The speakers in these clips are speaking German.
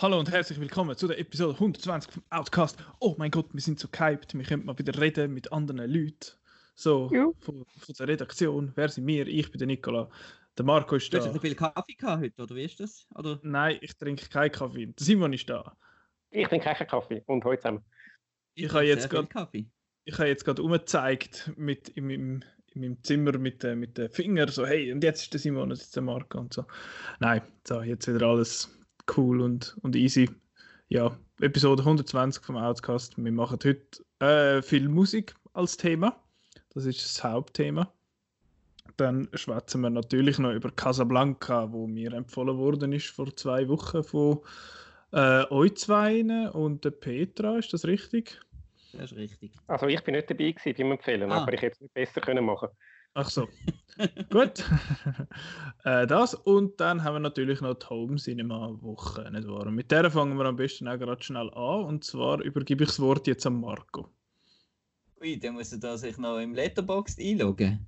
Hallo und herzlich willkommen zu der Episode 120 vom Outcast. Oh mein Gott, wir sind so gehypt. Wir können mal wieder reden mit anderen Leuten. So, Ja. von, von der Redaktion. Wer sind wir? Ich bin der Nikola. Der Marco ist Du hast da. ja so viel Kaffee gehabt heute, oder wie ist das? Oder? Nein, ich trinke keinen Kaffee. Der Simon ist da. Ich trinke keinen Kaffee und heute zusammen. Ich habe trinke jetzt Kaffee. Ich habe jetzt gerade umgezeigt mit in meinem, in meinem Zimmer mit, äh, mit den Fingern. So, hey, und jetzt ist der Simon und jetzt der Marco und so. Nein, so, jetzt wieder alles cool und, und easy. Ja, Episode 120 vom Outcast. Wir machen heute äh, viel Musik als Thema. Das ist das Hauptthema. Dann schwätzen wir natürlich noch über Casablanca, wo mir empfohlen worden ist vor zwei Wochen von äh, euch zwei und der Petra. Ist das richtig? Das ist richtig. Also ich bin nicht dabei gewesen beim Empfehlen, Ah. aber ich hätte es nicht besser können machen. Ach so. Gut. äh, das und dann haben wir natürlich noch die Home Cinema Woche, nicht wahr? Und mit der fangen wir am besten auch gerade schnell an. Und zwar übergebe ich das Wort jetzt an Marco. Ui, dann muss er da sich noch im Letterboxd einloggen.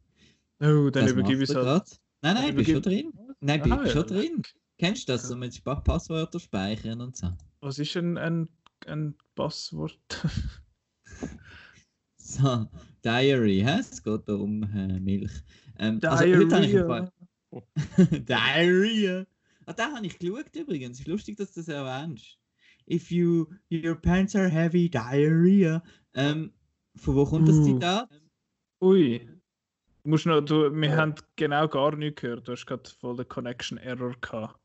Oh, dann Das übergebe ich es halt. Nein, nein, bist schon drin. Nein, bist Aha, ja. schon drin. Kennst du das? So mit Passwörter speichern und so. Was ist ein, ein, ein Passwort? So, Diary, hä? Es geht da um äh, Milch. Ähm, also, ich Diarrhea. Fall- Diarrhea. Ah, da habe ich geschaut übrigens. Ist lustig, dass du das erwähnst. If you, your pants are heavy, diarrhea. Ähm, von wo kommt das Uh. Zitat? Ui. Musst noch, du, wir Ja. haben genau gar nichts gehört. Du hast gerade voll den Connection Error gehabt.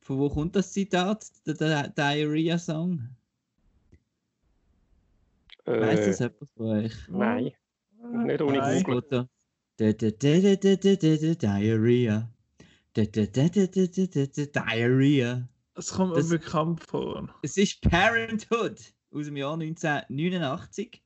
Von wo kommt das Zitat? Der, der Diarrhea-Song? Weiss Äh, das jemand von euch? nein, nicht ohne Google. Diarrhea. Diarrhea. Es kommt Das- mir bekannt vor. Es ist Parenthood aus dem Jahr 1989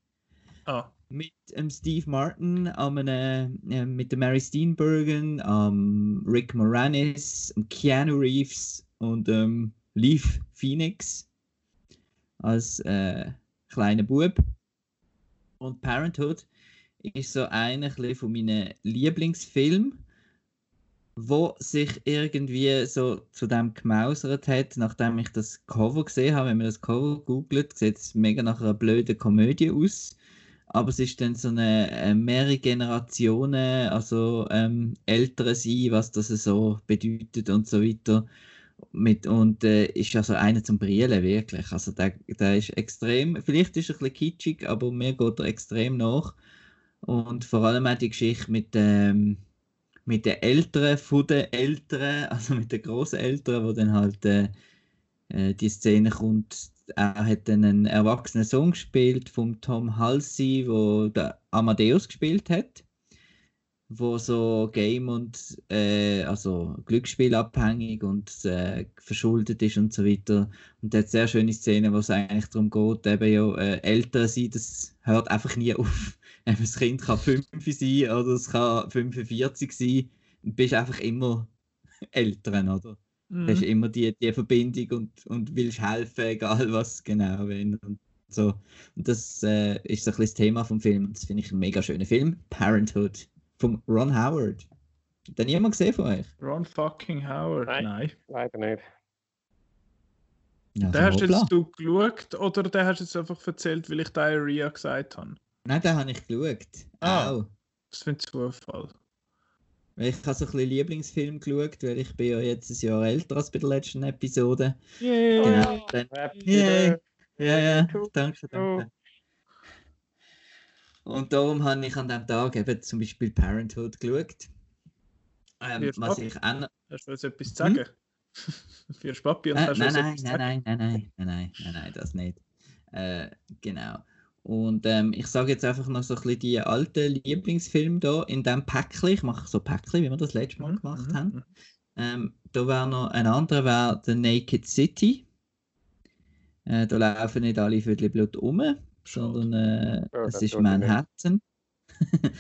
Ah, mit ähm, Steve Martin, am, äh, mit der Mary Steenburgen, am Rick Moranis, Keanu Reeves und ähm, Leaf Phoenix als äh, kleiner Bub. Und Parenthood ist so einer von meinen Lieblingsfilmen, wo sich irgendwie so zu dem gemausert hat, nachdem ich das Cover gesehen habe. Wenn man das Cover googelt, sieht es mega nach einer blöden Komödie aus. Aber es ist dann so eine äh, mehrere Generationen, also ähm, ältere sein, was das so bedeutet und so weiter. Mit, und äh, ist also einer zum Brillen, wirklich. Also der, der ist extrem, vielleicht ist er ein bisschen kitschig, aber mir geht er extrem nach. Und vor allem auch die Geschichte mit, ähm, mit den Älteren von den Älteren, also mit den Großeltern, wo dann halt äh, äh, die Szene kommt. Er hat einen erwachsenen Sohn gespielt vom Tom Halsey, wo der Amadeus gespielt hat, wo so Game und äh, also Glücksspielabhängig und äh, verschuldet ist und so weiter. Und der hat sehr schöne Szene, wo es eigentlich darum geht, eben ja äh, älter sein, das hört einfach nie auf. Eben, das Kind kann 5 sein oder es kann 45 sein. Du bist einfach immer Eltern, oder? Mhm. Du hast immer die, die Verbindung und, und willst helfen, egal was genau wenn und so. Und das äh, ist so ein bisschen das Thema vom Film. Das finde ich ein mega schöner Film. Parenthood von Ron Howard. Hat den jemand gesehen von euch? Ron fucking Howard. Nein. Nein. Leider nicht. Ja, Den hast hoppla. jetzt du geschaut oder den hast du jetzt einfach erzählt, weil ich Diarrhea gesagt habe? Nein, den habe ich geschaut. Ah. Auch. Das ist ein Zufall. Ich habe so ein bisschen Lieblingsfilm geschaut, weil ich bin ja jetzt ein Jahr älter als bei der letzten Episode. Yay! Genau. Dann, Happy Yay. ja, ja, danke, danke. Und darum habe ich an dem Tag eben zum Beispiel Parenthood geschaut. Ähm, was ich noch- Hast du jetzt etwas zu sagen? Für Papi und Äh, hast du nein, nein, nein, nein, nein, nein, nein, nein, nein, nein, das nicht. Äh, genau. Und ähm, ich sage jetzt einfach noch so ein bisschen die alten Lieblingsfilme da in dem Päckchen. Ich mache so Päckchen, wie wir das letzte Mal Mhm, gemacht mhm, haben. mhm. Ähm, da wäre noch ein anderer, wäre The Naked City. Äh, da laufen nicht alle Viertelblut um, sondern äh, Ja, es das ist. Manhattan.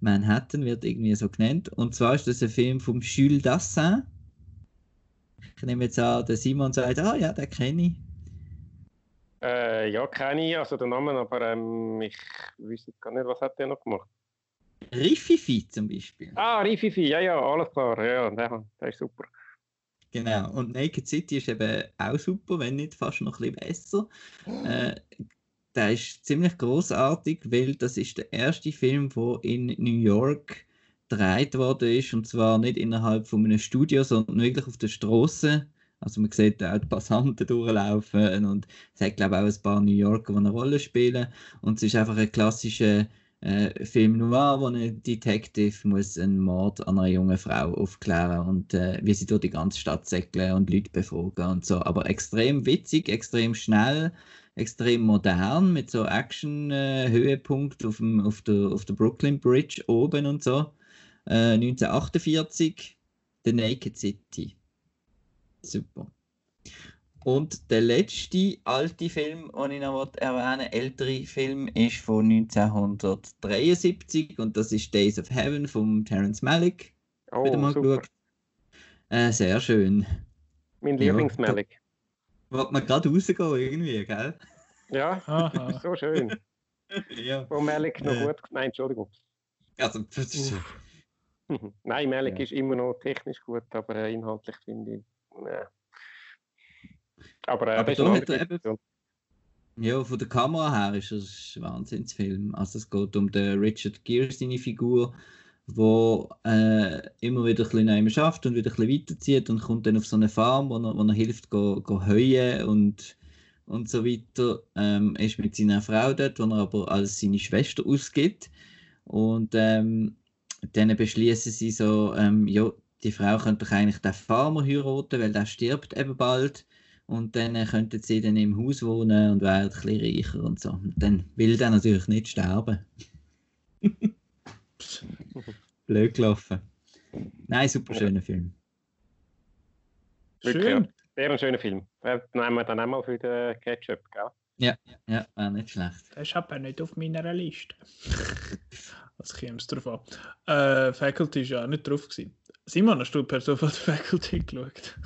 Manhattan wird irgendwie so genannt. Und zwar ist das ein Film vom Jules Dassin. Ich nehme jetzt an, der Simon sagt, ah ja, den kenne ich. Äh, ja, kenne ich, also den Namen, aber ähm, ich wüsste jetzt gar nicht, was hat der noch gemacht. Riffifi zum Beispiel. Ah, Rififi, ja, ja, alles klar, ja, der, der ist super. Genau, und Naked City ist eben auch super, wenn nicht fast noch ein bisschen besser. Äh, der ist ziemlich großartig, weil das ist der erste Film, der in New York gedreht worden ist und zwar nicht innerhalb von einem Studio, sondern wirklich auf der Straße. Also man sieht auch die Passanten durchlaufen und es hat glaube ich auch ein paar New Yorker, die eine Rolle spielen und es ist einfach ein klassischer äh, Film noir, wo ein Detective muss einen Mord an einer jungen Frau aufklären und äh, wie sie durch die ganze Stadt säckeln und Leute befragen und so. Aber extrem witzig, extrem schnell, extrem modern mit so Action-Höhepunkt auf, dem, auf, der, auf der Brooklyn Bridge oben und so. Äh, 1948, The Naked City. Super. Und der letzte alte Film, den ich noch erwähnen ältere Film, ist von 1973 und das ist Days of Heaven von Terence Malick. Oh, Wieder mal super. geschaut. Äh, sehr schön. Mein Ja, Lieblingsmalik. Wollte man gerade rausgehen irgendwie, gell? Ja, Aha. so schön. Ja. Wo Malik noch Äh. gut. Nein, Entschuldigung. Also, das ist, Nein, Malik Ja. ist immer noch technisch gut, aber äh, inhaltlich finde ich. Nee. Aber, äh, Aber das da hat er eben- ja, von der Kamera her ist es ein Wahnsinnsfilm. Also es geht um den Richard Gere, seine Figur, wo äh, immer wieder ein bisschen neu schafft und wieder ein bisschen weiterzieht und kommt dann auf so eine Farm, wo er, wo er hilft, go, go heuen und, und so weiter. Ähm, er ist mit seiner Frau dort, wo er aber als seine Schwester ausgibt. Und ähm, dann beschließen sie so, ähm, ja, die Frau könnte doch eigentlich den Farmer heiraten, weil der stirbt eben bald. Und dann äh, könnten sie dann im Haus wohnen und werden ein bisschen reicher und so. Und dann will der natürlich nicht sterben. Blöd gelaufen. Nein, super schöner Film. Wirklich, Schön. ja. Sehr ein schöner Film. Den nehmen wir dann einmal für den Ketchup, gell? Ja, war nicht schlecht. Das ist aber nicht auf meiner Liste. Was käme es drauf an? Äh, Faculty ist ja auch nicht drauf. Gewesen. Simon, hast du per Zufall die Faculty geschaut?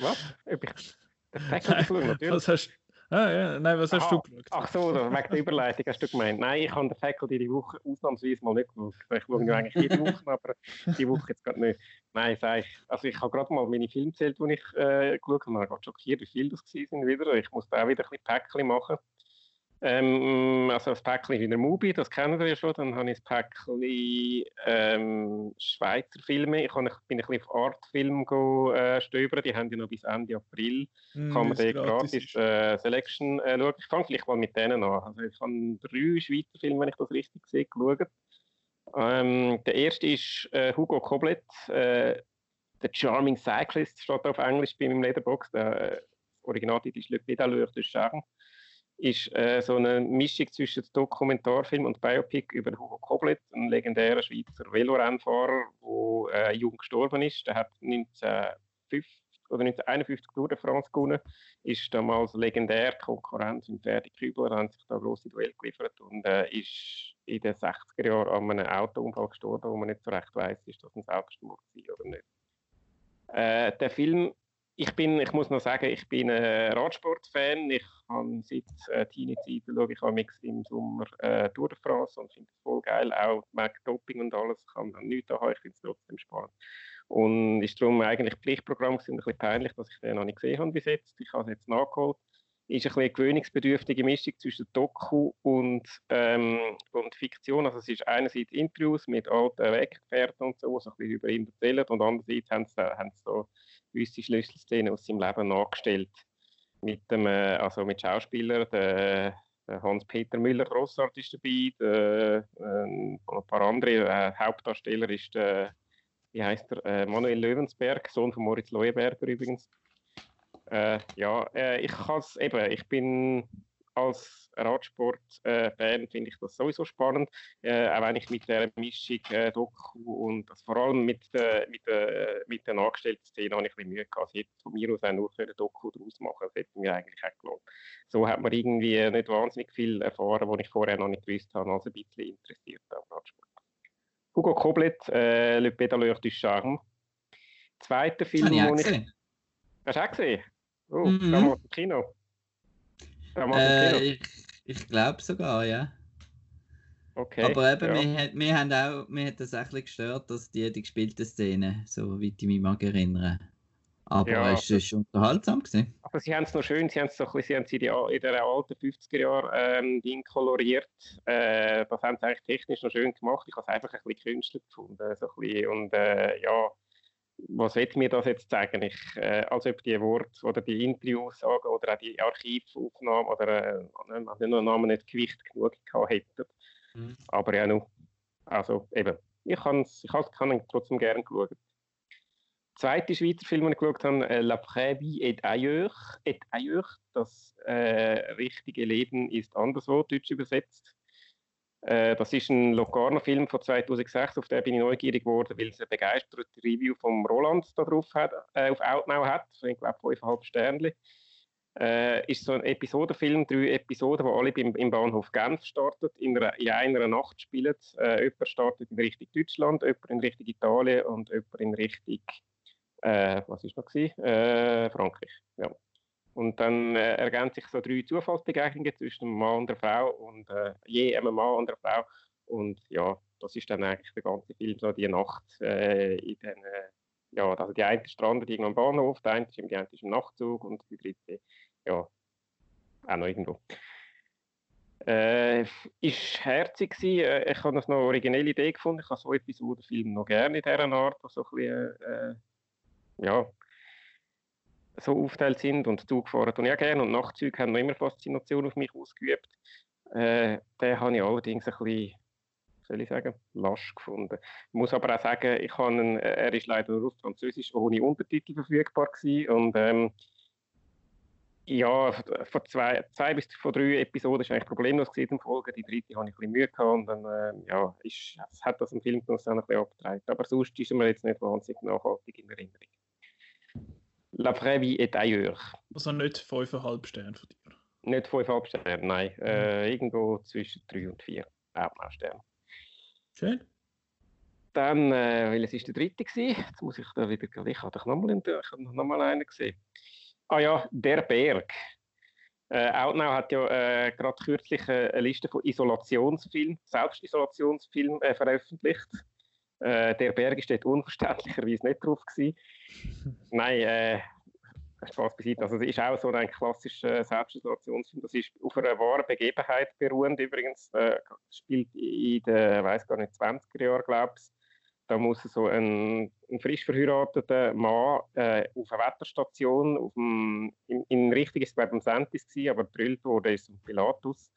Was? Ob ich den Faculty geschaut? Natürlich. Was hast Ah, ja, nein, was hast Aha. du geschaut? Ach so, das- wegen der Überleitung hast du gemeint. Nein, ich habe den Faculty die Woche ausnahmsweise mal nicht geschaut. Ich schaue ja eigentlich jede Woche, aber die Woche jetzt gerade nicht. Nein, sag ich. Also ich habe gerade mal meine Filme gezählt, die ich äh, geschaut habe. Ich war schockiert, wie viele das sind wieder. Ich muss da auch wieder ein bisschen Päckchen machen. Ähm, also das Päckchen ist wieder Mubi, das kennen wir ja schon. Dann habe ich das Päckchen ähm, Schweizer Filme. Ich, habe, ich bin ein bisschen auf Artfilm go, äh, stöbern. Die haben ja noch bis Ende April Hm, kann man den gratis äh, Selection äh, schauen. Ich fange vielleicht mal mit denen an. Also ich habe drei Schweizer Filme, wenn ich das richtig sehe, geschaut. Ähm, der erste ist äh, Hugo Koblet, äh, The Charming Cyclist, steht auf Englisch bei meinem Letterbox. Der äh, Originaltitel ist Le Pédaleur de Charme. Ist äh, so eine Mischung zwischen Dokumentarfilm und Biopic über Hugo Koblet, einen legendären Schweizer Velorennfahrer, der äh, jung gestorben ist. Der hat 1950 oder 1951 Tour de France gewonnen ist damals legendär Konkurrenz mit Ferdi Kübler, haben sich da grosse Duell geliefert und äh, ist in den 60er Jahren an einem Autounfall gestorben, wo man nicht so recht weiß, ist das ein Selbstmord oder nicht. Äh, der Film, ich bin, ich muss noch sagen, ich bin ein Radsportfan. Ich habe seit äh, Teenie-Zeit schaue ich amix im Sommer äh, Tour de France und finde es voll geil. Auch mag Doping und alles, ich kann dann nichts haben, ich finde es trotzdem spannend. Und ist darum eigentlich Pflichtprogramm gewesen, ein bisschen peinlich, dass ich den noch nicht gesehen habe bis jetzt. Ich habe es jetzt nachgeholt. Ist ein bisschen eine gewöhnungsbedürftige Mischung zwischen Doku und, ähm, und Fiktion. Also es ist einerseits Interviews mit alten Weggefährten und so, die so ein bisschen über ihn erzählen und andererseits haben sie, haben sie so gewisse Schlüsselszenen aus seinem Leben nachgestellt. Mit dem, äh, also mit Schauspielern, der, der Hans-Peter Müller-Grossart ist dabei, der, äh, ein paar andere. Äh, Hauptdarsteller ist der wie heißt er, äh, Manuel Löwensberg, Sohn von Moritz Leuenberger übrigens. Äh, ja, ich kann's eben, ich bin als Radsport-Fan finde ich das sowieso spannend, äh, auch wenn ich mit der Mischung äh, Doku und also vor allem mit, äh, mit, äh, mit der nachgestellten Szene habe ich ein bisschen Mühe gehabt. Ich hätte von mir aus auch nur für eine Doku daraus machen das hätte mir eigentlich auch gelohnt. So hat man irgendwie nicht wahnsinnig viel erfahren, was ich vorher noch nicht gewusst habe, also ein bisschen interessiert am Radsport. Hugo Koblet, äh, Le Pédaleur du Charme. Zweiter Film, Habe ich. Hast du auch gesehen? Oh, Mhm. damals im Kino. Äh, ich ich glaube sogar, ja. Okay. Aber eben, ja. wir, hat, wir haben auch, mir hat das ein bisschen gestört, dass die, die gespielten Szenen, so wie ich mich mag erinnern. Aber Ja, es ist unterhaltsam gewesen. Aber sie haben es noch schön, sie haben es so ein bisschen, sie haben sie die, in der alten 50er Jahre ähm, Ding koloriert. Äh, das haben sie eigentlich technisch noch schön gemacht. Ich habe es einfach ein bisschen künstlich gefunden. So ein bisschen. Und äh, ja, was will mir das jetzt sagen? Ich, äh, als ob die Worte oder die Interviews-Sagen oder auch die Archivaufnahmen oder äh, den Namen nicht Gewicht genug gehabt hätten. Mhm. Aber ja, nu. Also eben, ich, kann's, ich kann ihn trotzdem gerne schauen. Zweite Schweizer Film, den ich geschaut habe, äh, La Prairie et ailleurs. Et ailleurs, das äh, richtige Leben ist anderswo, deutsch übersetzt. Äh, das ist ein Locarno Film von 2006, auf den bin ich neugierig geworden, weil es eine begeisterte Review vom Roland da drauf hat, äh, auf Outnow hat. Ich glaube, 5,5 Sterne. Äh, ist so ein Episodenfilm, drei Episoden, die alle beim, im Bahnhof Genf starten, in einer, in einer Nacht spielen. Äh, jemand startet in Richtung Deutschland, jemand in Richtung Italien und jemand in Richtung, äh, was ist noch gewesen? Äh, Frankreich. Ja. Und dann äh, ergänzen sich so drei Zufallsbegegnungen zwischen einem Mann und einer Frau und äh, je einem Mann und einer Frau. Und ja, das ist dann eigentlich der ganze Film, so die Nacht äh, in den, äh, ja, also die eine strandet irgendwo am Bahnhof, der eine ist im, die eine ist im Nachtzug und die dritte, ja, auch noch irgendwo. Äh, ist herzig gewesen. Äh, ich habe noch eine originelle Idee gefunden. Ich habe so Episodenfilme noch gerne in dieser Art, die so ein bisschen, äh, ja, so aufgeteilt sind und Zug fahren ich auch gerne und Nachtzüge haben noch immer Faszination auf mich ausgeübt. Äh, den habe ich allerdings ein bisschen, soll ich sagen, lasch gefunden. Ich muss aber auch sagen, ich habe einen, äh, er ist leider nur auf Französisch ohne Untertitel verfügbar gewesen und ähm, ja, von zwei, zwei bis von drei Episoden ist eigentlich problemlos gewesen, Folge. Die dritte habe ich ein bisschen Mühe gehabt und dann, äh, ja, ist, hat das im Film noch ein bisschen abgedreht. Aber sonst ist mir jetzt nicht wahnsinnig nachhaltig in Erinnerung. La Prairie et ailleurs. Also nicht 5,5 Sterne von dir. Nicht 5,5 Sterne, nein. Äh, irgendwo zwischen 3 und 4. Auch mal Sterne. Schön. Dann, äh, weil es ist der dritte gewesen, jetzt muss ich da wieder, ich habe doch nochmal noch mal einen gesehen. Ah ja, Der Berg. Äh, Outnow hat ja äh, gerade kürzlich äh, eine Liste von Isolationsfilmen, Selbstisolationsfilmen äh, veröffentlicht. Äh, der Berg ist dort unverständlicherweise nicht drauf gewesen. Nein, äh, Spaß beiseite. Also es ist auch so ein klassischer Selbstisolationsfilm. Das ist auf einer wahren Begebenheit beruhend übrigens. Äh, spielt in den, weiß gar nicht, 20er Jahren, glaube ich. Da muss so ein, ein frisch verheirateter Mann äh, auf einer Wetterstation, auf dem, in, in Richtung ist es beim Sentis gewesen, aber gedrillt wurde ist ein Pilatus.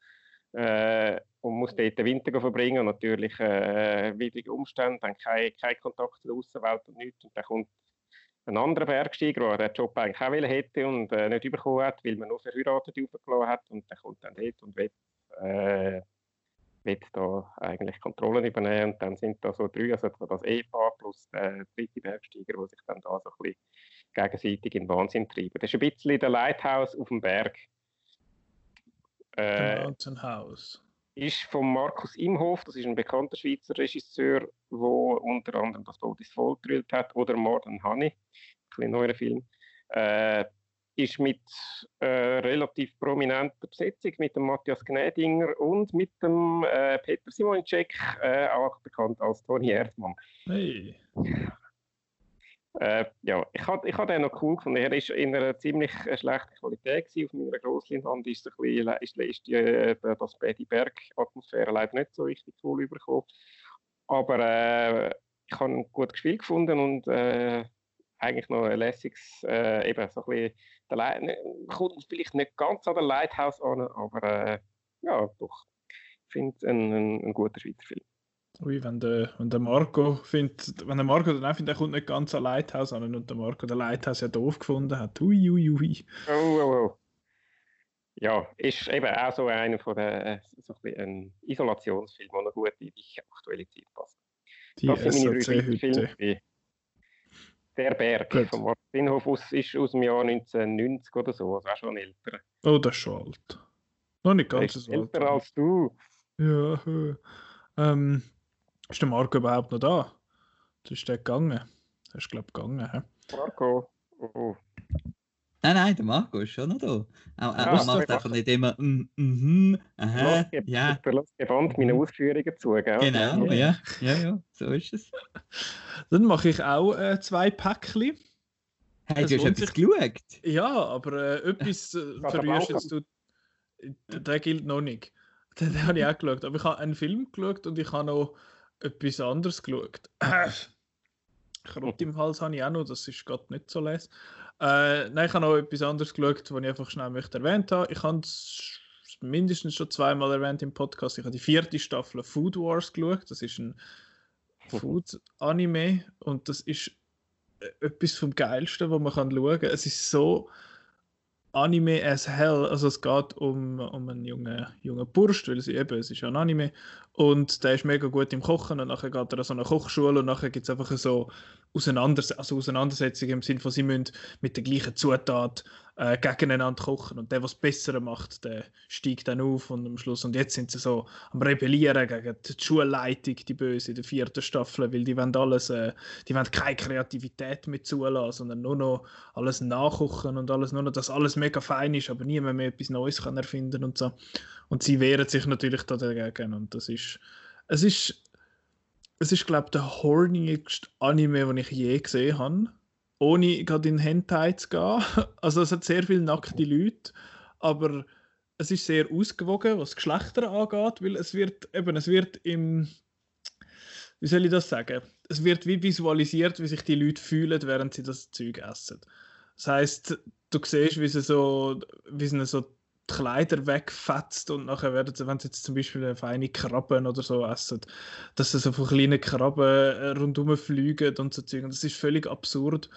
Äh, und muss dort den Winter verbringen und natürlich äh, widrige Umstände, dann kein, kein Kontakt zur Außenwelt und nichts. Und dann kommt ein anderer Bergsteiger, der den Job eigentlich auch hätte und äh, nicht bekommen hat, weil man nur Verheiratete aufgelassen hat. Und der kommt dann dort und will, äh, will da eigentlich Kontrollen übernehmen. Und dann sind da so drei, also das Ehepaar plus der dritte Bergsteiger, die sich dann da so ein bisschen gegenseitig in Wahnsinn treiben. Das ist ein bisschen der Lighthouse auf dem Berg. The Äh, Mountain House. ist von Markus Imhof, das ist ein bekannter Schweizer Regisseur, der unter anderem das Boot ist voll gedrillt hat, oder Modern Honey, ein bisschen neuer Film. Äh, ist mit äh, relativ prominenter Besetzung, mit dem Matthias Gnädinger und mit dem äh, Peter Simonczek, äh, auch bekannt als Toni Erdmann. Hey. Äh, ja, ich habe ich den noch cool gefunden. Er ist in einer ziemlich äh, schlechten Qualität gewesen. Auf meiner Grossleinwand ist, ein bisschen, ist, ist die, äh, das, die Bergatmosphäre leider nicht so richtig cool übergekommen. Aber äh, ich habe ihn gut gespielt gefunden und äh, eigentlich noch ein lässiges, äh, eben so ein bisschen, der ne, kommt vielleicht nicht ganz an den Lighthouse an, aber äh, ja, doch. Ich finde es ein, ein, ein guter Schweizer Film. Ui, wenn der, wenn der Marco findet, wenn der Marco dann auch findet, er kommt nicht ganz an Lighthouse an und der Marco den Lighthouse ja doof gefunden hat. Ui, ui, ui. Oh, oh, oh. Ja, ist eben auch so einer von den, so ein, ein Isolationsfilm, der noch gut in die aktuelle Zeit passt. Die Das sind meine drei Filme. Der Berg Gut. von Martin Hof aus, ist aus dem Jahr 1990 oder so, also auch schon älter. Oh, das ist schon alt. Noch nicht ganz so alt. älter als du. Ja, äh, ähm, ist der Marco überhaupt noch da? Das ist der gegangen. Er ist, glaube ich, gegangen. He? Marco. Oh. Nein, nein, der Marco ist schon noch da. Er, er Ja, macht einfach nicht immer mm, mhm, aha, gib- ja, Der lässt gebannt meine Ausführungen zu, gell? genau, ja, ja, ja, so ist es. Dann mache ich auch äh, zwei Päckchen. Hey, Das du hast etwas sich. geschaut? Ja, aber äh, etwas äh, verrührst jetzt du. Der, der gilt noch nicht. Den, den habe ich auch geschaut. Aber ich habe einen Film geschaut und ich habe noch etwas anderes geschaut. Krott im Hals habe ich auch noch, das ist gerade nicht so les. Äh, nein, ich habe noch etwas anderes geschaut, was ich einfach schnell möchte erwähnt habe. Ich habe es mindestens schon zweimal erwähnt im Podcast. Ich habe die vierte Staffel Food Wars geschaut. Das ist ein Food-Anime und das ist äh, etwas vom Geilsten, was man kann schauen kann. Es ist so Anime as hell. Also es geht um, um einen jungen, jungen Bursch, weil sie eben, es ist ja ein Anime. Und der ist mega gut im Kochen und nachher geht er an so eine Kochschule und nachher gibt es einfach so Auseinanders also Auseinandersetzungen im Sinne von, sie müssen mit der gleichen Zutat äh, gegeneinander kochen und der, was besser macht, der steigt dann auf und am Schluss und jetzt sind sie so am Rebellieren gegen die Schulleitung, die Böse in der vierten Staffel, weil die wollen alles, äh, die wollen keine Kreativität mehr zulassen, sondern nur noch alles nachkochen und alles nur noch, dass alles mega fein ist, aber niemand mehr etwas Neues kann erfinden und so. Und sie wehren sich natürlich da dagegen und das ist, es ist, es ist glaube ich der hornigste Anime, den ich je gesehen habe ohne gerade in Hentai zu gehen. Also es hat sehr viele nackte Leute, aber es ist sehr ausgewogen, was Geschlechter angeht, weil es wird eben, es wird im, wie soll ich das sagen? Es wird wie visualisiert, wie sich die Leute fühlen, während sie das Zeug essen. Das heißt, du siehst, wie sie so, wie sie so die Kleider wegfetzt und nachher werden sie, wenn sie jetzt zum Beispiel eine feine Krabben oder so essen, dass sie so von kleinen Krabben äh, rundum fliegen und so Zeug. Das ist völlig absurd.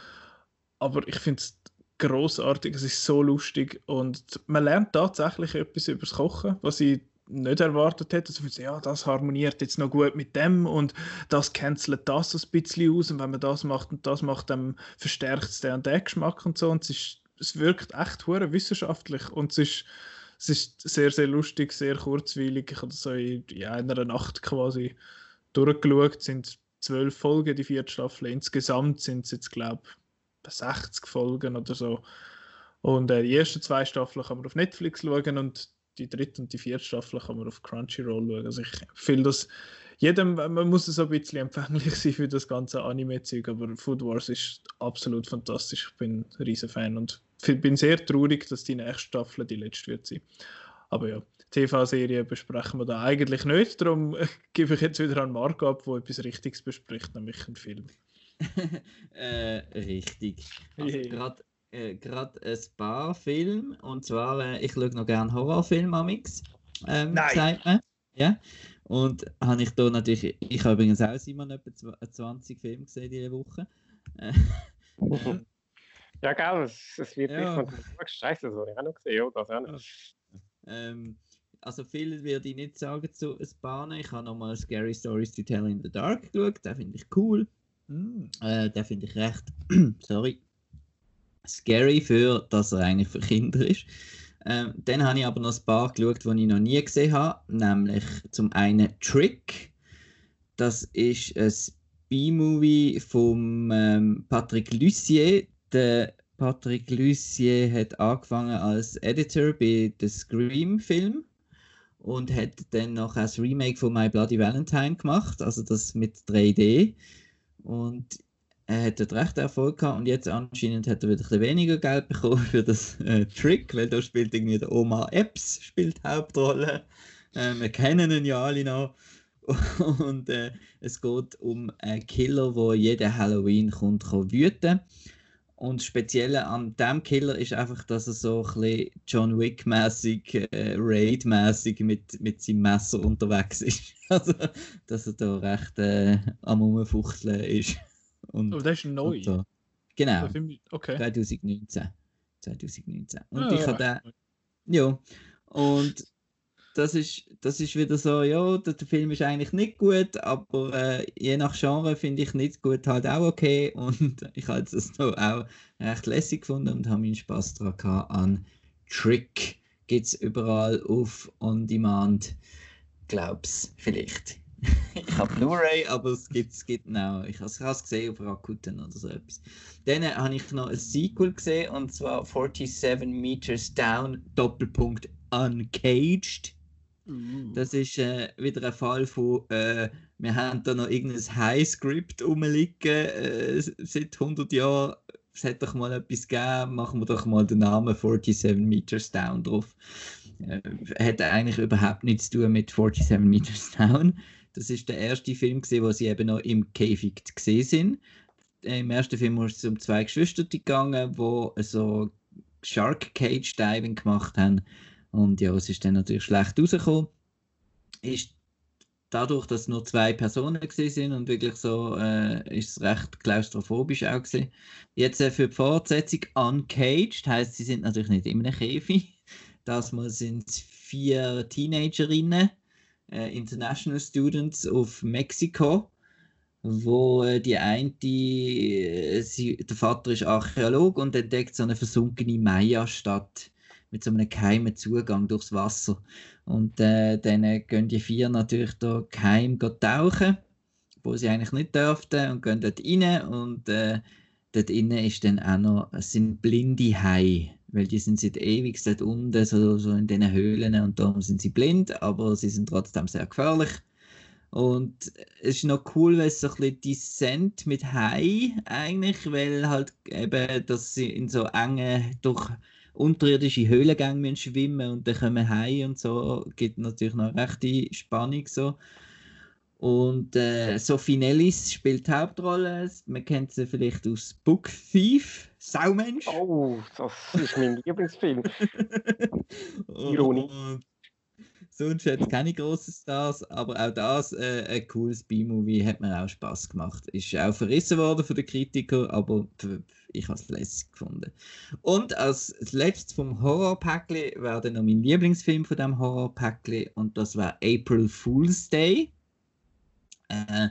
Aber ich finde es großartig, es ist so lustig und man lernt tatsächlich etwas über das Kochen, was ich nicht erwartet hätte. Also, ja, das harmoniert jetzt noch gut mit dem und das cancelt das ein bisschen aus und wenn man das macht und das macht, dann verstärkt es den den Geschmack und so und es, ist, es wirkt echt wissenschaftlich und es ist, es ist sehr, sehr lustig, sehr kurzweilig. Ich habe das so in, ja, in einer Nacht quasi durchgeschaut. Es sind zwölf Folgen, die vierte Staffel. Insgesamt sind es jetzt, glaube ich, 60 Folgen oder so. Und äh, die ersten zwei Staffeln kann man auf Netflix schauen und die dritte und die vierte Staffel kann man auf Crunchyroll schauen. Also ich finde das jedem, man muss so ein bisschen empfänglich sein für das ganze Anime-Zeug, aber Food Wars ist absolut fantastisch. Ich bin ein riesen Fan und bin sehr traurig, dass die nächste Staffel die letzte wird sein. Aber ja, TV-Serie besprechen wir da eigentlich nicht, darum gebe ich jetzt wieder an Marc ab, der etwas Richtiges bespricht, nämlich einen Film. äh, richtig. Also Yeah. gerade äh, grad ein paar Filme und zwar, äh, ich schaue noch gerne Horrorfilme amix. Ähm, Nein. sagt man. Ja. Und habe ich da natürlich, ich habe übrigens auch Simon etwa zw- 20 Filme gesehen diese Woche. Äh, ähm, Ja, gell, es, es wird Ja. nicht von Scheiße, das habe ich auch noch gesehen, ja, das auch noch. ähm, also viel würde ich nicht sagen zu paar. Ich habe nochmal Scary Stories to Tell in the Dark geschaut, den finde ich cool. Mm. Äh, den finde ich recht, sorry, scary für, dass er eigentlich für Kinder ist. Ähm, dann habe ich aber noch ein paar geschaut, die ich noch nie gesehen habe, nämlich zum einen Trick. Das ist ein B-Movie von ähm, Patrick Lussier. Der Patrick Lussier hat angefangen als Editor bei The Scream-Film und hat dann noch ein Remake von My Bloody Valentine gemacht, also das mit 3D. Und er hat dort recht Erfolg gehabt und jetzt anscheinend hat er wieder weniger Geld bekommen für das äh, Trick, weil da spielt irgendwie der Omar Epps spielt Hauptrolle. Äh, wir kennen ihn ja alle noch. Und äh, es geht um einen Killer, der jeden Halloween kommt, kann wüten. Und das Spezielle an dem Killer ist einfach, dass er so ein bisschen John Wick-mäßig, äh, Raid-mäßig mit, mit seinem Messer unterwegs ist. Also, dass er da recht äh, am Umfuchteln ist. Und, Oh, das ist neu. so. Genau, Okay. 2019. 2019. Und Ja, ich habe den, ja, und das ist, das ist wieder so, ja, der, Film ist eigentlich nicht gut, aber äh, je nach Genre finde ich nicht gut halt auch okay. Und ich habe das noch auch recht lässig gefunden und habe meinen Spaß daran gehabt an Trick. Gibt es überall auf On Demand. Glaub's vielleicht. ich habe Blu-ray, aber es gibt es gibt noch. Ich habe es gesehen auf Rakuten oder so etwas. Dann habe ich noch ein Sequel gesehen und zwar 47 Meters Down Doppelpunkt Uncaged. Das ist äh, wieder ein Fall von, äh, wir haben da noch irgendein High-Script rumliegen äh, seit 100 Jahren. Es hat doch mal etwas gegeben, machen wir doch mal den Namen 47 Meters Down drauf. Äh, eigentlich überhaupt nichts zu tun mit 47 Meters Down. Das ist der erste Film, gewesen, wo sie eben noch im Käfig gesehen sind. Im ersten Film ist es um zwei Geschwister gegangen, die so Shark Cage Diving gemacht haben. Und ja, es ist dann natürlich schlecht rausgekommen. Ist dadurch, dass nur zwei Personen sind und wirklich so, äh, ist es recht klaustrophobisch auch gewesen. Jetzt äh, für die Fortsetzung Uncaged, heißt sie sind natürlich nicht in einem Käfig. Das mal sind vier Teenagerinnen, äh, International Students auf Mexiko, wo äh, die eine, äh, sie, der Vater ist Archäolog und entdeckt so eine versunkene Maya-Stadt mit so einem geheimen Zugang durchs Wasser. Und äh, dann äh, gehen die vier natürlich da geheim tauchen, wo sie eigentlich nicht dürften, und gehen dort rein. Und äh, dort innen ist dann auch noch, sind blinde Haie, weil die sind seit ewig dort unten, so, so in diesen Höhlen, und darum sind sie blind, aber sie sind trotzdem sehr gefährlich. Und es ist noch cool, weil es so ein bisschen Descent mit Hai eigentlich, weil halt eben, dass sie in so engen, durch unterirdische Höhlengänge müssen schwimmen und dann kommen Haie und so, gibt natürlich noch rechte Spannung so. Und äh, Sophie Nellis spielt die Hauptrolle. Man kennt sie vielleicht aus Book Thief, Saumensch. Oh, das ist mein Lieblingsfilm. Ironie. Und sonst hat es keine grossen Stars, aber auch das äh, ein cooles B-Movie, hat mir auch Spaß gemacht. Ist auch verrissen worden von den Kritikern, aber ich habe es lässig gefunden. Und als letztes vom Horrorpäckli wäre dann noch mein Lieblingsfilm von dem Horrorpäckli und das war April Fool's Day. Äh,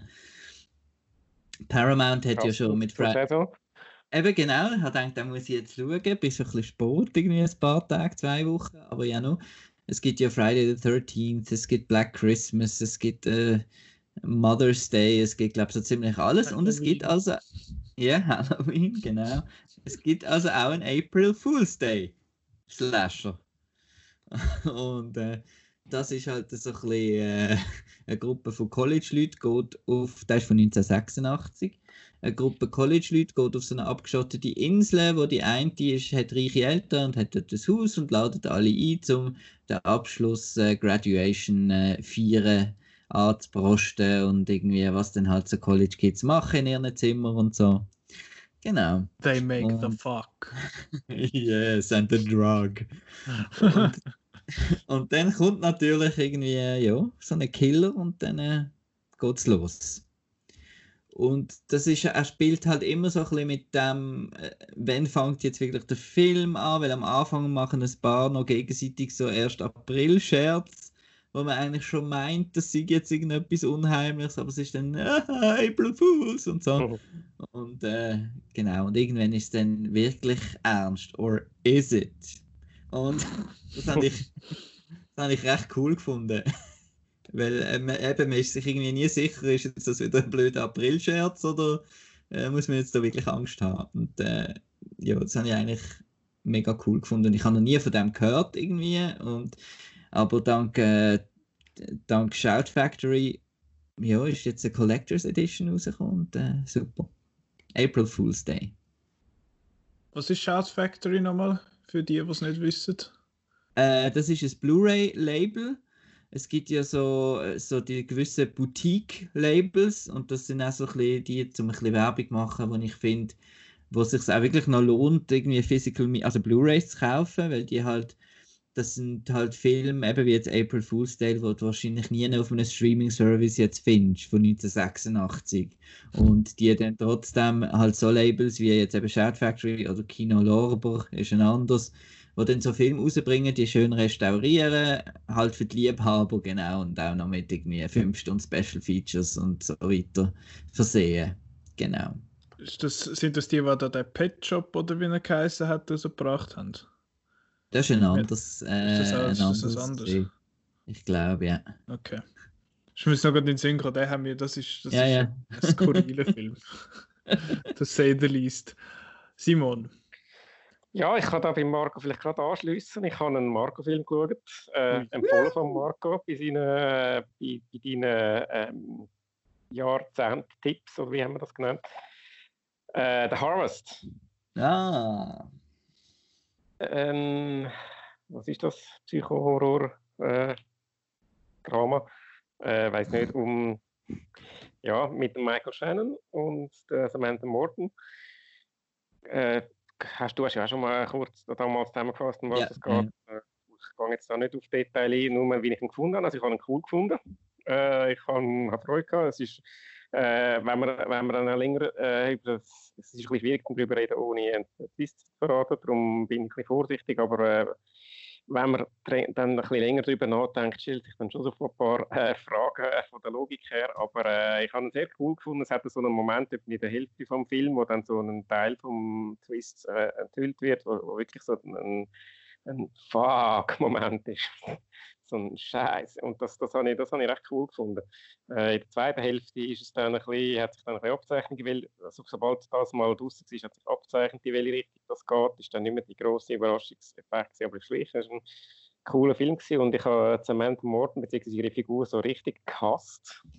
Paramount hat ja schon mit Friday. Eben genau, ich habe gedacht, da muss ich jetzt schauen, bis ein bisschen Sport, irgendwie ein paar Tage, zwei Wochen, aber ja noch. Es gibt ja Friday the 13th, es gibt Black Christmas, es gibt äh, Mother's Day, es gibt, glaube ich, so ziemlich alles. Und es gibt also, ja, Halloween, genau. Es gibt also auch einen April Fool's Day Slasher. Und äh, das ist halt so ein bisschen äh, eine Gruppe von College-Leuten, geht auf, das ist von 1986. Eine Gruppe College-Leute geht auf so eine abgeschottete Insel, wo die eine ist, hat reiche Eltern und hat dort ein Haus und ladet alle ein, um den Abschluss äh, Graduation äh, feiern anzubrosten und irgendwie, was dann halt so College Kids machen in ihren Zimmern und so. Genau. They make the Und- fuck. yes, and the drug. und, und dann kommt natürlich irgendwie, ja, so ein Killer und dann äh, geht's los. Und das ist, er spielt halt immer so ein bisschen mit dem, äh, wann fängt jetzt wirklich der Film an, weil am Anfang machen ein paar noch gegenseitig so erst April-Scherz, wo man eigentlich schon meint, das sei jetzt irgendetwas Unheimliches, aber es ist dann ah, April Fools und so. Mhm. Und äh, genau, und irgendwann ist es dann wirklich ernst. Or is it? Und das habe ich, das habe ich recht cool gefunden. Weil äh, man, eben, man ist sich irgendwie nie sicher, ist jetzt das wieder ein blöder April-Scherz oder äh, muss man jetzt da wirklich Angst haben? Und äh, ja, das habe ich eigentlich mega cool gefunden. Ich habe noch nie von dem gehört irgendwie. Und, aber dank, äh, dank Shout Factory ja, ist jetzt eine Collectors Edition rausgekommen und äh, super. April Fool's Day. Was ist Shout Factory nochmal? Für die, die es nicht wissen. Äh, das ist ein Blu-ray-Label. Es gibt ja so, äh, so die gewissen Boutique-Labels und das sind auch so ein bisschen die, um ein bisschen Werbung machen, wo ich finde, wo es sich auch wirklich noch lohnt, irgendwie Physical, also Blu-rays zu kaufen, weil die halt, das sind halt Filme, eben wie jetzt April Fool's Day, wo du wahrscheinlich nie auf einem Streaming-Service jetzt findest, von 1986. Und die dann trotzdem halt so Labels wie jetzt eben Shout Factory oder Kino Lorber ist ein anderes, wo dann so Filme rausbringen, die schön restaurieren, halt für die Liebhaber, genau, und auch noch mit irgendwie 5 Stunden Special Features und so weiter versehen. Genau. Das, sind das die, die da den Pet Shop oder wie er geheißen hat, so gebracht haben? Das ist ein anderes. Äh, Ist das auch- ein ist das anderes anderes? gewesen. Ich glaube, ja. Okay. Ich muss noch in den Sinn den haben wir, das ist, das ja, ist ja. ein skurriler Film. das say the least. Simon. Ja, ich kann da bei Marco vielleicht gerade anschließen. Ich habe einen Marco-Film geschaut, äh, empfohlen von Marco bei, seinen, äh, bei, bei deinen ähm, Jahrzehnt-Tipps, oder wie haben wir das genannt? Äh, The Harvest. Ah. Ähm, was ist das? Psycho-Horror? Äh, Drama? Äh, weiß nicht, um ja, mit dem Michael Shannon und der Samantha Morton. Äh, hast, du hast ja auch schon mal kurz damals zusammengefasst, um was Ja, es geht. Äh, Ich gehe jetzt da nicht auf Details ein, nur wie ich ihn gefunden habe. Also ich habe ihn cool gefunden. Äh, ich habe, habe Freude gehabt. Es ist, äh, wenn man, wenn man dann länger äh, über das, es ist ein bisschen schwierig darüber reden, ohne einen Twist zu verraten, darum bin ich ein bisschen vorsichtig, aber äh, wenn man dann ein bisschen länger darüber nachdenkt, stellt sich dann schon so ein paar äh, Fragen äh, von der Logik her. Aber äh, ich habe ihn sehr cool gefunden. Es hat so einen Moment in der Hälfte vom Film, wo dann so ein Teil vom Twist äh, enthüllt wird, wo, wo wirklich so ein, ein Fuck-Moment ist. so ein Scheiß. Und das, das habe ich, das habe ich recht cool gefunden. Äh, in der zweiten Hälfte ist es dann ein bisschen, hat sich dann ein bisschen abzeichnet, weil, also sobald das mal draußen war, hat sich abzeichnet, in welche Richtung das geht. Ist dann nicht mehr die grosse Überraschungseffekt, aber schlicht, es war ein cooler Film gewesen und ich habe Samantha Morton bzw. ihre Figur so richtig gehasst.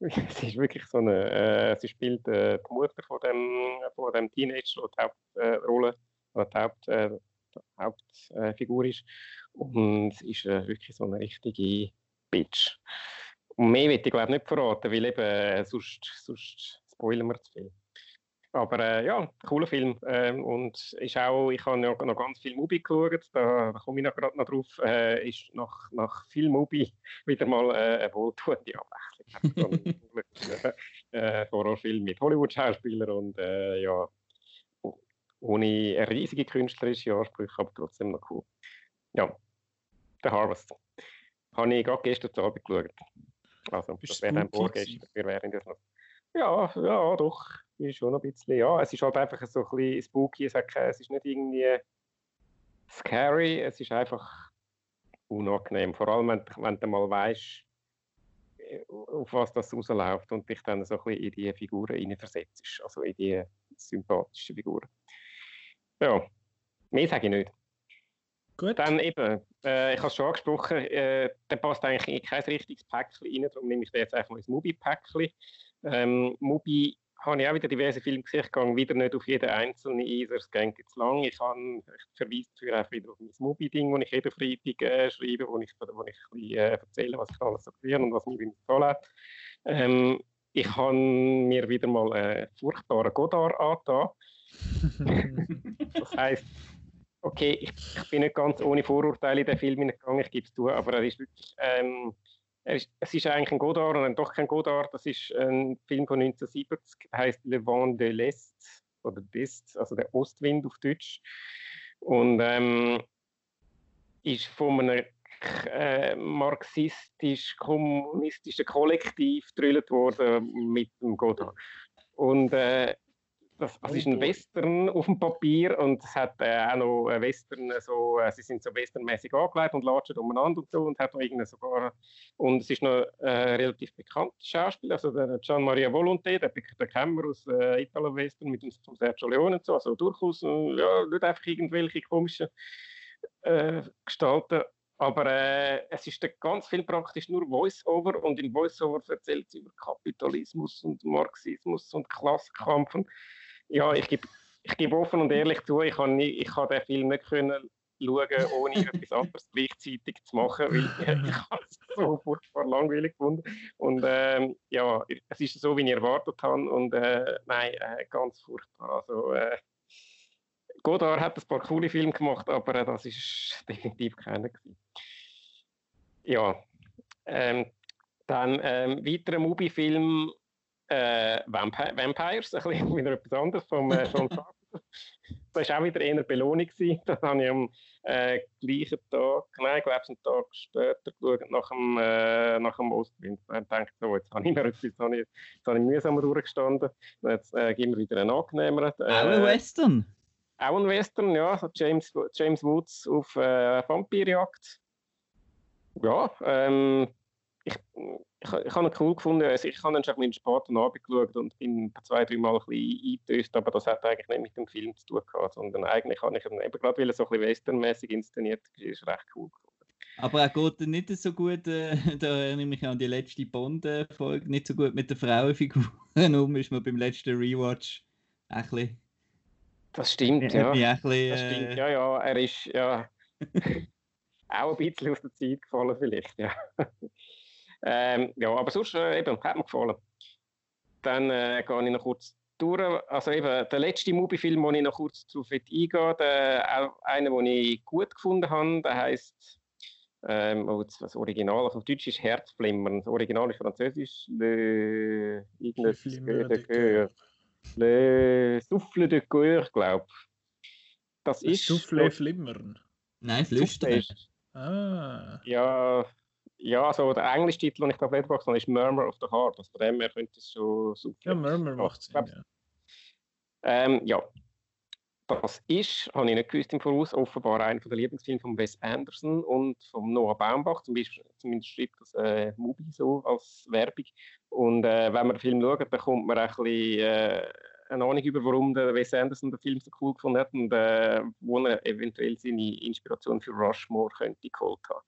sie ist wirklich so eine, äh, sie spielt äh, die Mutter von dem, von dem Teenager, die Hauptrolle, äh, die Haupt, äh, die Hauptfigur ist. Und ist äh, wirklich so eine richtige Bitch. Und mehr will ich glaube nicht verraten, weil eben äh, sonst, sonst spoilern wir zu viel. Aber äh, ja, cooler Film. Ähm, und ist auch, ich habe ja noch ganz viel Mubi geschaut, da, da komme ich noch gerade noch drauf, äh, ist nach, nach viel Mubi wieder mal äh, eine wohltuende Abwechslung. äh, Horrorfilm mit Hollywood-Schauspielern und äh, ja, ohne riesige künstlerische Ansprüche, aber trotzdem noch cool. Ja, The Harvest. Habe ich gerade gestern Abend geschaut. Also, Bist das wäre dann vorgestern. Wir wären das noch. Ja, ja, doch. Ist schon ein bisschen. Ja, es ist halt einfach so ein bisschen spooky. Es, hat keine, es ist nicht irgendwie scary, es ist einfach unangenehm. Vor allem, wenn, wenn du mal weißt, auf was das rausläuft und dich dann so ein bisschen in die Figuren hineinversetzt. Also in die sympathischen Figuren. Ja, mehr sage ich nicht. Gut. Dann eben, äh, ich habe es schon angesprochen, äh, der passt eigentlich in kein richtiges Päckchen rein, darum nehme ich jetzt einfach mal ins Mubi-Päckchen. Ähm, Mubi habe ich auch wieder diverse Filme gesehen, ich gehe wieder nicht auf jeden einzelnen ein, es geht jetzt lang. Ich, habe, ich verweise dafür einfach wieder auf mein Mubi-Ding, das ich jeden Freitag äh, schreibe, wo ich, wo ich ein bisschen, äh, erzähle, was ich alles so gesehen und was mich empfohlen hat. Ähm, ich habe mir wieder mal einen furchtbaren Godard angetan. Das heisst, okay, ich, ich, bin nicht ganz ohne Vorurteile in den Film hineingegangen, ich gebe es zu, aber er ist wirklich, ähm, er ist, es ist eigentlich ein Godard und doch kein Godard. Das ist ein Film von 1970, der heißt Le Vent de l'Est oder d'Est, also der Ostwind auf Deutsch. Und ähm, ist von einem äh, marxistisch-kommunistischen Kollektiv gedrillt worden mit dem Godard. Und äh, das, das ist ein Western auf dem Papier und es hat äh, auch noch ein Western, so, äh, sie sind so westernmäßig angelegt und latschen umeinander und so und hat noch irgendwie sogar, und es ist noch äh, relativ bekannter Schauspieler, also der Gian Maria Volonté, der, der kennen wir aus äh, Italo-Western mit dem Sergio Leone und so, also durchaus, äh, ja, nicht einfach irgendwelche komischen äh, Gestalten, aber äh, es ist ganz viel praktisch nur Voice-Over und in Voice-Over erzählt sie über Kapitalismus und Marxismus und Klassenkampf und ja, ich gebe ich geb offen und ehrlich zu, ich habe ich hab den Film nicht können schauen, ohne etwas anderes gleichzeitig zu machen, weil ich es so furchtbar langweilig gefunden. Und ähm, ja, es ist so, wie ich erwartet habe und äh, nein, äh, ganz furchtbar. Also, äh, Godard hat ein paar coole Filme gemacht, aber äh, das ist definitiv keiner gewesen. Ja, ähm, dann ähm, weiterer Mubi-Film äh, Vampire, Vampires, ein bisschen wieder etwas anderes vom äh, John Carpenter. Das war auch wieder eher Belohnung. Gewesen. Das habe ich am äh, gleichen Tag, nein, ich glaube, einen Tag später geschaut, nach dem, äh, nach dem Ostwind. Ich dachte, so, jetzt habe ich mir etwas, jetzt habe ich, jetzt habe ich mühsamer durchgestanden. Jetzt äh, geben wir wieder einen angenehmeren. Auch ein Western? Auch ein Western, ja. So James, James Woods auf äh, Vampirjagd. Ja, ähm, ich, ich, ich habe ihn cool gefunden. Also ich habe ihn schon ein bisschen spät am Abend geschaut und bin zwei, drei Mal ein bisschen eingetöst, aber das hat eigentlich nicht mit dem Film zu tun gehabt, sondern eigentlich habe ich ihn eben gerade, weil er so ein bisschen westernmäßig inszeniert ist, recht cool gefunden. Aber er geht nicht so gut, äh, da erinnere ich mich an die letzte Bond-Folge, nicht so gut mit der Frauenfigur um, ist man beim letzten Rewatch ein bisschen... Das stimmt, ja. Bisschen, das stimmt, äh, ja, ja. Er ist ja auch ein bisschen aus der Zeit gefallen, vielleicht, ja. Ähm, ja, aber sonst äh, eben, hat mir gefallen. Dann äh, gehe ich noch kurz durch. Also eben, der letzte Movie-Film, den ich noch kurz darauf eingehe, der, auch einer, den ich gut gefunden habe, der heisst ähm, oh, das Original, also auf Deutsch ist Herzflimmern, das Original ist Französisch, Le, Flimmer de Coeur. Le Souffle de Coeur, glaube ich. Das ist... Souffle flimmern. Nein, flüstern. Ah. ja, ja, also der englische Titel, den ich da auf Letterboxd habe, ist Murmur of the Heart. Also von dem her könnte es schon Souffle. Ja, Murmur macht Sinn. Ja. Ähm, ja, das ist, habe ich nicht gewusst im Voraus, offenbar einer der Lieblingsfilme von Wes Anderson und von Noah Baumbach. Zum Beispiel, zumindest schreibt das äh, Mubi so als Werbung. Und äh, wenn man den Film schaut, dann kommt man ein bisschen äh, eine Ahnung über, warum der Wes Anderson den Film so cool gefunden hat und äh, wo er eventuell seine Inspiration für Rushmore könnte geholt haben.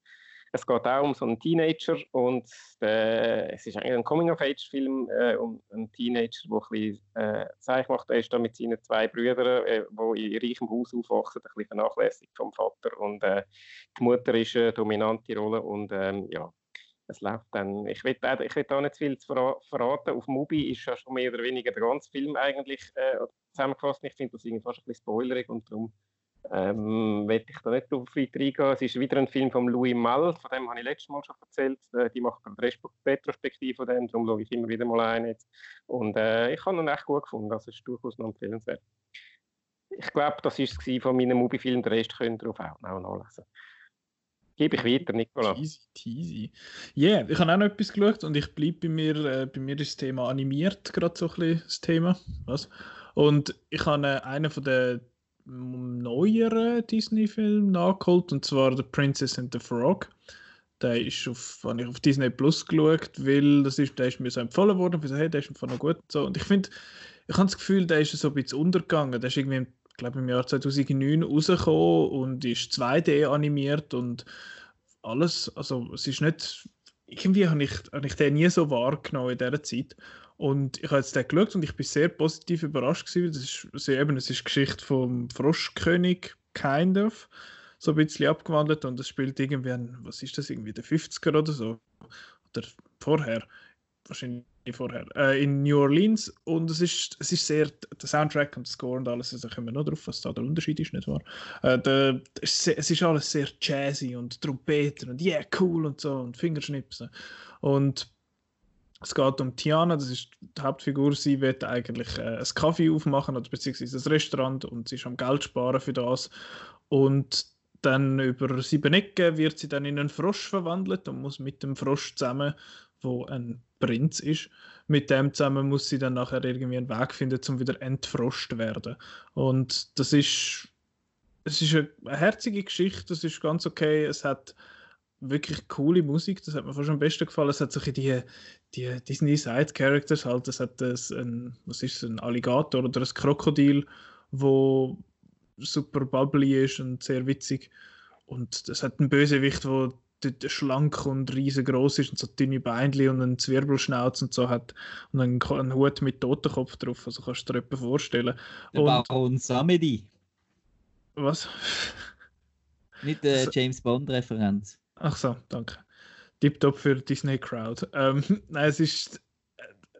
Es geht auch um so einen Teenager und der, es ist eigentlich ein Coming-of-Age-Film äh, um einen Teenager, der ein bisschen äh, Zeichen macht. Er ist da mit seinen zwei Brüdern, äh, die in reichem Haus aufwachsen, ein bisschen vernachlässigt vom Vater. Und äh, die Mutter ist eine dominante Rolle und ähm, ja, es läuft dann. Ich will, da- ich will da nicht viel zu verra- verraten. Auf Mubi ist ja schon mehr oder weniger der ganze Film eigentlich äh, zusammengefasst. Ich finde das irgendwie fast ein bisschen spoilerig und darum ähm, will ich da nicht auf weiter eingehen. Es ist wieder ein Film von Louis Malle, von dem habe ich letztes Mal schon erzählt. Äh, die macht eine Retrospektive von dem, darum schaue ich immer wieder mal ein. Und äh, ich habe ihn echt gut gefunden, also ist durchaus noch empfehlenswert. Ich glaube, das war es von meinem Movie-Film, den Rest könnt ihr auf auch nachlesen. Gebe ich weiter, Nicola. Teasy, teasy. Ja, yeah, ich habe auch noch etwas geschaut und ich bleibe bei mir, äh, bei mir ist das Thema animiert gerade so ein bisschen das Thema. Was? Und ich habe äh, einen von den neueren Disney-Filmen nachgeholt und zwar The Princess and the Frog. Der ist auf, habe ich auf Disney Plus geschaut, weil das ist, der ist mir so empfohlen worden. Ich so, hey, der ist einfach noch gut. So. und ich finde, ich habe das Gefühl, der ist so ein bisschen untergegangen. Der ist irgendwie, glaube, im Jahr 2009 rausgekommen und ist 2D animiert und alles. Also, es ist nicht. Irgendwie habe ich, habe ich den nie so wahrgenommen in dieser Zeit. Und ich habe jetzt den geschaut und ich bin sehr positiv überrascht gewesen. Das ist, also eben, es ist Geschichte vom Froschkönig, kind of, so ein bisschen abgewandelt und es spielt irgendwie, ein, was ist das, irgendwie der 50er oder so. Oder vorher, wahrscheinlich vorher, äh, in New Orleans und es ist, es ist sehr, der Soundtrack und der Score und alles, also kommen wir noch drauf, was da der Unterschied ist, nicht wahr? Äh, der, es ist sehr- es ist alles sehr jazzy und Trompeten und yeah, cool und so und Fingerschnipsen und es geht um Tiana, das ist die Hauptfigur. Sie wird eigentlich äh, ein Kaffee aufmachen oder beziehungsweise ein Restaurant und sie ist am Geld sparen für das. Und dann über sieben Ecken wird sie dann in einen Frosch verwandelt und muss mit dem Frosch zusammen, wo ein Prinz ist, mit dem zusammen muss sie dann nachher irgendwie einen Weg finden, um wieder entfroscht werden. Und das ist, es ist eine, eine herzige Geschichte, das ist ganz okay. Es hat wirklich coole Musik, das hat mir fast am besten gefallen. Es hat solche die, die Disney Side Characters halt, es hat das ein, was ist es, ein Alligator oder ein Krokodil, wo super bubbly ist und sehr witzig. Und es hat einen Bösewicht, dort schlank und riesengroß ist und so dünne Beinchen und einen Zwirbelschnauz und so hat und einen, einen Hut mit Totenkopf drauf. Also kannst du dir etwas vorstellen. Der Und Baron Samedi. was? Nicht der Also- James Bond-Referenz. Ach so, danke. Tipptopp für Disney Crowd. Ähm, nein, es ist,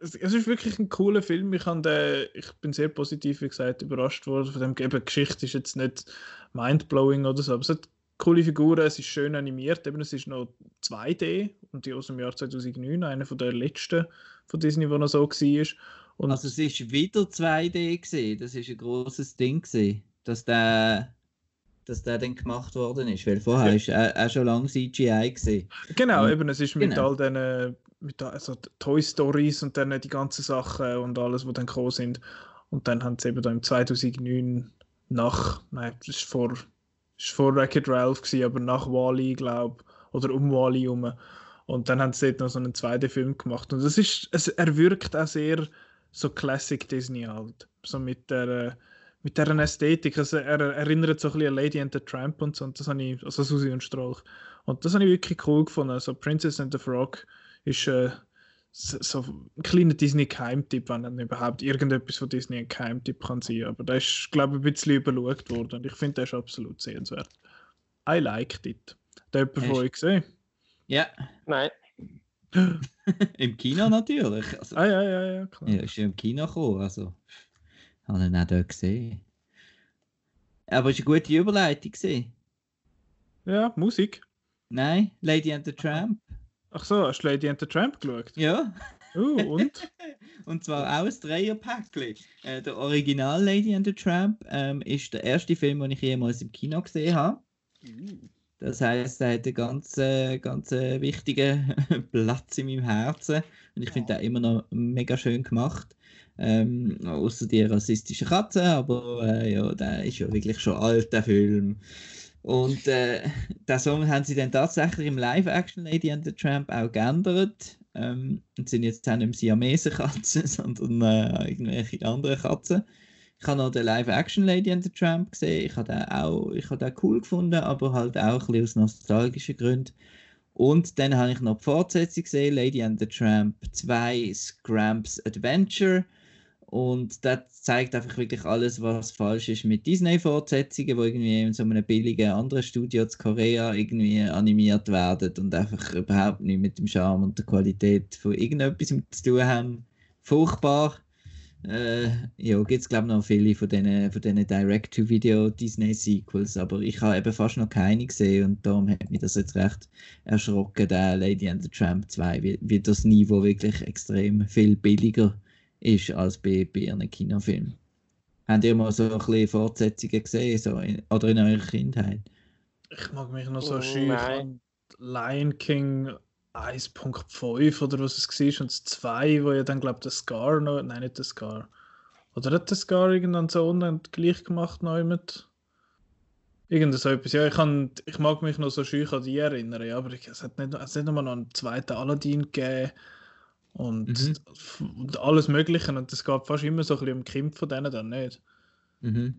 es, ist wirklich ein cooler Film. Ich, den, ich bin sehr positiv, wie gesagt, überrascht worden. Von dem eben, die Geschichte ist jetzt nicht mindblowing oder so, aber es hat coole Figuren, es ist schön animiert. Eben, es ist noch 2D und die aus dem Jahr 2009, einer von der letzten von Disney, wo noch so war. Und Also es ist wieder 2D gesehen. Das ist ein großes Ding gesehen, dass der, dass der dann gemacht worden ist. Weil vorher Ja. ist er, auch schon lange CGI gesehen. Genau, Und- eben, es ist mit genau. all diesen mit also Toy Stories und dann die ganzen Sachen und alles, die dann gekommen sind. Und dann haben sie eben da im 2009 nach, nein, das ist vor, ist vor Wreck-It Ralph gewesen, aber nach Wally, glaube oder um Wally herum. Und dann haben sie dort noch so einen zweiten Film gemacht. Und das ist, es, er wirkt auch sehr so Classic Disney halt. So mit der, mit deren Ästhetik. Also er erinnert so ein bisschen an Lady and the Tramp und so. Und das habe ich, also Susi und Strolch. Und das habe ich wirklich cool gefunden. Also Princess and the Frog ist äh, so, so ein kleiner Disney-Geheimtipp, wenn dann überhaupt irgendetwas von Disney ein Geheimtipp kann sein. Aber da ist, glaube ich, ein bisschen überschaut worden. Und ich finde, der ist absolut sehenswert. I liked it. Da jemand von euch gesehen? Ja. Nein. Im Kino natürlich. Also, Ah, ja, ja, ja, klar. ja, ist ja im Kino gekommen, also. Habe ihn auch dort gesehen. Aber es war eine gute Überleitung. Gewesen. Ja, Musik. Nein, Lady and the Tramp. Ach so, hast du Lady and the Tramp geschaut? Ja. Uh, und? Und zwar auch ein Dreierpäckchen. Äh, der Original Lady and the Tramp ähm, ist der erste Film, den ich jemals im Kino gesehen habe. Das heißt, er hat einen ganz, äh, ganz äh, wichtigen Platz in meinem Herzen. Und ich finde den immer noch mega schön gemacht. Ähm, außer die rassistische Katze, aber äh, ja, der ist ja wirklich schon alt, der Film. Und äh, den Song haben sie dann tatsächlich im Live-Action Lady and the Tramp auch geändert. Ähm, und sind jetzt auch nicht mehr Siamese-Katzen, sondern äh, irgendwelche anderen Katzen. Ich habe noch den Live-Action Lady and the Tramp gesehen. Ich habe den auch ich habe den cool gefunden, aber halt auch ein bisschen aus nostalgischen Gründen. Und dann habe ich noch die Fortsetzung gesehen, Lady and the Tramp 2 Scramps Adventure. Und das zeigt einfach wirklich alles, was falsch ist mit Disney-Fortsetzungen, die irgendwie in so einem billigen anderen Studio zu Korea irgendwie animiert werden und einfach überhaupt nicht mit dem Charme und der Qualität von irgendetwas zu tun haben. Furchtbar. Äh, ja, gibt es glaube ich noch viele von diesen, von diesen Direct-to-Video-Disney-Sequels, aber ich habe eben fast noch keine gesehen und darum hat mich das jetzt recht erschrocken, der Lady and the Tramp 2, wie, wie das Niveau wirklich extrem viel billiger ist als bei, bei ihren Kinofilmen. Habt ihr mal so ein bisschen Fortsetzungen gesehen, so in, oder in eurer Kindheit? Ich mag mich noch so Oh, schön Lion King 1.5 oder was es war und das 2, wo ja dann glaube der Scar noch, nein nicht der Scar. Oder hat der Scar irgendeinen so unten gleich gemacht noch mit? Irgend so etwas. Ja, ich, kann, ich mag mich noch so schön an die erinnern, ja, aber ich, es hat nicht, es hat nicht mal noch einen zweiten Aladdin gegeben und, Mhm. und alles Mögliche und es gab fast immer so ein bisschen um Kind von denen dann nicht. Mhm.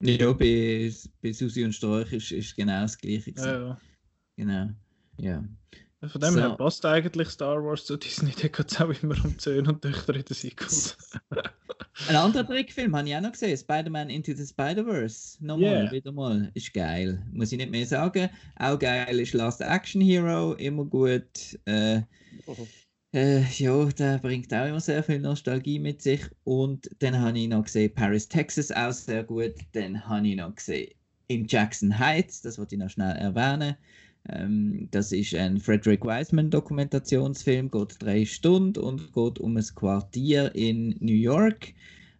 Ja, bei, bei Susi und Storch ist, ist genau das Gleiche. Ja, ja. Genau. Ja. Von dem So. her passt eigentlich Star Wars zu Disney, da geht es auch immer um Söhne und Töchter in den Sequels. Ein anderer Trickfilm habe ich auch noch gesehen, Spider-Man Into the Spider-Verse. Nochmal, Yeah. wieder mal. Ist geil. Muss ich nicht mehr sagen. Auch geil ist Last Action Hero, immer gut. Äh, äh, ja, der bringt auch immer sehr viel Nostalgie mit sich. Und dann habe ich noch gesehen Paris, Texas, auch sehr gut. Dann habe ich noch gesehen in Jackson Heights, das wollte ich noch schnell erwähnen. Ähm, das ist ein Frederick Wiseman Dokumentationsfilm, geht drei Stunden und geht um ein Quartier in New York,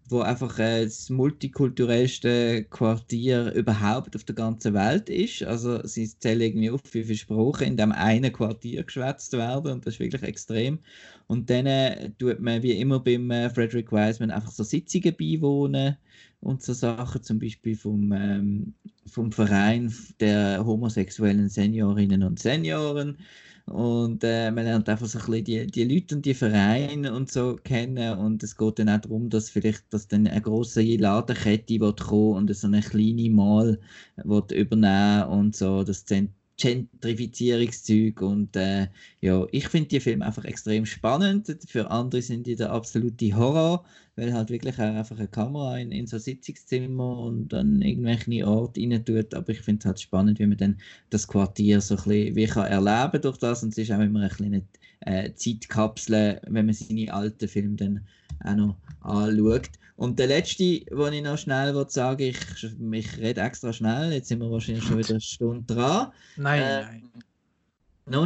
wo einfach äh, das multikulturellste Quartier überhaupt auf der ganzen Welt ist. Also sie zählen irgendwie auf, wie viele Sprachen in dem einen Quartier geschwätzt werden und das ist wirklich extrem. Und dann äh, tut man wie immer beim äh, Frederick Wiseman einfach so Sitzungen beiwohnen und so Sachen, zum Beispiel vom, ähm, vom Verein der homosexuellen Seniorinnen und Senioren. Und äh, man lernt einfach so ein bisschen die, die Leute und die Vereine und so kennen. Und es geht dann auch darum, dass vielleicht dass dann eine große Ladenkette kommen und so eine kleine Mal wird übernehmen und so das Zent- Gentrifizierungszeug und äh, ja, ich finde die Filme einfach extrem spannend. Für andere sind die der absolute Horror, weil halt wirklich auch einfach eine Kamera in, in so Sitzungszimmer und an irgendwelche Orte rein tut. Aber ich finde es halt spannend, wie man dann das Quartier so ein bisschen wie kann erleben durch das. Und es ist auch immer eine kleine äh, Zeitkapsel, wenn man seine alten Filme dann auch noch anschaut. Und der letzte, den ich noch schnell will sagen ich, ich rede extra schnell, jetzt sind wir wahrscheinlich schon wieder eine Stunde dran. Nein, Äh, nein.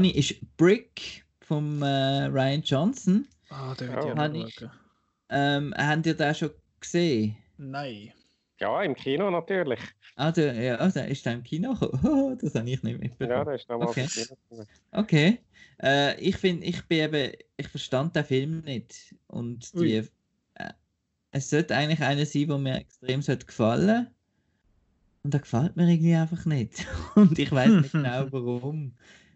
nicht ist Brick von äh, Ryan Johnson. Ah, den will Oh. noch ich- schauen. Ähm, habt ihr den schon gesehen? Nein. Ja, im Kino natürlich. Ah, der, ja, der ist da im Kino gekommen? das habe ich nicht mitbekommen. Ja, da ist nochmal Okay. okay. Okay. Äh, ich finde, ich bin eben, ich verstand den Film nicht. Und die, Ui. Es sollte eigentlich einer sein, der mir extrem sollte gefallen. Und der gefällt mir irgendwie einfach nicht. Und ich weiß nicht genau warum.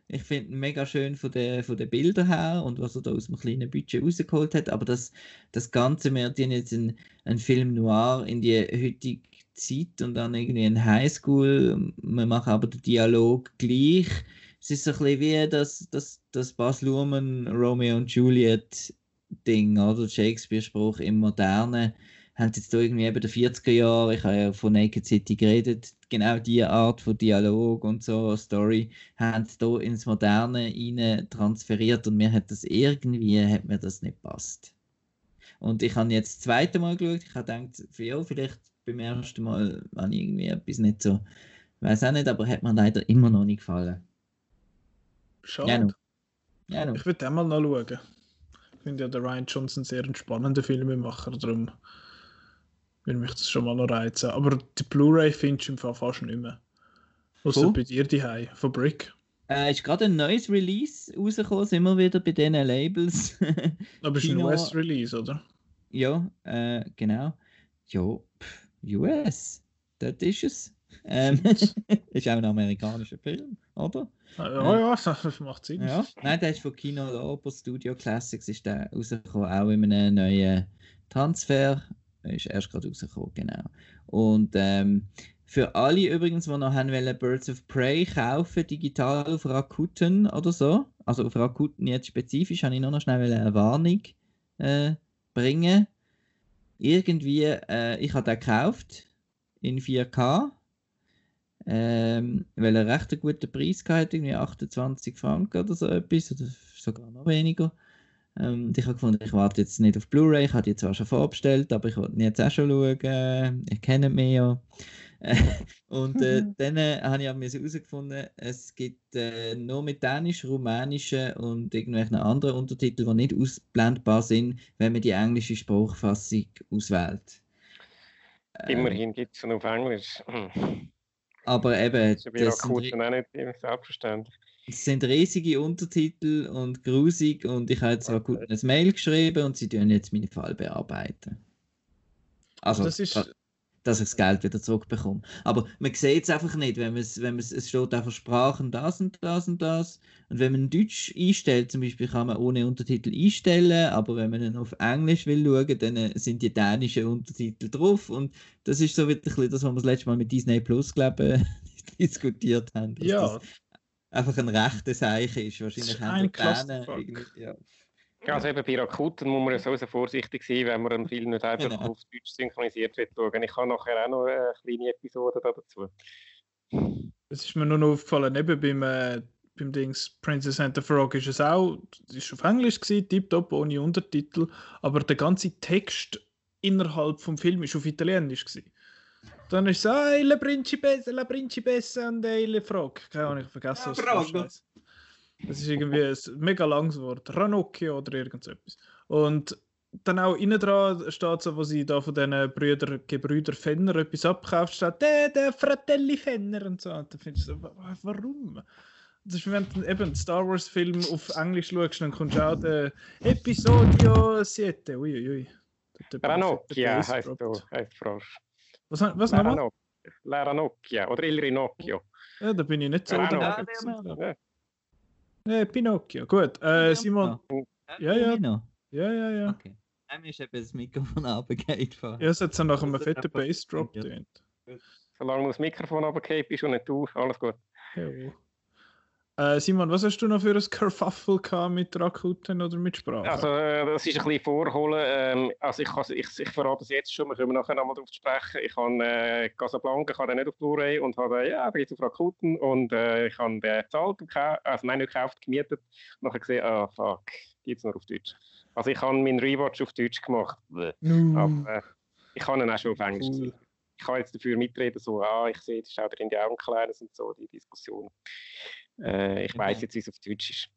Ich finde ihn mega schön von den, von den Bildern her und was er da aus einem kleinen Budget rausgeholt hat. Aber das, das Ganze, wir haben jetzt einen, einen Film noir in die heutige Zeit und dann irgendwie in Highschool. Wir machen aber den Dialog gleich. Es ist so ein bisschen wie das, das, das Bas Luhrmann Romeo und Juliet Ding, oder? Shakespeare-Spruch im Modernen haben jetzt irgendwie eben der 40er Jahre, ich habe ja von Naked City geredet, genau diese Art von Dialog und so, Story, haben sie da ins Moderne rein transferiert und mir hat das irgendwie, hat mir das nicht passt. Und ich habe jetzt das zweite Mal geschaut, ich habe gedacht, ja, vielleicht beim ersten Mal habe ich irgendwie etwas nicht so, weiß auch nicht, aber hat mir leider immer noch nicht gefallen. Schade. Ja, no. Ja, no. Ich würde den mal noch schauen. Ich finde ja der Ryan Johnson sehr einen spannenden Filmemacher, darum würde mich das schon mal noch reizen. Aber die Blu-ray findest du im Fall fast nicht mehr. Außer Wo? bei dir die von Brick. Äh, ist gerade ein neues Release rausgekommen, sind wir wieder bei diesen Labels. Aber es ist ein US-Release, oder? ja, äh, genau. Ja, US, das ist es. Ähm, ist auch ein amerikanischer Film, oder? Ah, Ja, ja, das macht Sinn. Ja. Nein, der ist von Kino Lobo Studio Classics, ist der rausgekommen, auch in einem neuen Transfer. Ist erst gerade rausgekommen, genau. Und ähm, für alle übrigens, die noch haben wollen, Birds of Prey kaufen, digital auf Rakuten oder so, also auf Rakuten jetzt spezifisch, habe ich nur noch schnell eine Warnung äh, bringen. Irgendwie, äh, ich habe den gekauft in 4K, ähm, weil er recht einen guten Preis hatte, irgendwie 28 Franken oder so etwas, oder sogar noch weniger. Ähm, und ich habe gefunden, ich warte jetzt nicht auf Blu-ray, ich habe die zwar schon vorbestellt, aber ich wollte jetzt auch schon schauen, ihr kennt mich ja. und äh, dann äh, habe ich herausgefunden, es gibt äh, nur mit dänischen, rumänischen und irgendwelchen anderen Untertiteln, die nicht ausblendbar sind, wenn man die englische Sprachfassung auswählt. Ähm, Immerhin gibt es ihn auf Englisch. Aber eben, Das ist das auch nicht selbstverständlich. es sind riesige Untertitel und grusig und ich habe jetzt Rakuten ein Mail geschrieben und sie tun jetzt meinen Fall bearbeiten. Also, das ist, dass ich das Geld wieder zurückbekomme. Aber man sieht es einfach nicht, wenn man es, wenn man es, es steht einfach Sprachen das und das und das. Und wenn man Deutsch einstellt, zum Beispiel kann man ohne Untertitel einstellen, aber wenn man dann auf Englisch will schauen, dann äh, sind die dänischen Untertitel drauf. Und das ist so bisschen das, was wir das letzte Mal mit Disney Plus, glaube ich, diskutiert haben. dass ja, das einfach ein rechter Zeichen ist. Wahrscheinlich ist haben die Dänen Clusterfuck. Ja. Also eben bei Rakuten muss man so vorsichtig sein, wenn man einen Film nicht einfach Genau. auf Deutsch synchronisiert wird schauen. Ich habe nachher auch noch eine kleine Episode da dazu. es ist mir nur noch aufgefallen, eben beim, äh, beim Dings Princess and the Frog ist es auch, es ist auf Englisch gewesen, tipptopp, ohne Untertitel, aber der ganze Text innerhalb vom Film ist auf Italienisch gewesen. Dann ist es, ah, la principessa, la principessa und il frog. Keine Ahnung, ich vergesse Ja, das. Das ist irgendwie ein mega langes Wort. Ranocchio oder irgend so etwas. Und dann auch innen dran steht so, wo sie da von diesen Brüder, Gebrüder Fenner etwas abkauft, steht der, der Fratelli Fenner und so. Und dann findest du so, wa- wa- warum? Das ist, wenn du eben einen Star Wars Film auf Englisch schaust, dann kommst du auch der Episodio 7. Uiuiui. Ranocchia heißt du, heißt Frosch. Was, was nochmal? La Ranocchia oder Il Rinocchio. Ja, da bin ich nicht so. Rano. Ja. Ja. Ja, Pinocchio. Gut. Äh, Simon. Ja, ja. Noch. Ja, ja, ja. Okay. Dann ist eben das Mikrofon runtergefallen. vorher. Ja, es hat so nach einem fetten Bassdrop ja. tönt. Solange du das Mikrofon runtergehst bist und nicht du, alles gut. Ja. Äh, Simon, was hast du noch für ein Kerfuffle gehabt mit Rakuten oder mit Sprache? Also, äh, das ist ein bisschen vorholen. Ähm, also, ich, kann- ich, ich verrate es jetzt schon, wir können nachher nochmal darauf sprechen. Ich habe äh, Casablanca, ich habe nicht auf Blu-ray und habe, ja, bin jetzt auf Rakuten und äh, ich habe den bezahlt, also nein, nicht gekauft, gemietet. Und nachher gesehen, ah, fuck, gibt es nur auf Deutsch. Also, ich habe meinen Rewatch auf Deutsch gemacht. Aber äh, ich kann ihn auch schon auf Englisch Cool. Ich kann jetzt dafür mitreden, so, ah, ich sehe, das schaut in die Augen kleines und so, die Diskussion. Äh, ich weiß Okay. jetzt, wie es auf Deutsch ist.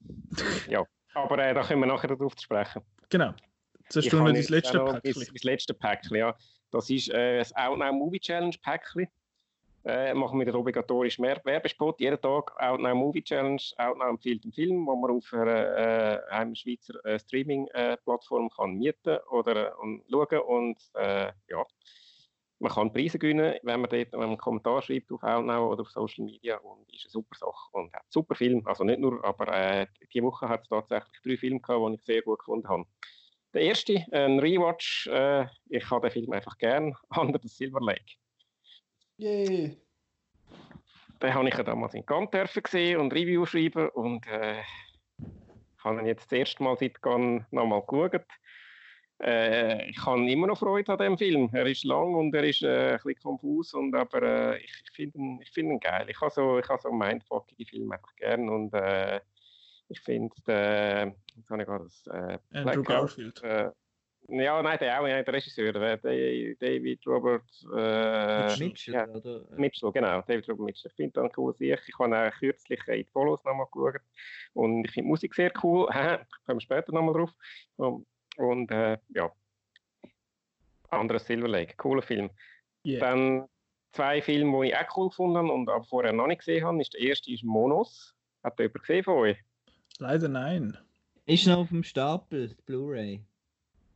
ja, aber äh, da können wir nachher darauf zu sprechen. Genau. Noch habe dein jetzt letzte Päckchen. Das, das letzte Päckchen, ja. Das ist äh, das Outnow Movie Challenge Päckchen. Äh, machen wir den obligatorischen Mer- Werbespot. Jeden Tag Outnow Movie Challenge. Outnow empfiehlt einen Film, den man auf einer, äh, einem Schweizer äh, Streaming-Plattform kann mieten oder äh, und schauen. Und äh, ja, man kann Preise gewinnen, wenn man dort einen Kommentar schreibt auf Outnow oder auf Social Media und ist eine super Sache und hat einen super Film, also nicht nur, aber äh, diese Woche hat es tatsächlich drei Filme gehabt, die ich sehr gut gefunden habe. Der erste, ein Rewatch, äh, ich habe den Film einfach gern, Under the Silver Lake. Yay! Den habe ich ja damals in Cannes gesehen und Review schreiben und äh, habe ihn jetzt das erste Mal seit Cannes nochmal geschaut äh, ich habe immer noch Freude an dem Film. Er ist lang und er ist äh, ein bisschen konfus, und, aber äh, ich, ich finde ihn, find ihn geil. Ich habe so, ich habe so mindfuckige Filme einfach gern und äh, ich finde, jetzt habe ich gerade das äh, Andrew Garfield. Äh, ja, nein, der auch, nein, der Regisseur, der, David Robert äh, Mitchell, ja, oder? Mitchell, genau, David Robert Mitchell. Ich finde das cool. Ich, ich habe auch kürzlich in Follows nochmal geschaut und ich finde die Musik sehr cool. kommen wir später nochmal drauf. Um, und äh, ja, anderes Silver Lake, cooler Film. Yeah. Dann zwei Filme, die ich auch cool gefunden habe und aber vorher noch nicht gesehen habe. Ist der erste ist Monos. Hat jemand gesehen von euch? Leider nein. Ist noch auf dem Stapel, Blu-ray.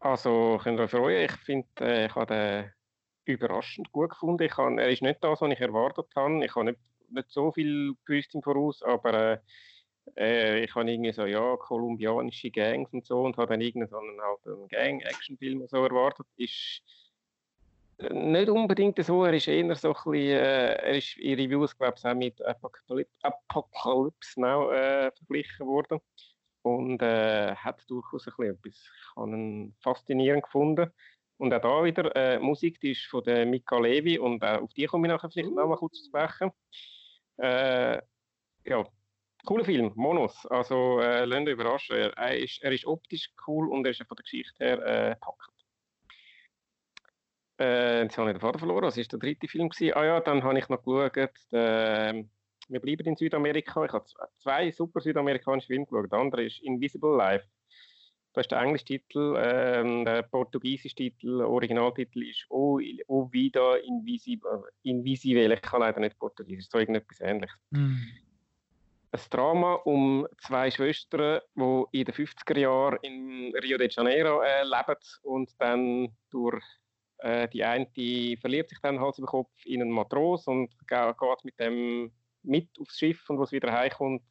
Also könnt ihr euch freuen. Ich finde, äh, ich habe den überraschend gut gefunden. Ich habe, er ist nicht das, was ich erwartet habe. Ich habe nicht, nicht so viel gewusst im Voraus, aber äh, äh, ich habe irgendwie so, ja, kolumbianische Gangs und so und habe dann irgendeinen so einen, halt Gang-Action-Film so erwartet. Ist äh, nicht unbedingt so, er ist eher so ein bisschen, äh, er ist in Reviews, glaube ich, auch mit Apocalypse, Now äh, verglichen worden und äh, hat durchaus ein bisschen etwas. Ich habe ihn faszinierend gefunden. Und auch da wieder, äh, Musik die ist von der Mika Levi und äh, auf die komme ich nachher vielleicht noch mal kurz zu sprechen. Äh, ja, Cooler Film, Monos. Also, äh, lasst euch überraschen. Er ist, er ist optisch cool und er ist von der Geschichte her äh, packend. Äh, jetzt habe ich den Vater verloren. Was war der dritte Film? Gewesen? Ah ja, dann habe ich noch geschaut. Der, wir bleiben in Südamerika. Ich habe zwei super südamerikanische Filme geschaut. Der andere ist Invisible Life. Das ist der englische Titel. Ähm, der portugiesische Titel, Originaltitel ist O, o Vida Invisible. Invisible. Ich kann leider nicht Portugiesisch. So irgendetwas ähnliches. Mm ein Drama um zwei Schwestern, die in den 50er Jahren in Rio de Janeiro äh, leben und dann durch äh, die eine die verliebt sich dann Hals über Kopf in einen Matros und geht mit dem mit aufs Schiff und was wieder heimkommt,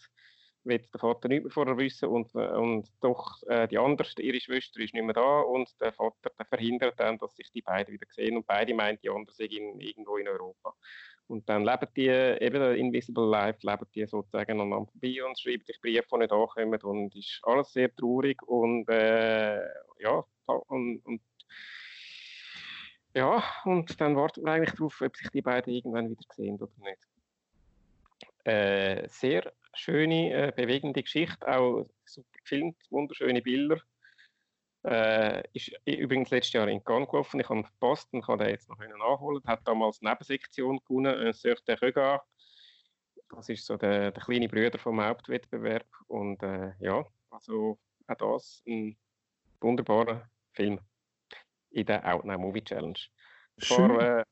wird der Vater nicht mehr vorher wissen und, und doch äh, die andere, ihre Schwester, ist nicht mehr da und der Vater der verhindert dann, dass sich die beiden wieder sehen und beide meinen, die andere sei irgendwo in Europa. Und dann leben die, eben Invisible Life, leben die sozusagen an vorbei und schreiben sich Briefe, die nicht ankommen und ist alles sehr traurig und äh, ja, und, und ja, und dann wartet man eigentlich darauf, ob sich die beiden irgendwann wieder sehen oder nicht. Äh, sehr schöne, äh, bewegende Geschichte, auch super gefilmt, wunderschöne Bilder. Äh, ist übrigens letztes Jahr in Cannes gelaufen. Ich habe ihn verpasst und kann den jetzt noch nachholen. Hat damals Nebensektion gewonnen, ein Sœur Regard. Das ist so der, der kleine Bruder vom Hauptwettbewerb. Und äh, ja, also auch das ein wunderbarer Film in der Outnow Movie Challenge. Ein paar, äh,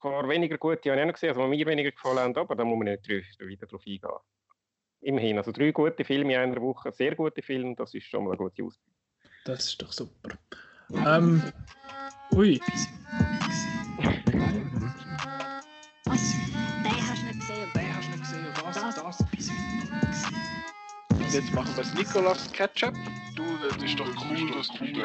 paar weniger gute habe ich noch gesehen, also mir weniger gefallen haben, aber da muss man nicht weiter drauf eingehen. Immerhin, also drei gute Filme in einer Woche, sehr gute Filme, das ist schon mal eine gute Ausbildung. Das ist doch super. Ähm, ui. Was? Den hast du nicht gesehen. Den hast du nicht gesehen. Das? das. Jetzt machen wir das Nikolas Ketchup. Du, das ist doch cool, dass du den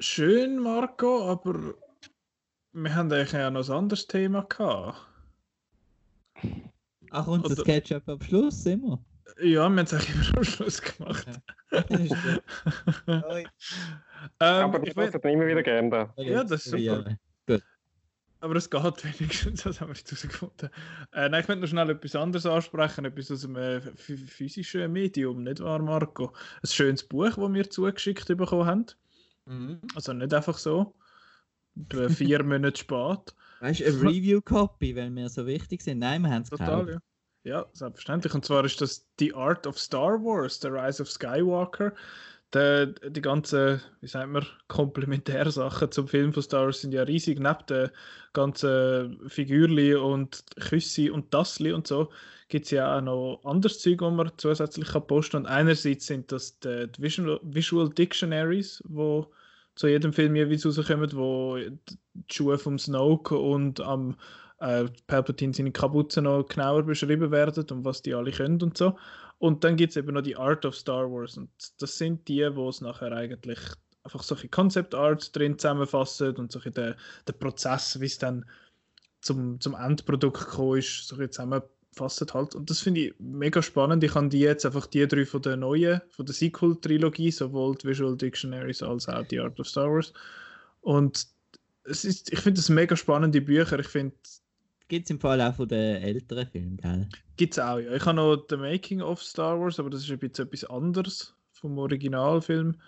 Schön, Marco, aber wir haben eigentlich auch noch ein anderes Thema gehabt. Ach, und das Ketchup am Schluss immer? Ja, wir haben es eigentlich immer am Schluss gemacht. ähm, Aber das ich immer wieder gerne da. Ja, das ist super. Ja, gut. Aber es geht wenigstens, das haben wir jetzt herausgefunden. Äh, nein, ich möchte noch schnell etwas anderes ansprechen, etwas aus einem äh, physischen Medium, nicht wahr, Marco? Ein schönes Buch, das wir zugeschickt bekommen haben. Mhm. Also nicht einfach so vier Monate spät. Weißt du, eine Review-Copy, weil wir so wichtig sind? Nein, wir haben es Total, gekauft. ja. Ja, selbstverständlich. Und zwar ist das The Art of Star Wars, The Rise of Skywalker. der, die ganzen, wie sagt man, Komplementärsachen zum Film von Star Wars sind ja riesig. Neben den ganzen Figürli und Küssi und Tassli und so gibt es ja auch noch anderes Zeug, das man zusätzlich kann posten kann. Und einerseits sind das die, die Visual, Visual Dictionaries, die zu jedem Film jeweils rauskommen, wo die Schuhe vom Snoke und am äh, Palpatine seine Kapuze noch genauer beschrieben werden und was die alle können und so. Und dann gibt es eben noch die Art of Star Wars. Und das sind die, wo es nachher eigentlich einfach solche Concept Art drin zusammenfassen und solche der, der Prozess, wie es dann zum, zum Endprodukt gekommen ist, so zusammenfassen halt. Und das finde ich mega spannend. Ich habe die jetzt einfach die drei von der neuen, von der Sequel-Trilogie, sowohl die Visual Dictionaries als auch die Art of Star Wars. Und es ist, ich finde das mega spannende Bücher. Ich finde, Gibt es im Fall auch von den älteren Filmen, gell? Gibt es auch, ja. Ich habe noch The Making of Star Wars, aber das ist ein bisschen etwas anderes vom Originalfilm.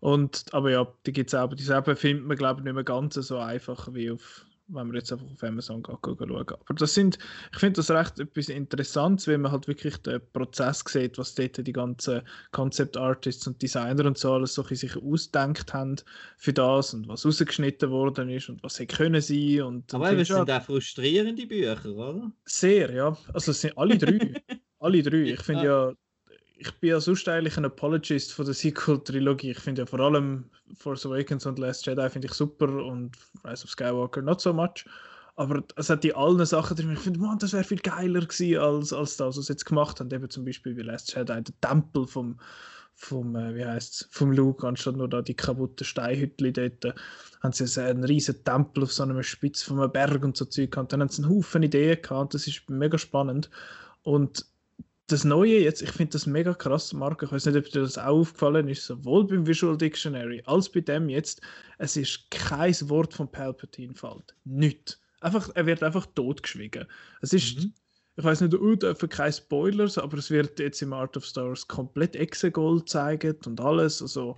Und, aber ja, die gibt es auch. Aber dieselben findet man, glaube ich, nicht mehr ganz so einfach wie auf wenn man jetzt einfach auf Amazon schauen. Aber das sind, ich finde das recht etwas Interessantes, wenn man halt wirklich den Prozess sieht, was dort die ganzen Concept Artists und Designer und so alles so sich ausdenkt haben für das und was rausgeschnitten worden ist und was sie können sein. Und, Aber es sind auch frustrierende Bücher, oder? Sehr, ja. Also es sind alle drei. alle drei. Ich finde ja ich bin ja sonst eigentlich ein Apologist von der Sequel-Trilogie. Ich finde ja vor allem Force Awakens und Last Jedi finde ich super und Rise of Skywalker not so much. Aber es hat die allen Sachen drin. Ich finde, man, das wäre viel geiler gewesen als, als das, was sie jetzt gemacht haben. Eben zum Beispiel wie Last Jedi, der Tempel vom, vom äh, wie heißt's, vom Luke, anstatt nur da die kaputten Steinhütte dort, haben sie einen riesen Tempel auf so einem Spitz von einem Berg und so Zeug gehabt. Dann haben sie einen Haufen Ideen gehabt. Das ist mega spannend. Und das Neue jetzt, ich finde das mega krass, Marc. Ich weiß nicht, ob dir das auch aufgefallen ist, sowohl beim Visual Dictionary als bei dem jetzt. Es ist kein Wort von Palpatine fällt. Nicht. Einfach, er wird einfach totgeschwiegen. Es ist, mhm. ich weiß nicht, oh, dürfen keine Spoilers, aber es wird jetzt im Art of Stars komplett Exegol gezeigt und alles. Also,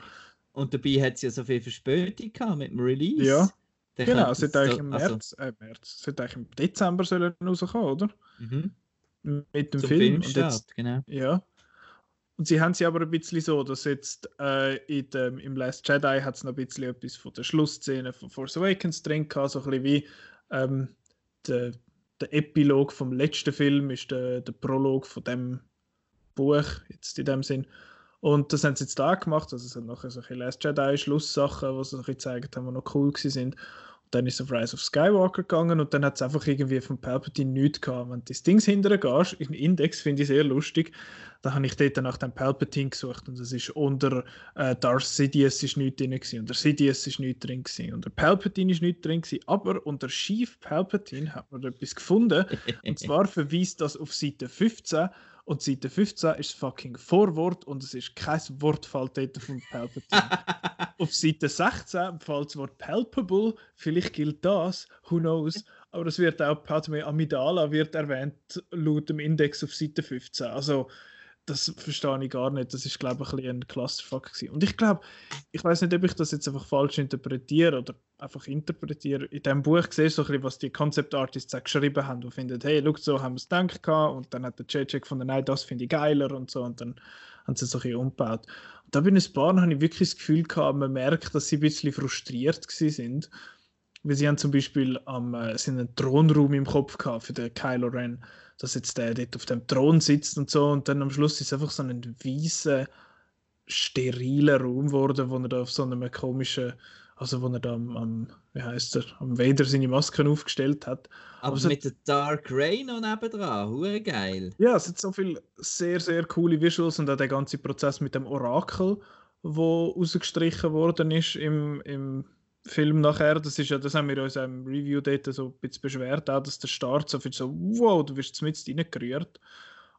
und dabei hat es ja so viel Verspätung gehabt mit dem Release. Ja. Genau, es sollte eigentlich im also März, äh, März, sollte eigentlich im Dezember sollen rauskommen, oder? Mhm mit dem Zum Film. Filmstart, und jetzt, genau. Ja. Und sie haben sie aber ein bisschen so, dass jetzt äh, in dem, im Last Jedi hat es noch ein bisschen etwas von der Schlussszene von Force Awakens drin gehabt, so ein bisschen wie ähm, der, der Epilog vom letzten Film ist der, der Prolog von dem Buch, jetzt in dem Sinn. Und das haben sie jetzt da gemacht, also es sind nachher solche Last Jedi Schlusssachen, die sie gezeigt haben, die noch cool sind dann ist auf Rise of Skywalker gegangen und dann hat es einfach irgendwie von Palpatine nichts gehabt. Wenn du das Ding hinterher gehst, in Index finde ich sehr lustig, da habe ich dort nach dem Palpatine gesucht und es ist unter äh, Darth Sidious ist nichts drin gewesen, unter Sidious ist nichts drin gewesen, unter Palpatine ist nichts drin gewesen, aber unter Chief Palpatine hat man etwas gefunden und zwar verweist das auf Seite 15 und Seite 15 ist fucking Vorwort und es ist kein Wortfall dort von Palpatine. Auf Seite 16 fällt das Wort palpable, vielleicht gilt das, who knows. Aber es wird auch Padme Amidala wird erwähnt laut dem Index auf Seite 15. Also das verstehe ich gar nicht. Das ist, glaube ich, ein, bisschen ein Clusterfuck gewesen. Und ich glaube, ich weiß nicht, ob ich das jetzt einfach falsch interpretiere oder einfach interpretiere. In diesem Buch siehst du so ein bisschen, was die Concept Artists geschrieben haben, die finden, hey, look, so haben wir es gedacht und dann hat der JJ gefunden, nein, das finde ich geiler und so und dann haben sie es so ein bisschen umgebaut. Und da bin ich ein paar, habe ich wirklich das Gefühl gehabt, man merkt, dass sie ein bisschen frustriert sind. Weil sie haben zum Beispiel am, äh, einen Thronraum im Kopf gehabt für den Kylo Ren dass jetzt der dort auf dem Thron sitzt und so und dann am Schluss ist es einfach so ein weißer, steriler Raum geworden, wo er da auf so einem komischen, also wo er da am, am wie heißt er, am Vader seine Masken aufgestellt hat. Aber, Aber mit der Dark Rain noch nebendran, hure geil. Ja, es hat so viele sehr, sehr coole Visuals und auch der ganze Prozess mit dem Orakel, wo rausgestrichen worden ist im, im Film nachher, das ist ja, das haben wir uns im Review dort so ein bisschen beschwert, auch, dass der Start so viel so, wow, du wirst mit reingerührt.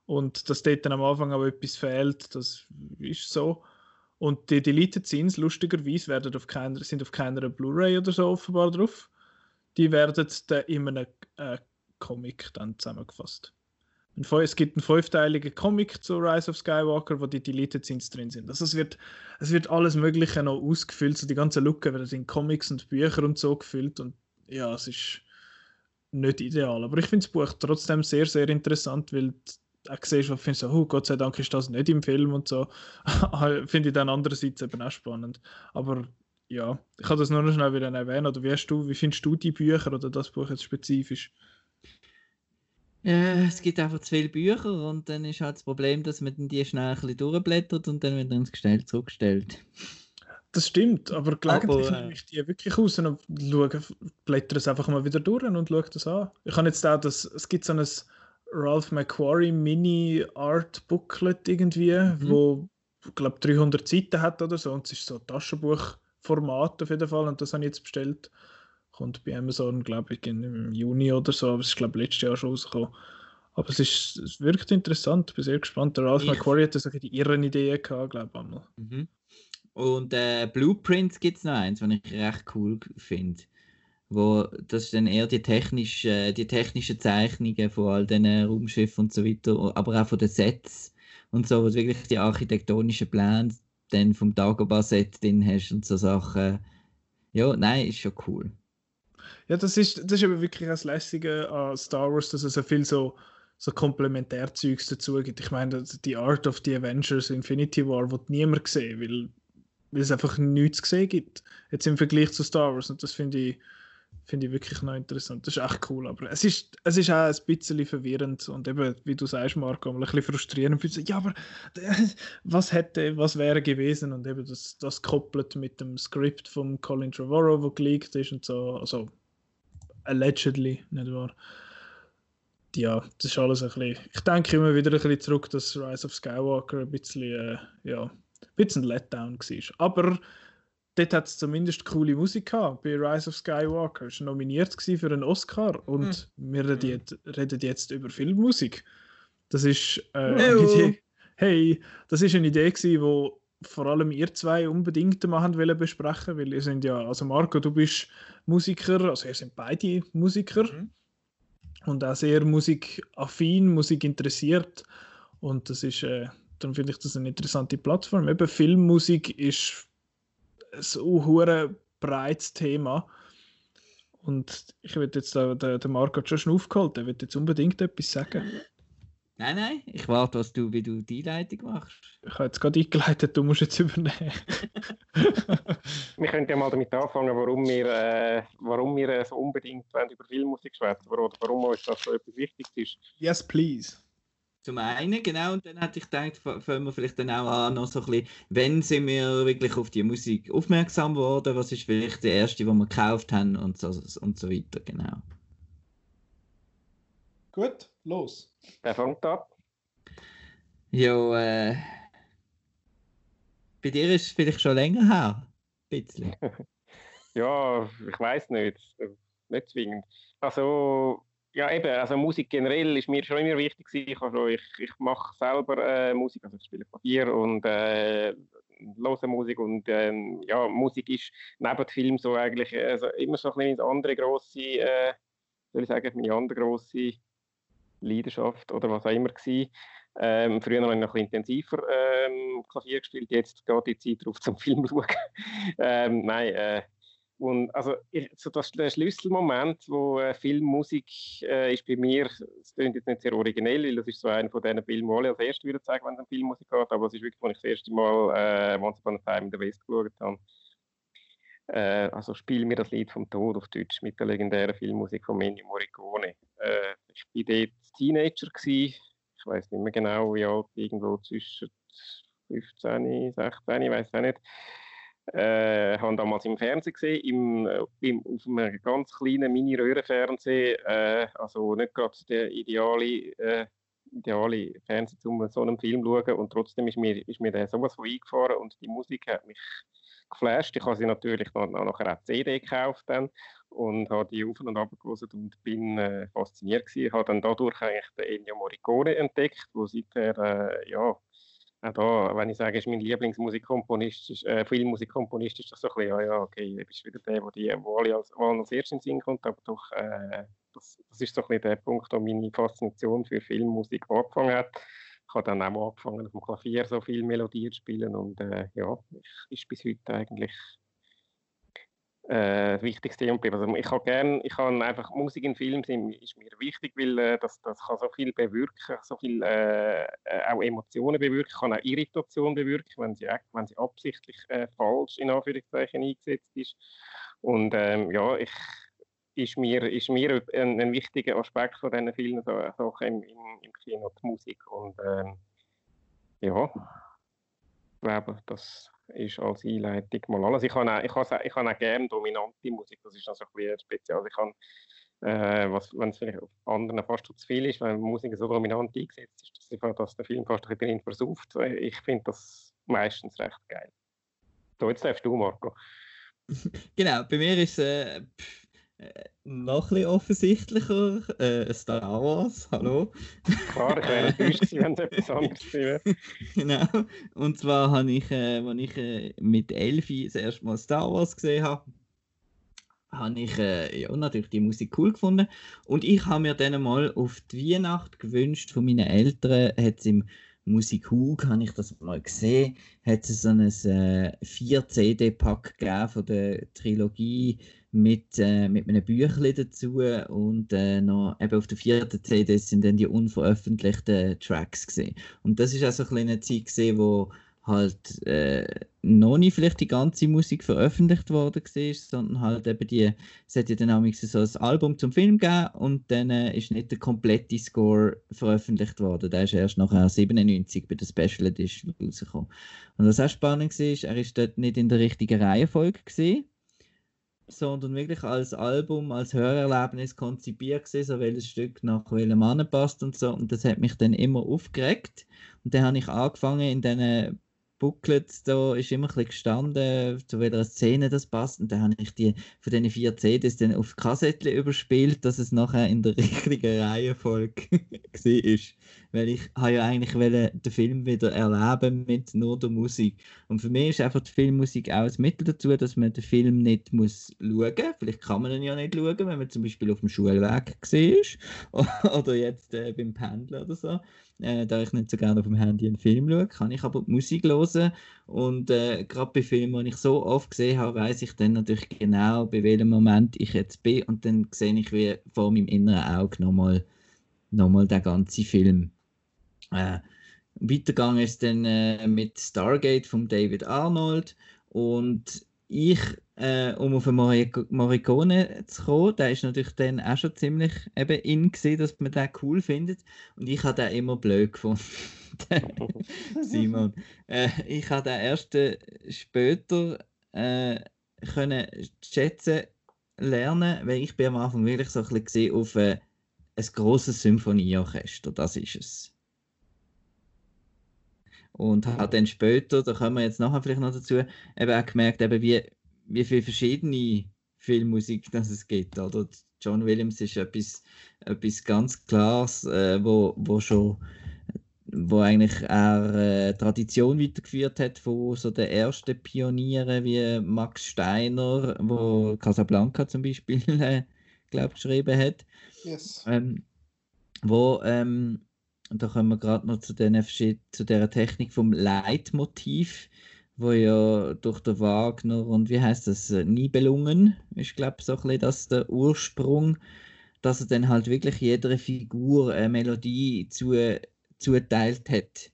Und dass dort dann am Anfang auch etwas fehlt, das ist so. Und die Deleted Scenes, lustigerweise, werden auf keiner, sind auf keiner Blu-ray oder so offenbar drauf. Die werden dann in einem äh, Comic dann zusammengefasst es gibt einen fünfteiligen Comic zu Rise of Skywalker, wo die Deleted Scenes drin sind. Also es wird, es wird alles Mögliche noch ausgefüllt, so die ganze Lücke werden in Comics und Bücher und so gefüllt und ja, es ist nicht ideal. Aber ich finde das Buch trotzdem sehr, sehr interessant, weil auch siehst, was findest du, oh, Gott sei Dank ist das nicht im Film und so, finde ich dann andererseits eben auch spannend. Aber ja, ich kann das nur noch schnell wieder erwähnen. Oder wie, du, wie findest du die Bücher oder das Buch jetzt spezifisch? Äh, es gibt einfach zu viele Bücher und dann ist halt das Problem, dass man die schnell ein bisschen durchblättert und dann wieder ins Gestell zurückstellt. Das stimmt, aber gelegentlich Aber, äh, nehme ich die wirklich raus und schaue, blättere es einfach mal wieder durch und schaue das an. Ich habe jetzt auch das, es gibt so ein Ralph McQuarrie Mini Art Booklet irgendwie, Mhm. wo ich glaube 300 Seiten hat oder so und es ist so ein Taschenbuchformat auf jeden Fall und das habe ich jetzt bestellt. Kommt bei Amazon, glaube ich, im Juni oder so, aber es ist glaube ich letztes Jahr schon rausgekommen. Aber es, ist, es wirkt interessant, ich bin sehr gespannt. Der Ralph Ich- McQuarrie hat so die irren Ideen gehabt, glaube ich einmal. Mhm. Und äh, Blueprints gibt es noch eins, was ich recht cool finde. Wo das ist dann eher die, technisch, äh, die technischen Zeichnungen von all diesen Raumschiffen und so weiter, aber auch von den Sets und so, wo du wirklich die architektonischen Pläne dann vom Dagobah-Set drin hast und so Sachen. Ja, nein, ist schon cool. Ja, das ist, das ist aber wirklich das Lässige an Star Wars, dass es so viel so, so Komplementärzeugs dazu gibt. Ich meine, die Art of the Avengers Infinity War wird niemand gesehen, weil, weil es einfach nichts zu sehen gibt. Jetzt im Vergleich zu Star Wars. Und das finde ich, finde ich wirklich noch interessant. Das ist echt cool. Aber es ist, es ist auch ein bisschen verwirrend und eben, wie du sagst, Marco, ein bisschen frustrierend. Für ja, aber was hätte, was wäre gewesen? Und eben das, das koppelt mit dem Skript von Colin Trevorrow, wo geleakt ist und so. Also, allegedly, nicht wahr? Ja, das ist alles ein bisschen. Ich denke immer wieder ein bisschen zurück, dass Rise of Skywalker ein bisschen, äh, ja, ein bisschen ein Letdown war. Aber dort hat es zumindest coole Musik gehabt bei Rise of Skywalker. Es war nominiert für einen Oscar und wir reden jetzt, reden jetzt über Filmmusik. Das ist äh, eine. Idee. Hey, das ist eine Idee gewesen, wo vor allem ihr zwei unbedingt mal haben wollen besprechen, weil ihr sind ja, also Marco, du bist Musiker, also ihr sind beide Musiker Mhm. und auch sehr musikaffin, Musik interessiert und das ist, äh, dann finde ich das eine interessante Plattform. Eben Filmmusik ist ein hure breites Thema und ich will jetzt da, der, der Marco hat schon schon aufgeholt, der wird jetzt unbedingt etwas sagen. Nein, nein, ich warte, was du, wie du die Leitung machst. Ich habe jetzt gerade eingeleitet, du musst jetzt übernehmen. Wir könnten ja mal damit anfangen, warum wir, äh, warum wir äh, so unbedingt über Filmmusik schwätzen oder warum uns das so etwas Wichtiges ist. yes, please. Zum einen, genau, und dann hätte ich gedacht, fangen wir vielleicht dann auch an, noch so ein bisschen, wenn sind wir wirklich auf die Musik aufmerksam geworden, was ist vielleicht der erste, den wir gekauft haben und so, und so weiter, genau. Gut, los. Der fängt ab. Ja, äh, bei dir ist es vielleicht schon länger her, ein bisschen. Ja, ich weiß nicht. äh, Nicht zwingend. Also, ja, eben, also Musik generell ist mir schon immer wichtig gewesen. Ich, also, ich, ich mache selber äh, Musik, also ich spiele Klavier und äh, höre Musik und ähm, ja, Musik ist neben Film so eigentlich äh, also immer so ein bisschen meine andere grosse, äh, soll ich sagen, meine andere grosse Leidenschaft oder was auch immer gewesen. Ähm, früher habe ich noch ein intensiver ähm, Klavier gespielt, jetzt geht die Zeit drauf zum Film schauen. ähm, nein, äh, und also ich, so das, der Schlüsselmoment, wo äh, Filmmusik äh, ist bei mir, es klingt jetzt nicht sehr originell, weil das ist so einer von diesen Filmen, die alle als erstes würde sagen, wenn es um Filmmusik geht, aber es ist wirklich, als ich das erste Mal äh, Once Upon a Time in the West geschaut habe. Äh, also Spiel mir das Lied vom Tod auf Deutsch mit der legendären Filmmusik von Ennio Morricone. Äh, ich war dort Teenager, gewesen. ich weiß nicht mehr genau, wie alt, irgendwo zwischen 15, 16, ich weiß auch nicht äh, habe damals im Fernsehen gesehen, im, äh, im, auf einem ganz kleinen Mini-Röhrenfernsehen, äh, also nicht gerade der ideale, äh, ideale Fernseher, um so einen Film zu schauen und trotzdem ist mir, ist mir der sowas von eingefahren und die Musik hat mich geflasht. Ich habe sie natürlich noch, noch nachher auch CD gekauft dann und habe die auf und ab gelesen und bin äh, fasziniert gewesen. Ich habe dann dadurch eigentlich den Ennio Morricone entdeckt, wo seither, äh, ja, auch da, wenn ich sage, ist mein Lieblingsmusikkomponist, ist, äh, Filmmusikkomponist, ist das so ein bisschen, ja, ja, okay, du bist wieder der, wo die, wo als, als erstes in den Sinn kommt, aber doch, äh, das, das ist so ein bisschen der Punkt, wo meine Faszination für Filmmusik angefangen hat. Ich habe dann auch angefangen, auf dem Klavier so viel Melodien zu spielen und äh, ja, ich, ist bis heute eigentlich äh, wichtiges Thema bleiben. Also ich habe gerne, ich habe einfach Musik in Filmen ist mir wichtig, weil äh, das, das kann so viel bewirken, so viel äh, äh auch Emotionen bewirken, kann auch Irritation bewirken, wenn sie, wenn sie absichtlich äh, falsch in Anführungszeichen eingesetzt ist. Und ähm, ja, ich ist mir, ist mir ein, ein wichtiger Aspekt von diesen vielen Sachen im, im, im Kino, die Musik. Und ähm, ja, ich glaube, das ist als Einleitung mal alles. Ich habe auch, ich habe, ich habe auch gerne dominante Musik, das ist also ein bisschen speziell. Also ich kann, äh, was, wenn es vielleicht auf anderen fast zu viel ist, wenn Musik so dominant eingesetzt ist, dass, ich, dass der Film fast ein bisschen versauft. Ich finde das meistens recht geil. So, jetzt darfst du, Marco. genau, bei mir ist es äh, noch ein offensichtlicher. Äh, Star Wars, hallo. Klar, ich wäre enttäuscht wenn es etwas anderes wäre. genau. Und zwar habe ich, äh, als ich äh, mit Elfi das erste Mal Star Wars gesehen habe, habe ich äh, ja, natürlich die Musik cool gefunden. Und ich habe mir dann mal auf die Weihnacht gewünscht von meinen Eltern, hat es im Musik Hug, habe ich das mal gesehen, hat es so ein äh, 4-CD-Pack gegeben von der Trilogie mit, äh, mit einem Büchlein dazu und äh, noch eben auf der vierten CD sind dann die unveröffentlichten Tracks gesehen. Und das ist auch so ein eine Zeit gesehen, wo halt äh, noch nicht vielleicht die ganze Musik veröffentlicht worden war, sondern halt eben die, es hat ja dann auch so ein Album zum Film gegeben und dann äh, ist nicht der komplette Score veröffentlicht worden. Der ist erst nachher 97 bei der Special Edition rausgekommen. Und was auch spannend war, er ist dort nicht in der richtigen Reihenfolge gesehen sondern wirklich als Album, als Hörerlebnis konzipiert gewesen, so welches Stück nach welchem Mann passt und so. Und das hat mich dann immer aufgeregt. Und dann habe ich angefangen, in diesen Booklets, da ist immer ein gestanden, zu welcher Szene das passt. Und dann habe ich die von diesen vier CDs dann auf Kassettchen überspielt, dass es nachher in der richtigen Reihenfolge war. Weil ich habe ja eigentlich den Film wieder erleben mit nur der Musik. Und für mich ist einfach die Filmmusik auch ein Mittel dazu, dass man den Film nicht muss schauen muss. Vielleicht kann man ihn ja nicht schauen, wenn man zum Beispiel auf dem Schulweg war. oder jetzt äh, beim Pendeln oder so äh, da ich nicht so gerne auf dem Handy einen Film schaue, kann ich aber die Musik hören. Und äh, gerade bei Filmen, die ich so oft gesehen habe, weiß ich dann natürlich genau, bei welchem Moment ich jetzt bin. Und dann sehe ich wie vor meinem inneren Auge nochmal noch mal den ganzen Film. Äh, weitergegangen ist dann äh, mit Stargate von David Arnold. Und ich äh, um auf Morricone zu kommen, der ist natürlich dann auch schon ziemlich eben in gesehen, dass man den cool findet. Und ich habe den immer blöd gefunden. Simon. Äh, ich habe den erst äh, später äh, können schätzen lernen, weil ich bin am Anfang wirklich so ein bisschen auf äh, ein grosses Symphonieorchester. Das ist es. Und habe dann später, da kommen wir jetzt nachher vielleicht noch dazu, eben auch gemerkt, eben wie wie viele verschiedene Filmmusik das es gibt. Oder? John Williams ist etwas, etwas ganz Klares, äh, wo, wo schon wo eigentlich er äh, Tradition weitergeführt hat von so den ersten Pionieren wie Max Steiner, wo Casablanca zum Beispiel, äh, glaube geschrieben hat. Yes. Ähm, wo ähm, da kommen wir gerade noch zu, den, zu der Technik vom Leitmotiv wo ja durch den Wagner und wie heißt das, äh, Nibelungen, ist glaube so ein bisschen das der Ursprung, dass er dann halt wirklich jeder Figur eine Melodie zu, zuteilt hat.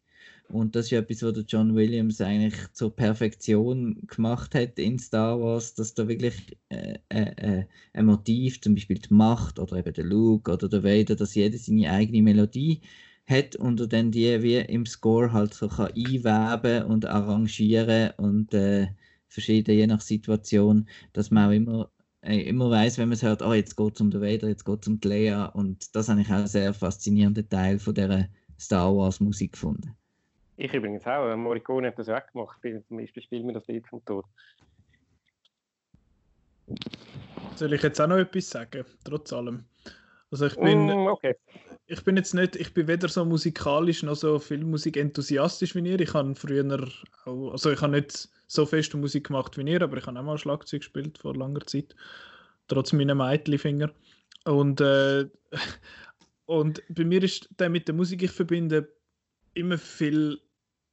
Und das ist ja etwas, was der John Williams eigentlich zur Perfektion gemacht hat in Star Wars, dass da wirklich äh, äh, äh ein Motiv, zum Beispiel die Macht oder eben der Luke oder der Vader, dass jeder seine eigene Melodie hat und er dann die wie im Score halt so kann einweben und arrangieren und äh, verschiedene je nach Situation, dass man auch immer äh, immer weiß, wenn man es hört, oh, jetzt geht es um den Vader, jetzt geht es um die Leia und das habe ich auch einen sehr faszinierenden Teil von dieser Star Wars Musik gefunden. Ich übrigens auch, Morricone hat das auch gemacht, zum Beispiel spielen wir das Lied vom Tod. Soll ich jetzt auch noch etwas sagen, trotz allem? Also ich bin, mm, okay ich bin jetzt nicht, ich bin weder so musikalisch noch so Filmmusik enthusiastisch wie ihr. Ich habe früher auch, also ich habe nicht so feste Musik gemacht wie ihr, aber ich habe auch mal Schlagzeug gespielt vor langer Zeit, trotz meiner Meitli-Finger. Und, äh, und bei mir ist der mit der Musik, ich verbinde immer viel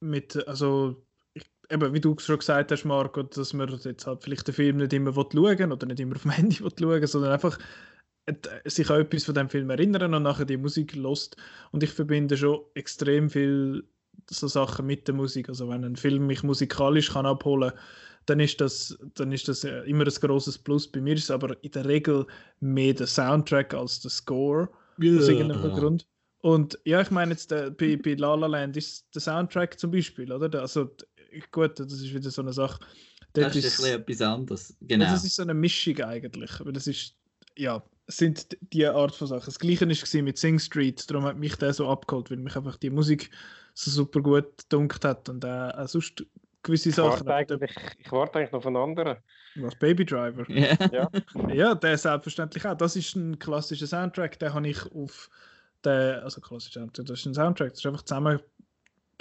mit, also ich, eben, wie du schon gesagt hast, Marco, dass man jetzt halt vielleicht den Film nicht immer schauen oder nicht immer auf dem Handy schauen sondern einfach sich an etwas von dem Film erinnern und nachher die Musik lost. Und ich verbinde schon extrem viel so Sachen mit der Musik. Also wenn ein Film mich musikalisch kann abholen dann ist das, dann ist das immer ein großes Plus. Bei mir ist es aber in der Regel mehr der Soundtrack als der Score. Yeah. Aus irgendeinem Grund. Und ja, ich meine jetzt der, bei, bei La La Land ist der Soundtrack zum Beispiel, oder? Also gut, das ist wieder so eine Sache. Das ist, ist etwas anderes, genau. Das ist so eine Mischung eigentlich, aber das ist, ja, sind die Art von Sachen. Das Gleiche war mit Sing Street, darum hat mich der so abgeholt, weil mich einfach die Musik so super gut gedunkt hat und äh, sonst gewisse ich Sachen. Warte ich warte eigentlich noch von anderen. Was, Baby Driver? Yeah. Ja. ja, der selbstverständlich auch. Das ist ein klassischer Soundtrack, den habe ich auf der, also klassischer Soundtrack, das ist ein Soundtrack, das ist einfach zusammen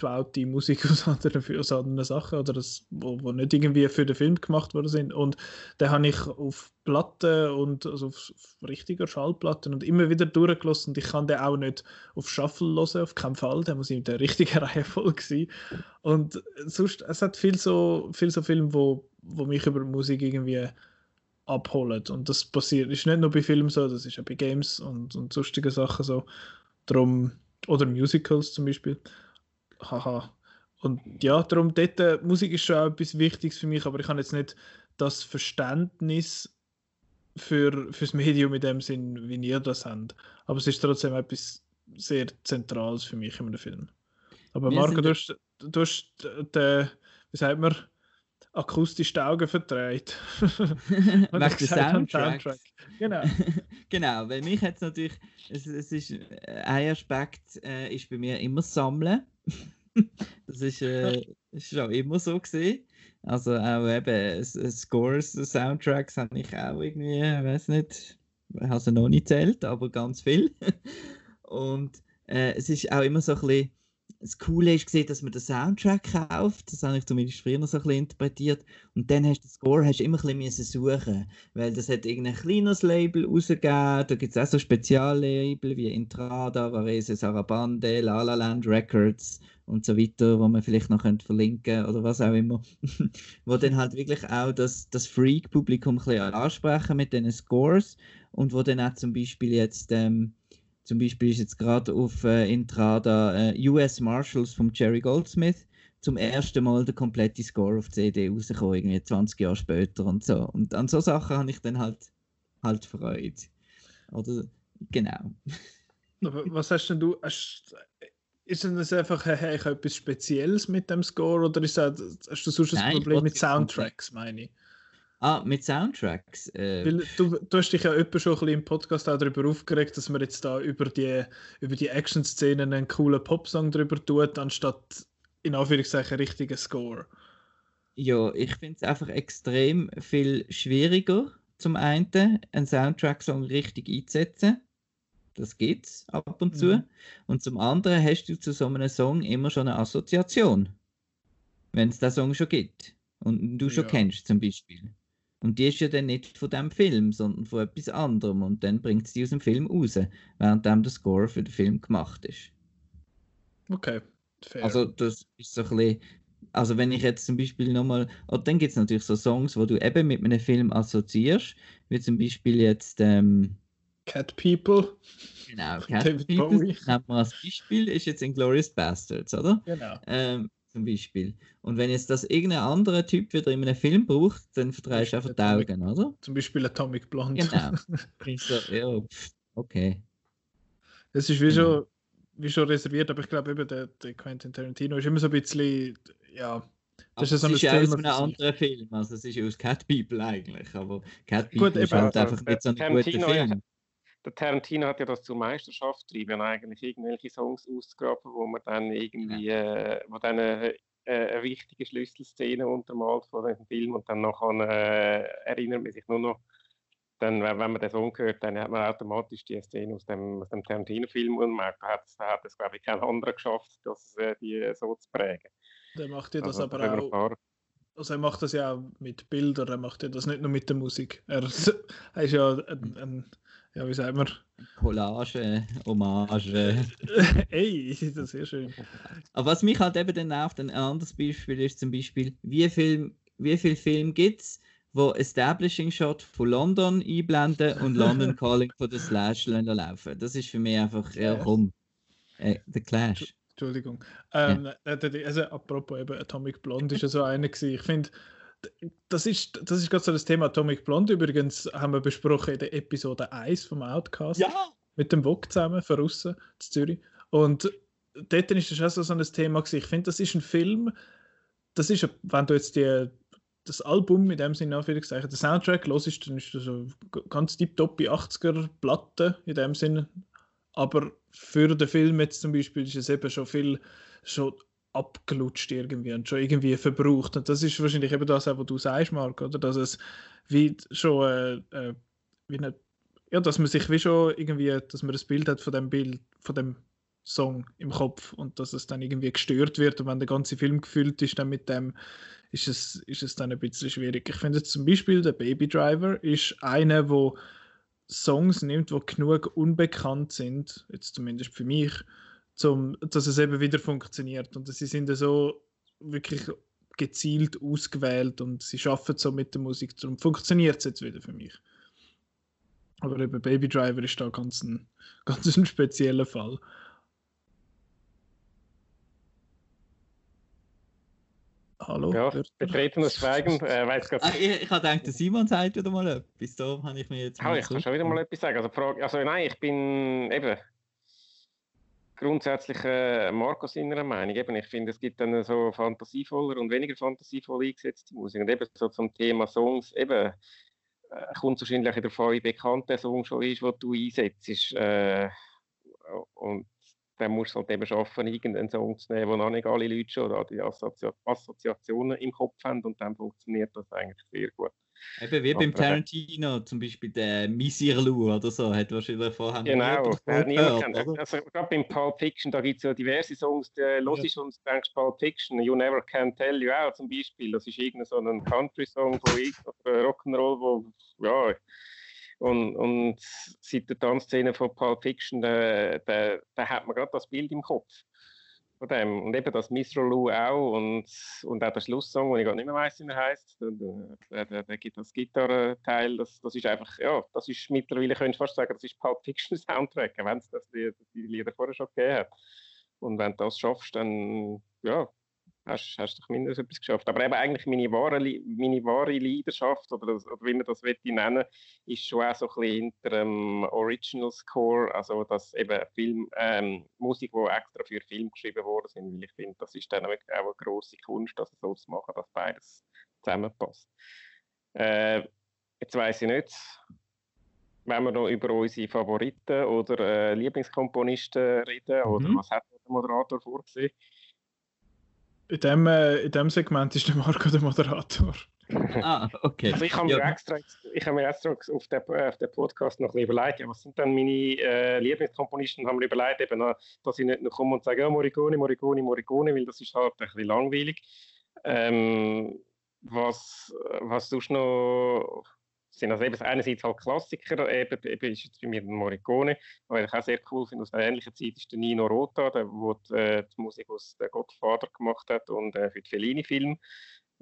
gebaute Musik aus anderen, aus anderen Sachen, oder das, wo, wo nicht irgendwie für den Film gemacht worden sind. Und den habe ich auf Platten und also auf, auf richtiger Schallplatten und immer wieder durchgelassen. Und ich kann den auch nicht auf Shuffle hören, auf keinen Fall. Der muss in der richtigen Reihenfolge sein. Und sonst, es hat viel so, viel so Filme, wo, wo mich über Musik irgendwie abholen. Und das passiert, ist nicht nur bei Filmen so, das ist auch bei Games und, und sonstigen Sachen so. Darum, oder Musicals zum Beispiel haha. Und ja, darum, dort, äh, Musik ist schon auch etwas Wichtiges für mich, aber ich habe jetzt nicht das Verständnis für fürs Medium in dem Sinn, wie ihr das habt. Aber es ist trotzdem etwas sehr Zentrales für mich in einem Film. Aber Wir Marco, du hast, du hast den, wie sagt man, akustisch die Augen verdreht. Wegen der Soundtrack. Genau. genau, weil mich jetzt natürlich, es, es ist, äh, ein Aspekt äh, ist bei mir immer das Sammeln. das ist, äh, ist schon immer so gesehen. Also auch eben Scores, Soundtracks habe ich auch irgendwie, weiß nicht, habe sie noch nicht zählt, aber ganz viel. Und äh, es ist auch immer so ein bisschen das Coole ist dass man den Soundtrack kauft. Das habe ich zumindest früher noch so ein bisschen interpretiert. Und dann hast du den Score hast du immer ein bisschen suchen weil das hat irgendein kleines Label rausgegeben. Da gibt es auch so Speziallabel wie Intrada, Varese Sarabande, La La Land Records und so weiter, wo man vielleicht noch könnte verlinken oder was auch immer. wo dann halt wirklich auch das, das Freak-Publikum ein bisschen ansprechen mit diesen Scores und wo dann auch zum Beispiel jetzt ähm, zum Beispiel ist jetzt gerade auf äh, Intrada äh, US Marshals von Jerry Goldsmith zum ersten Mal der komplette Score auf CD rausgekommen, irgendwie 20 Jahre später und so. Und an so Sachen habe ich dann halt, halt Freude. Oder, genau. was hast denn du, hast, ist denn das einfach, hey, ich habe etwas Spezielles mit dem Score oder ist das, hast du sonst ein Problem mit Soundtracks, meine ich? Ah, mit Soundtracks. Äh. Weil du, du hast dich ja öppe schon ein bisschen im Podcast auch darüber aufgeregt, dass man jetzt da über die, über die Action-Szenen einen coolen Popsong drüber tut, anstatt in Anführungszeichen richtigen Score. Ja, ich finde es einfach extrem viel schwieriger, zum einen einen Soundtrack-Song richtig einzusetzen. Das geht's ab und zu. Mhm. Und zum anderen hast du zu so einem Song immer schon eine Assoziation. Wenn es den Song schon gibt. Und du schon ja. kennst zum Beispiel. Und die ist ja dann nicht von dem Film, sondern von etwas anderem. Und dann bringt sie aus dem Film raus, während der Score für den Film gemacht ist. Okay, fair. Also das ist so ein bisschen, also wenn ich jetzt zum Beispiel nochmal, oh, dann gibt es natürlich so Songs, wo du eben mit einem Film assoziierst, wie zum Beispiel jetzt ähm, Cat People. Genau, Cat David People. Bowie. Nehmen wir als Beispiel, ist jetzt Inglourious Bastards, oder? Genau. Ähm, zum Beispiel. Und wenn jetzt das irgendein anderer Typ wieder in einem Film braucht, dann verdrehst du einfach die Augen, oder? Zum Beispiel Atomic Blonde. Genau. so, ja, okay. Das ist wie, genau. schon, wie schon reserviert, aber ich glaube eben, der, der Quentin Tarantino ist immer so ein bisschen, ja. Das ist, so ist ja aus einem anderen Film, also es ist ja aus Cat People eigentlich, aber Cat People Gut, ist halt also, einfach nicht so ein guter Film der Tarantino hat ja das zur Meisterschaft getrieben, eigentlich irgendwelche Songs auszugraben, wo man dann irgendwie, äh, wo dann äh, eine wichtige Schlüsselszene untermalt von dem Film und dann noch äh, erinnert man sich nur noch, dann, wenn man den Song hört, dann hat man automatisch die Szene aus dem, aus dem Tarantino-Film und man hat, hat es, glaube ich, kein anderer geschafft, das, äh, die so zu prägen. Der macht ja das also, aber auch. Also er macht das ja auch mit Bildern, er macht ja das nicht nur mit der Musik. Er, er ist ja ein, ein ja, wie sagen wir? Collage, Hommage. Ey, das ist sehr schön. Aber was mich halt eben dann nervt, ein anderes Beispiel ist zum Beispiel, wie viel, wie viel Film gibt es, wo Establishing Shot von London einblenden und London Calling von der Slash laufen. Das ist für mich einfach, ja komm, äh, der Clash. Entschuldigung. Ähm, äh, Also apropos eben Atomic Blonde ist ja so einer gewesen. Ich finde, das ist, das ist gerade so das Thema Atomic Blonde. Übrigens haben wir besprochen in der Episode 1 vom Outcast. Ja! Mit dem Wok zusammen von Russen in Zürich. Und dort ist das auch so ein Thema gewesen. Ich finde, das ist ein Film, das ist, wenn du jetzt die, das Album mit dem Sinne Anführungszeichen, der Soundtrack los ist, dann ist das so ganz tipptopp 80er Platte in dem Sinne. Aber für den Film jetzt zum Beispiel ist es eben schon viel schon abgelutscht irgendwie und schon irgendwie verbraucht. Und das ist wahrscheinlich eben das, was du sagst, Marc, oder? Dass es wie schon äh, äh, wie eine, ja, dass man sich wie schon irgendwie, dass man das Bild hat von dem Bild, von dem Song im Kopf und dass es dann irgendwie gestört wird und wenn der ganze Film gefüllt ist, dann mit dem ist es, ist es dann ein bisschen schwierig. Ich finde zum Beispiel der Baby Driver ist einer, wo Songs nimmt, die genug unbekannt sind, jetzt zumindest für mich, zum, dass es eben wieder funktioniert. Und sie sind so wirklich gezielt ausgewählt und sie schaffen so mit der Musik. Darum funktioniert es jetzt wieder für mich. Aber eben Baby Driver ist da ganz ein, ganz ein spezieller Fall. Hallo? Ja, betretenes Schweigen. Äh, weiss ah, ich, ich habe gedacht, der Simon sagt wieder mal etwas. Da habe ich mir jetzt. Ah, ich kann schon wieder mal etwas sagen. Also, Frage, also nein, ich bin eben grundsätzlich äh, Marco seiner Meinung. Eben, ich finde, es gibt dann so fantasievoller und weniger fantasievoll eingesetzte Musik. Und eben so zum Thema Songs, eben äh, kommt wahrscheinlich davon, wie bekannt der Song schon ist, den du einsetzt. Äh, und dann musst du halt eben schaffen, irgendeinen Song zu nehmen, wo noch nicht alle Leute schon die Assozi Assoziationen im Kopf haben und dann funktioniert das eigentlich sehr gut. Eben wie beim Tarantino, zum Beispiel der Misirlu oder so, hat wahrscheinlich vorher Genau, hat niemand kennt. Also gerade beim Pulp Fiction, da gibt es ja diverse Songs, die los ist und denkst Pulp Fiction, You Never Can Tell You Out zum Beispiel, das ist irgendein so ein Country-Song von Rock'n'Roll, wo, ja, und, und seit der Tanzszene von Pulp Fiction, da, da, da hat man gerade das Bild im Kopf. Von dem. Und eben das Miss Lou auch und, und auch der Schlusssong, den ich gar nicht mehr weiss, wie er heisst, der, der, der, das Gitarrenteil, das, das ist einfach, ja, das ist mittlerweile, könntest du fast sagen, das ist Pulp Fiction Soundtrack, wenn es die, die Lieder vorher schon gegeben hat. Und wenn du das schaffst, dann, ja, hast, hast du mindestens etwas geschafft. Aber eben eigentlich meine wahre, meine wahre Leidenschaft, oder, das, oder wie man das nennen ist schon auch so ein bisschen hinter dem Original Score, also dass eben Film, ähm, Musik, die extra für Film geschrieben worden sind, weil ich finde, das ist dann auch eine grosse Kunst, das so zu machen, dass beides zusammenpasst. Äh, jetzt weiß ich nicht, wenn wir noch über unsere Favoriten oder äh, Lieblingskomponisten reden, mhm. oder was hat der Moderator vorgesehen? In dem, äh, in dem Segment ist der Marco der Moderator. ah, okay. Also ich habe mir, ja. extra, ich habe mir extra auf den, auf den Podcast noch ein bisschen überlegt, ja, was sind denn meine äh, Lieblingskomponisten, haben mir überlegt, eben, dass ich nicht noch komme und sage, ja, Morricone, Morricone, Morricone, weil das ist halt ein bisschen langweilig. Ähm, was, was sonst noch sind also eben einerseits halt Klassiker, eben, eben ist jetzt bei mir Morricone, aber ich auch sehr cool finde, aus einer ähnlichen Zeit ist der Nino Rota, der, der die, äh, die Musik aus der Gottvater gemacht hat und äh, für die Fellini-Filme.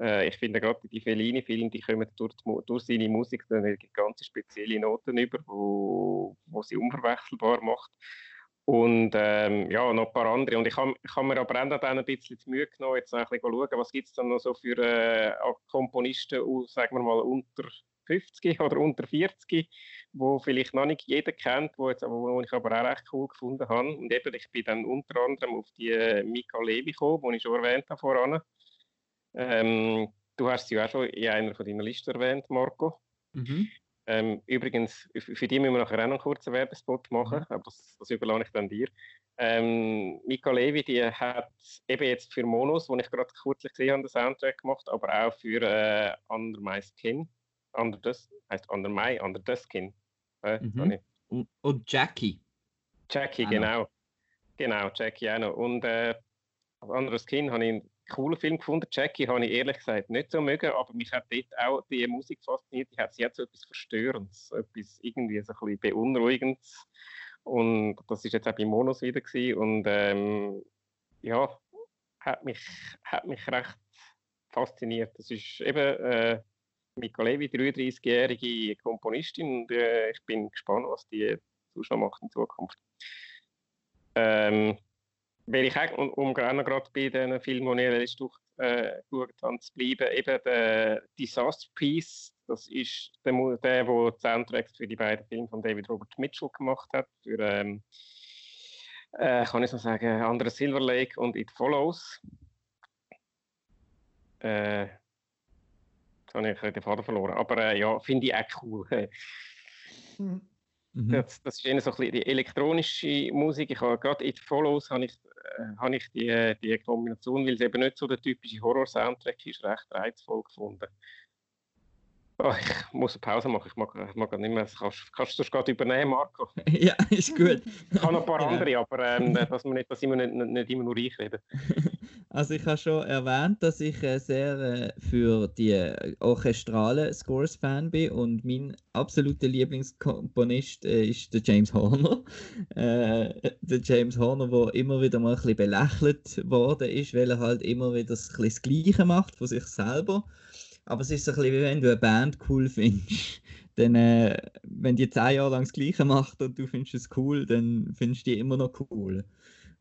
Äh, ich finde gerade die Fellini-Filme, die kommen durch, die, durch seine Musik dann ganz spezielle Noten über, wo, wo sie unverwechselbar macht. Und ähm, ja, noch ein paar andere. Und ich habe hab mir aber auch dann ein bisschen die Mühe genommen, jetzt ein bisschen schauen, was gibt es dann noch so für äh, Komponisten, sagen wir mal, unter 50 oder unter 40, wo vielleicht noch nicht jeder kennt, wo, jetzt, wo ich aber auch recht cool gefunden habe. Und eben, ich bin dann unter anderem auf die äh, Mika Levi gekommen, die ich schon erwähnt habe voran. Ähm, du hast sie ja auch schon in einer von deiner Listen erwähnt, Marco. Mhm. Ähm, übrigens, für die müssen wir nachher auch noch einen kurzen Werbespot machen, mhm. aber das, das überlasse ich dann dir. Ähm, Mika Levi, die hat eben jetzt für Monos, wo ich gerade kürzlich gesehen habe, den Soundtrack gemacht, aber auch für äh, Under My Skin Under das heißt Under My, Under the Skin. Äh, mhm. und, und, Jackie. Jackie, auch genau. Genau, Jackie auch noch. Und äh, Under Skin habe ich cooler Film gefunden. Jackie habe ich ehrlich gesagt nicht so mögen, aber mich hat dort auch die Musik fasziniert. Die hat sie hat so etwas Verstörendes, etwas irgendwie so ein bisschen Beunruhigendes. Und das ist jetzt auch bei Monos wieder gewesen. Und ähm, ja, hat mich, hat mich recht fasziniert. Das ist eben äh, Mika Levi, 33-jährige Komponistin und äh, ich bin gespannt, was die sonst noch macht in Zukunft. Ähm, weil ich auch, um, gerade bei den Filmen, die ich letzte Woche äh, zu bleiben, eben der Disaster Piece, das ist der, der, der die Soundtracks für die beiden Filme von David Robert Mitchell gemacht hat, für, ähm, äh, kann ich so sagen, Andere Silver Lake und It Follows. Äh, habe ich den Faden verloren, aber äh, ja, finde ich auch cool. Mhm. Das, das, ist eher so ein bisschen die elektronische Musik. Ich habe gerade It Follows habe ich, äh, habe ich die, die Kombination, weil es eben nicht so der typische Horror-Soundtrack ist, recht reizvoll gefunden. Oh, ich muss eine Pause machen, ich mag, ich mag nicht mehr. Kannst, kannst du das gerade übernehmen, Marco? ja, ist gut. Ich habe noch ein paar andere, aber ähm, dass, wir nicht, dass wir nicht, nicht immer nur ich reden. Also ich habe schon erwähnt, dass ich äh, sehr äh, für die äh, orchestralen Scores Fan bin und mein absoluter Lieblingskomponist ist der James Horner. Äh, der James Horner, der immer wieder mal ein bisschen belächelt worden ist, weil er halt immer wieder das, das Gleiche macht von sich selber. Aber es ist so ein bisschen wie wenn du eine Band cool findest. Dann, äh, wenn die zehn Jahre lang das Gleiche macht und du findest es cool, dann findest du die immer noch cool.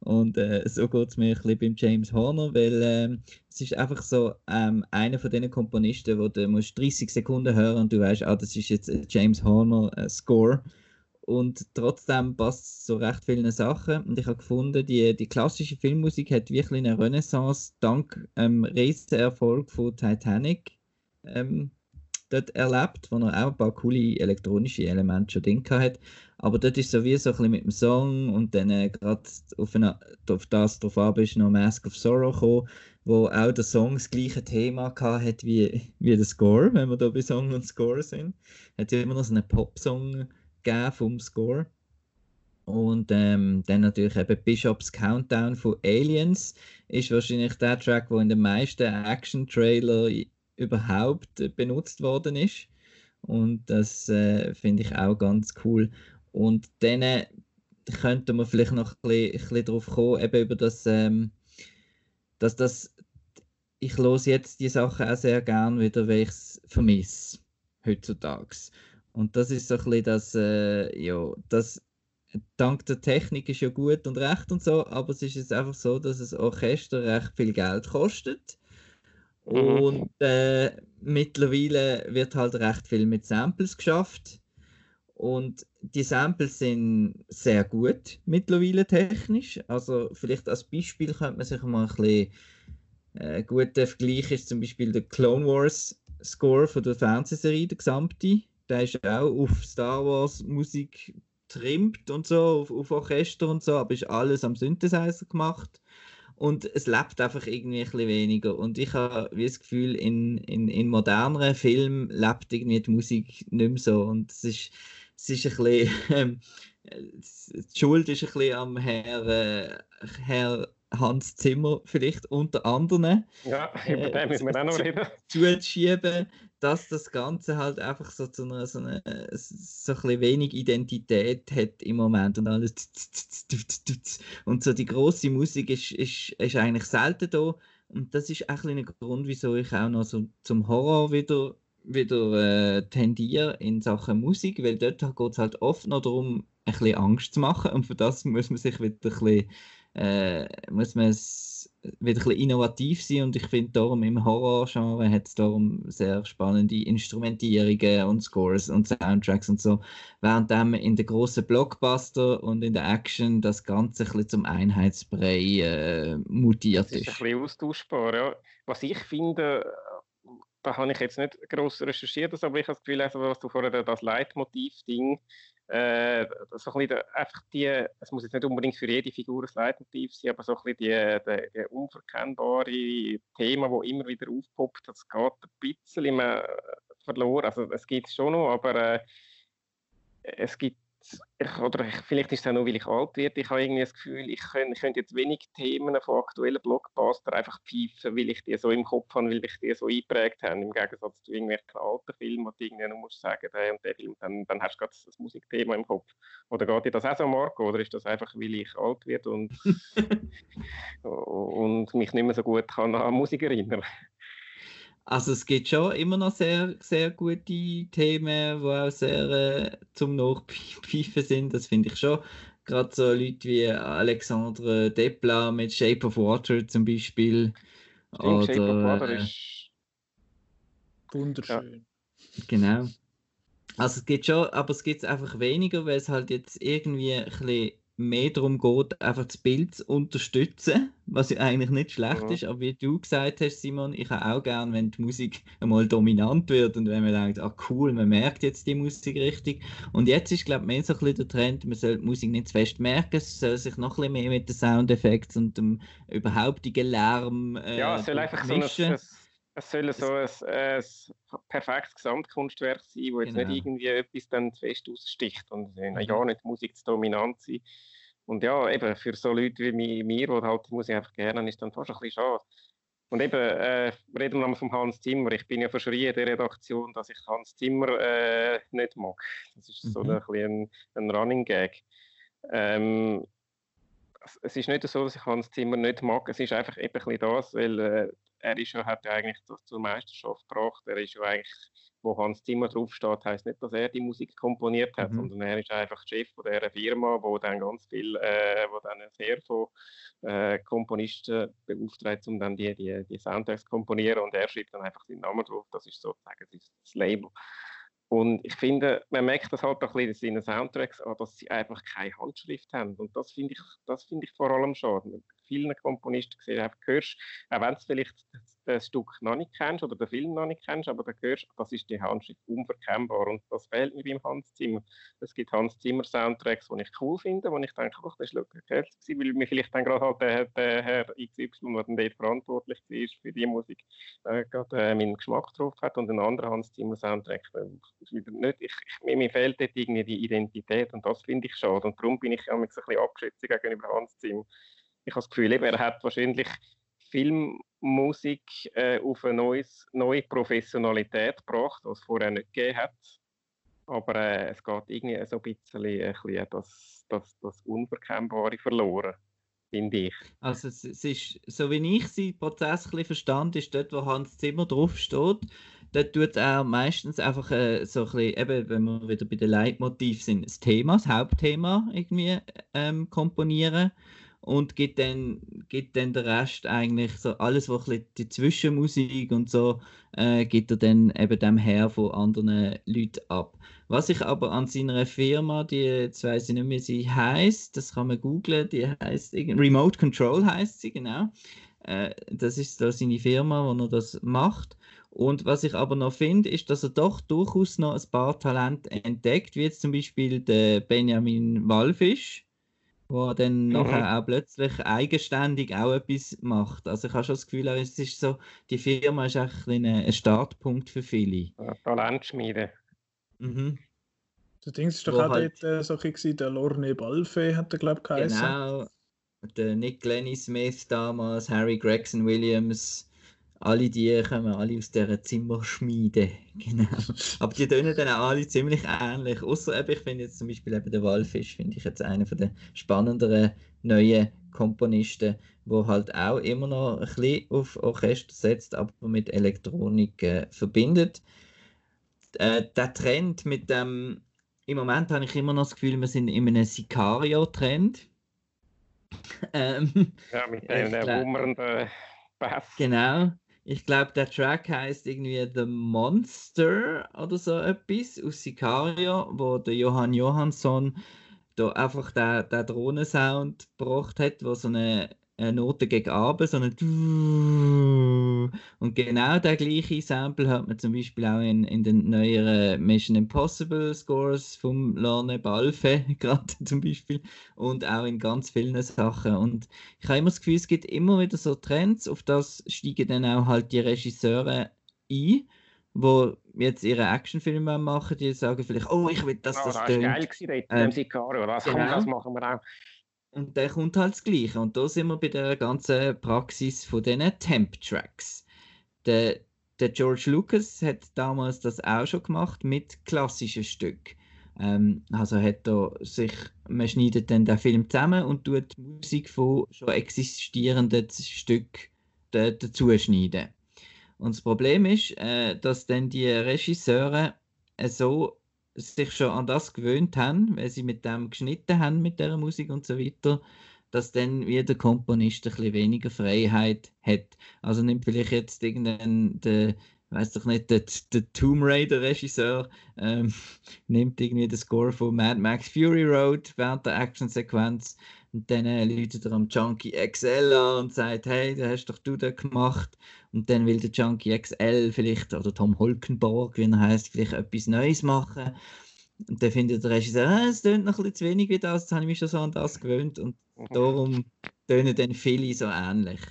Und äh, so geht es mir ein bisschen beim James Horner, weil äh, es ist einfach so ähm, einer von diesen Komponisten, wo du musst 30 Sekunden hören und du weißt, ah, das ist jetzt James Horner äh, Score. Und trotzdem passt es zu recht vielen Sachen. Und ich habe gefunden, die, die klassische Filmmusik hat wirklich eine Renaissance dank ähm, Riesenerfolg von Titanic ähm, dort erlebt, wo er auch ein paar coole elektronische Elemente schon drin hat. Aber dort ist so wie so ein bisschen mit dem Song und dann äh, gerade auf, auf das drauf ab ist noch Mask of Sorrow gekommen, wo auch der Song das gleiche Thema hat wie, wie der Score, wenn wir da bei Song und Score sind. Hat ja immer noch so einen Pop-Song gegeben vom Score. Und ähm, dann natürlich eben Bishops Countdown von Aliens ist wahrscheinlich der Track, der in den meisten Action-Trailer überhaupt äh, benutzt worden ist. Und das äh, finde ich auch ganz cool. Und dann äh, könnte man vielleicht noch ein bisschen, ein darauf kommen, eben über das, ähm, dass das, ich los jetzt die Sachen auch sehr gern wieder, weil ich es vermisse, heutzutage. Und das ist so ein bisschen das, äh, ja, das, dank der Technik ist ja gut und recht und so, aber es ist jetzt einfach so, dass das Orchester recht viel Geld kostet. Mhm. Und äh, mittlerweile wird halt recht viel mit Samples geschafft. Und die Samples sind sehr gut mittlerweile technisch. Also vielleicht als Beispiel könnte man sich mal ein bisschen äh, guter Vergleich ist zum Beispiel der Clone Wars Score von der Fernsehserie, der gesamte. Der ist auch auf Star Wars Musik trimmt und so, auf, auf Orchester und so, aber ist alles am Synthesizer gemacht und es lebt einfach irgendwie ein bisschen weniger. Und ich habe das Gefühl, in, in, in moderneren Filmen lebt irgendwie die Musik nicht mehr so. Und es ist, es ist ein bisschen, ähm, die Schuld ist ein bisschen am Herr, äh, Herr Hans Zimmer vielleicht unter anderem. Ja, über den müssen wir auch noch reden. Zuschieben, dass das Ganze halt einfach so zu einer, so, eine, so ein wenig Identität hat im Moment und alles und so die große Musik ist, ist, ist eigentlich selten da. Und das ist auch ein, Grund, wieso ich auch noch so zum Horror wieder wieder äh, tendiere in Sachen Musik, weil dort geht es halt oft noch darum, ein bisschen Angst zu machen. Und für das muss man sich wieder ein bisschen äh, muss man wieder ein bisschen innovativ sein und ich finde darum im Horror-Genre hat es darum sehr spannende Instrumentierungen und Scores und Soundtracks und so, während in den großen Blockbuster und in der Action das Ganze ein bisschen zum Einheitsbrei äh, mutiert ist. Das ist ein bisschen austauschbar, ja. Was ich finde, da habe ich jetzt nicht groß recherchiert, aber ich habe das Gefühl, also, was du vorher das Leitmotiv-Ding äh, so ein einfach die, es muss jetzt nicht unbedingt für jede Figur ein Leitmotiv sein, aber so ein bisschen die, die, die unverkennbare Thema, wo immer wieder aufpoppt, das geht ein bisschen mehr verloren. Also es gibt es schon noch, aber äh, es gibt ich, oder ich, vielleicht ist es auch nur, weil ich alt werde, ich habe irgendwie das Gefühl, ich könnte, ich könnte jetzt wenig Themen von aktuellen Blockbuster einfach pfeifen, weil ich die so im Kopf habe, weil ich die so eingeprägt habe, im Gegensatz zu irgendwelchen alten Filmen, wo du irgendwie nur musst sagen, der und der Film, dann, dann hast du gerade das Musikthema im Kopf. Oder geht dir das auch so, Marco, oder ist das einfach, weil ich alt werde und, und mich nicht mehr so gut kann an Musik erinnern? Also es gibt schon immer noch sehr, sehr gute Themen, die auch sehr äh, zum Nachpfeifen sind. Das finde ich schon. Gerade so Leute wie Alexandre Desplat mit Shape of Water zum Beispiel. Stimmt, oder, Shape of Water äh, ist... Wunderschön. Genau. Also es gibt schon, aber es gibt einfach weniger, weil es halt jetzt irgendwie ein bisschen mehr darum geht, einfach das Bild zu unterstützen, was ja eigentlich nicht schlecht Mhm. ist. Aber wie du gesagt hast, Simon, ich habe auch gern, wenn die Musik einmal dominant wird und wenn man denkt, ah cool, man merkt jetzt die Musik richtig. Und jetzt ist, glaube ich, mehr so ein bisschen der Trend, man soll die Musik nicht zu fest merken, es soll sich noch ein bisschen mehr mit den Soundeffekten und dem überhaupt Lärm äh, Ja, es soll einfach so ein, mischen. Es, soll so ein, ein perfektes Gesamtkunstwerk sein, wo jetzt Genau. nicht irgendwie etwas dann fest aussticht und Mhm. ja, nicht Musik zu dominant sein. Und ja, eben für so Leute wie mi- mir, die halt die Musik einfach gerne ist dann fast ein bisschen schade. Und eben, äh, reden wir nochmal vom Hans Zimmer. Ich bin ja verschrien in der Redaktion, dass ich Hans Zimmer äh, nicht mag. Das ist so Mhm. ein, bisschen ein, ein Running Gag. Ähm, es- es ist nicht so, dass ich Hans Zimmer nicht mag. Es ist einfach eben ein bisschen das, weil äh, er ist ja, hat ja eigentlich das zur Meisterschaft gebracht. Er ist ja eigentlich, wo Hans Zimmer draufsteht, heißt nicht, dass er die Musik komponiert hat, Mhm. sondern er ist einfach Chef von dieser Firma, wo dann ganz viel, äh, wo dann Serie von äh, Komponisten beauftragt, um dann die, die, die Soundtracks zu komponieren und er schreibt dann einfach seinen Namen drauf. Das ist sozusagen das, Label. Und ich finde, man merkt das halt auch ein bisschen in seinen Soundtracks dass sie einfach keine Handschrift haben. Und das finde ich, das finde ich vor allem schade. Vielen Komponisten gesehen, einfach hörst, auch wenn du vielleicht das Stück noch nicht kennst oder den Film noch nicht kennst, aber dann hörst das ist die Handschrift unverkennbar. Und das fehlt mir beim Hans Zimmer. Es gibt Hans Zimmer Soundtracks, die ich cool finde, wo ich denke, ach, das war gewesen, weil mir vielleicht dann gerade halt der, der Herr XY, der dann dort verantwortlich war für die Musik, äh, gerade äh, meinen Geschmack drauf hat und ein anderer Hans Zimmer Soundtrack äh, nicht. Ich, ich, mir, mir fehlt dort irgendwie die Identität und das finde ich schade. Und darum bin ich auch ein bisschen abgeschätzt gegenüber Hans Zimmer. Ich habe das Gefühl, eben, er hat wahrscheinlich Filmmusik äh, auf eine neues, neue Professionalität gebracht, die es vorher nicht gegeben hat. Aber äh, es geht irgendwie so ein bisschen, ein bisschen das, das, das Unverkennbare verloren, finde ich. Also es, es ist, so wie ich den Prozess ein verstanden, ist dort, wo Hans Zimmer draufsteht, dort tut er meistens einfach äh, so ein bisschen, eben, wenn wir wieder bei den Leitmotiv sind, das Thema, das Hauptthema irgendwie ähm, komponieren und gibt dann, gibt dann den Rest eigentlich so alles, was die Zwischenmusik und so, äh, gibt er dann eben dem her von anderen Leuten ab. Was ich aber an seiner Firma, die, jetzt weiß ich nicht mehr, sie heißt, das kann man googlen, die heißt Remote Control heißt sie, genau. Äh, das ist da seine Firma, wo er das macht. Und was ich aber noch finde, ist, dass er doch durchaus noch ein paar Talente entdeckt, wie jetzt zum Beispiel der Benjamin Wallfisch, wo dann Mhm. nachher auch plötzlich eigenständig auch etwas macht. Also ich habe schon das Gefühl, es ist so, die Firma ist ein, ein Startpunkt für viele. Talentschmiede. Mhm. Das Ding ist doch Wo auch halt- dort äh, so ein der Lorne Balfe hat er, glaube ich, geheißen. Genau. Der Nick Lenny Smith damals, Harry Gregson Williams, alle die kommen alle aus dieser Zimmerschmiede. Genau. Aber die tönen dann auch alle ziemlich ähnlich. Außer ich finde jetzt zum Beispiel eben der Walfisch, finde ich jetzt einer von der spannenderen neuen Komponisten, wo halt auch immer noch ein bisschen auf Orchester setzt, aber mit Elektronik äh, verbindet. Äh, der Trend mit dem, im Moment habe ich immer noch das Gefühl, wir sind in einem Sicario-Trend. ähm, Ja, mit der glaub- wummernden Bass. Genau. Ich glaube, der Track heißt irgendwie The Monster oder so etwas aus Sicario, wo der Johann Johansson da einfach den, den Drohnensound gebracht hat, wo so eine, eine Note gegen Abend, so eine und genau der gleiche Sample hört man zum Beispiel auch in, in den neueren Mission Impossible Scores vom Lorne Balfe, gerade zum Beispiel, und auch in ganz vielen Sachen. Und ich habe immer das Gefühl, es gibt immer wieder so Trends, auf das steigen dann auch halt die Regisseure ein, wo jetzt ihre Actionfilme machen, die sagen vielleicht, oh, ich will, dass das das war tönt. geil gewesen, Ähm, Sicario. Das, genau. das machen wir auch. Und der kommt halt das Gleiche. Und da sind wir bei der ganzen Praxis von diesen Temp-Tracks. Der, der George Lucas hat damals das auch schon gemacht mit klassischen Stücken. Ähm, also hat er sich, man schneidet dann den Film zusammen und tut die Musik von schon existierenden Stücken da- dazu schneiden. Und das Problem ist, äh, dass dann die Regisseure so sich schon an das gewöhnt haben, weil sie mit dem geschnitten haben, mit der Musik und so weiter, dass dann wieder der Komponist ein bisschen weniger Freiheit hat. Also nimmt vielleicht jetzt irgendeinen, der, weiß doch nicht, der, der Tomb Raider Regisseur, ähm, nimmt irgendwie den Score von Mad Max Fury Road während der Actionsequenz und dann äh, läutet er am Junkie XL an und sagt, hey, da hast doch du das gemacht. Und dann will der Junkie XL vielleicht, oder Tom Holkenborg, wie er heißt, vielleicht etwas Neues machen. Und dann findet der Regisseur, ah, es tönt noch ein bisschen zu wenig wie das, jetzt habe ich mich schon so an das gewöhnt. Und Mhm. darum tönen dann viele so ähnlich.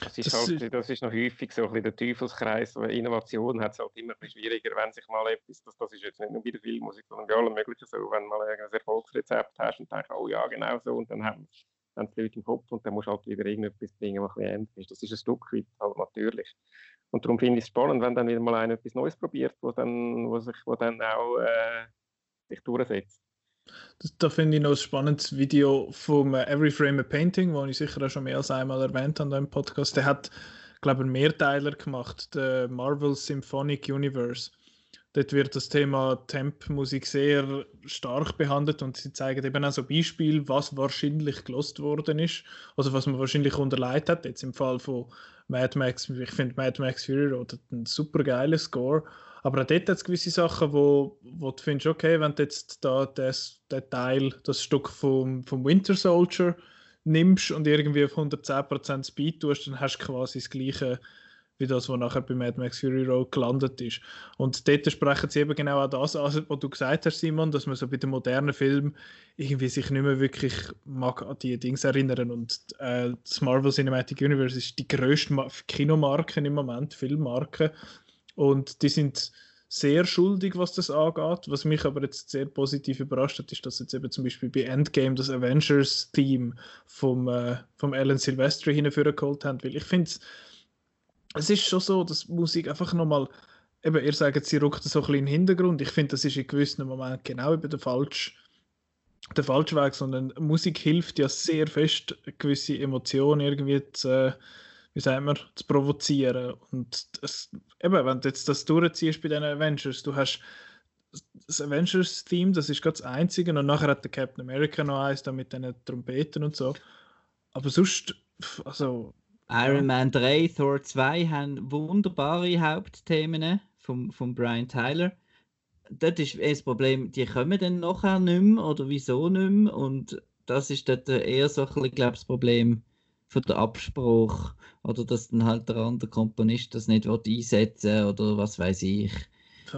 Das ist, Das halt, das ist noch häufig so ein bisschen der Teufelskreis. weil Innovation hat es halt immer ein bisschen schwieriger, wenn sich mal etwas, das, das ist jetzt nicht nur bei der Filmmusik, sondern bei allem Möglichen so, wenn du mal ein Erfolgsrezept hast und denkst, oh ja, genau so, und dann haben haben die Leute im Kopf und dann musst du halt wieder irgendetwas bringen, was ein bisschen ändert ist. Das ist ein Stück weit halt natürlich. Und darum finde ich es spannend, wenn dann wieder mal einer etwas Neues probiert, wo dann, wo sich, wo dann auch äh, sich durchsetzt. Das, da finde ich noch ein spannendes Video vom äh, Every Frame a Painting, wo ich sicher auch schon mehr als einmal erwähnt habe im Podcast. Der hat, glaube ich, einen Mehrteiler gemacht, der Marvel Symphonic Universe. Dort wird das Thema Temp-Musik sehr stark behandelt und sie zeigen eben auch so Beispiele, was wahrscheinlich gelost worden ist, also was man wahrscheinlich unterleitet hat. Jetzt im Fall von Mad Max, ich finde Mad Max Fury Road einen super geilen Score, aber auch dort hat es gewisse Sachen, wo, wo du findest, okay, wenn du jetzt da das, den Teil, das Stück vom, vom Winter Soldier nimmst und irgendwie auf 110% Speed tust, dann hast du quasi das gleiche wie das, was nachher bei Mad Max Fury Road gelandet ist. Und dort sprechen sie eben genau auch das an, was du gesagt hast, Simon, dass man so bei den modernen Filmen irgendwie sich nicht mehr wirklich mag an die Dings erinnern. Und äh, das Marvel Cinematic Universe ist die grösste Ma Kinomarke im Moment, Filmmarke. Und die sind sehr schuldig, was das angeht. Was mich aber jetzt sehr positiv überrascht hat, ist, dass jetzt eben zum Beispiel bei Endgame das Avengers-Theme vom, äh, vom Alan Silvestri hingeholt haben. Weil ich finde, es ist schon so, dass Musik einfach nochmal, eben, ihr sagt, sie rückt so ein bisschen in den Hintergrund. Ich finde, das ist in gewissen Momenten genau eben der falsche der falsche Weg, sondern Musik hilft ja sehr fest, gewisse Emotionen irgendwie zu, wie sagt man, zu provozieren. Und das, eben, wenn du jetzt das durchziehst bei den Avengers, du hast das Avengers-Theme, das ist gerade das einzige, und nachher hat der Captain America noch eins, da mit den Trompeten und so. Aber sonst, also, Iron. Man 3, Thor 2 haben wunderbare Hauptthemen von, von Brian Tyler. Dort ist das Problem, die kommen dann nachher nicht mehr oder wieso nicht mehr. Und das ist dort eher so ein bisschen, glaub, das Problem von der Abspruch oder dass dann halt der andere Komponist das nicht will einsetzen oder was weiß ich.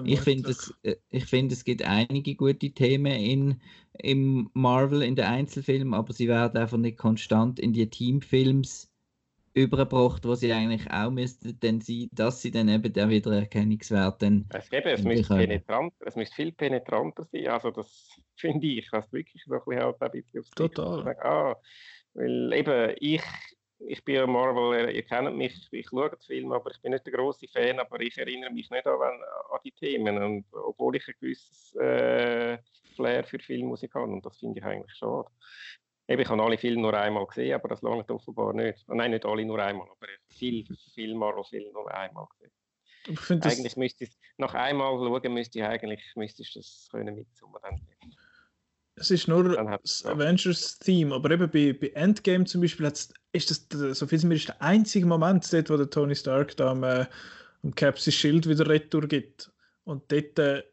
Ich finde, vermutlich. es, äh, ich finde, es gibt einige gute Themen in, im Marvel, in den Einzelfilmen, aber sie werden einfach nicht konstant in die Teamfilms übergebracht, wo sie eigentlich auch müssten dann sein, dass sie dann eben den Wiedererkennungswert dann Es, eben, es, müsste penetrant, es müsste viel penetranter sein. Also das finde ich, was wirklich so ein bisschen, halt ein bisschen aufs Total. sagen, Ah, weil eben, ich, ich bin ja Marvel, ihr- kennt mich, ich schaue den Film, aber ich bin nicht der große Fan, aber ich erinnere mich nicht an, an die Themen. Und obwohl ich ein gewisses äh, Flair für Filmmusik habe, und das finde ich eigentlich schade. Eben, ich habe alle Filme nur einmal gesehen, aber das lange offenbar nicht. Nein, nicht alle nur einmal, aber viel, viel Marvel-Filme nur einmal gesehen. Eigentlich müsste ich nach einmal schauen, müsste ich eigentlich müsste ich das können mitsummen. Es ist nur das. Avengers-Theme, aber eben bei, bei Endgame zum Beispiel ist das, so viel mir ist, der einzige Moment, dort, wo der Tony Stark da am, äh, am Cap sein Schild wieder retour gibt. Und dort äh,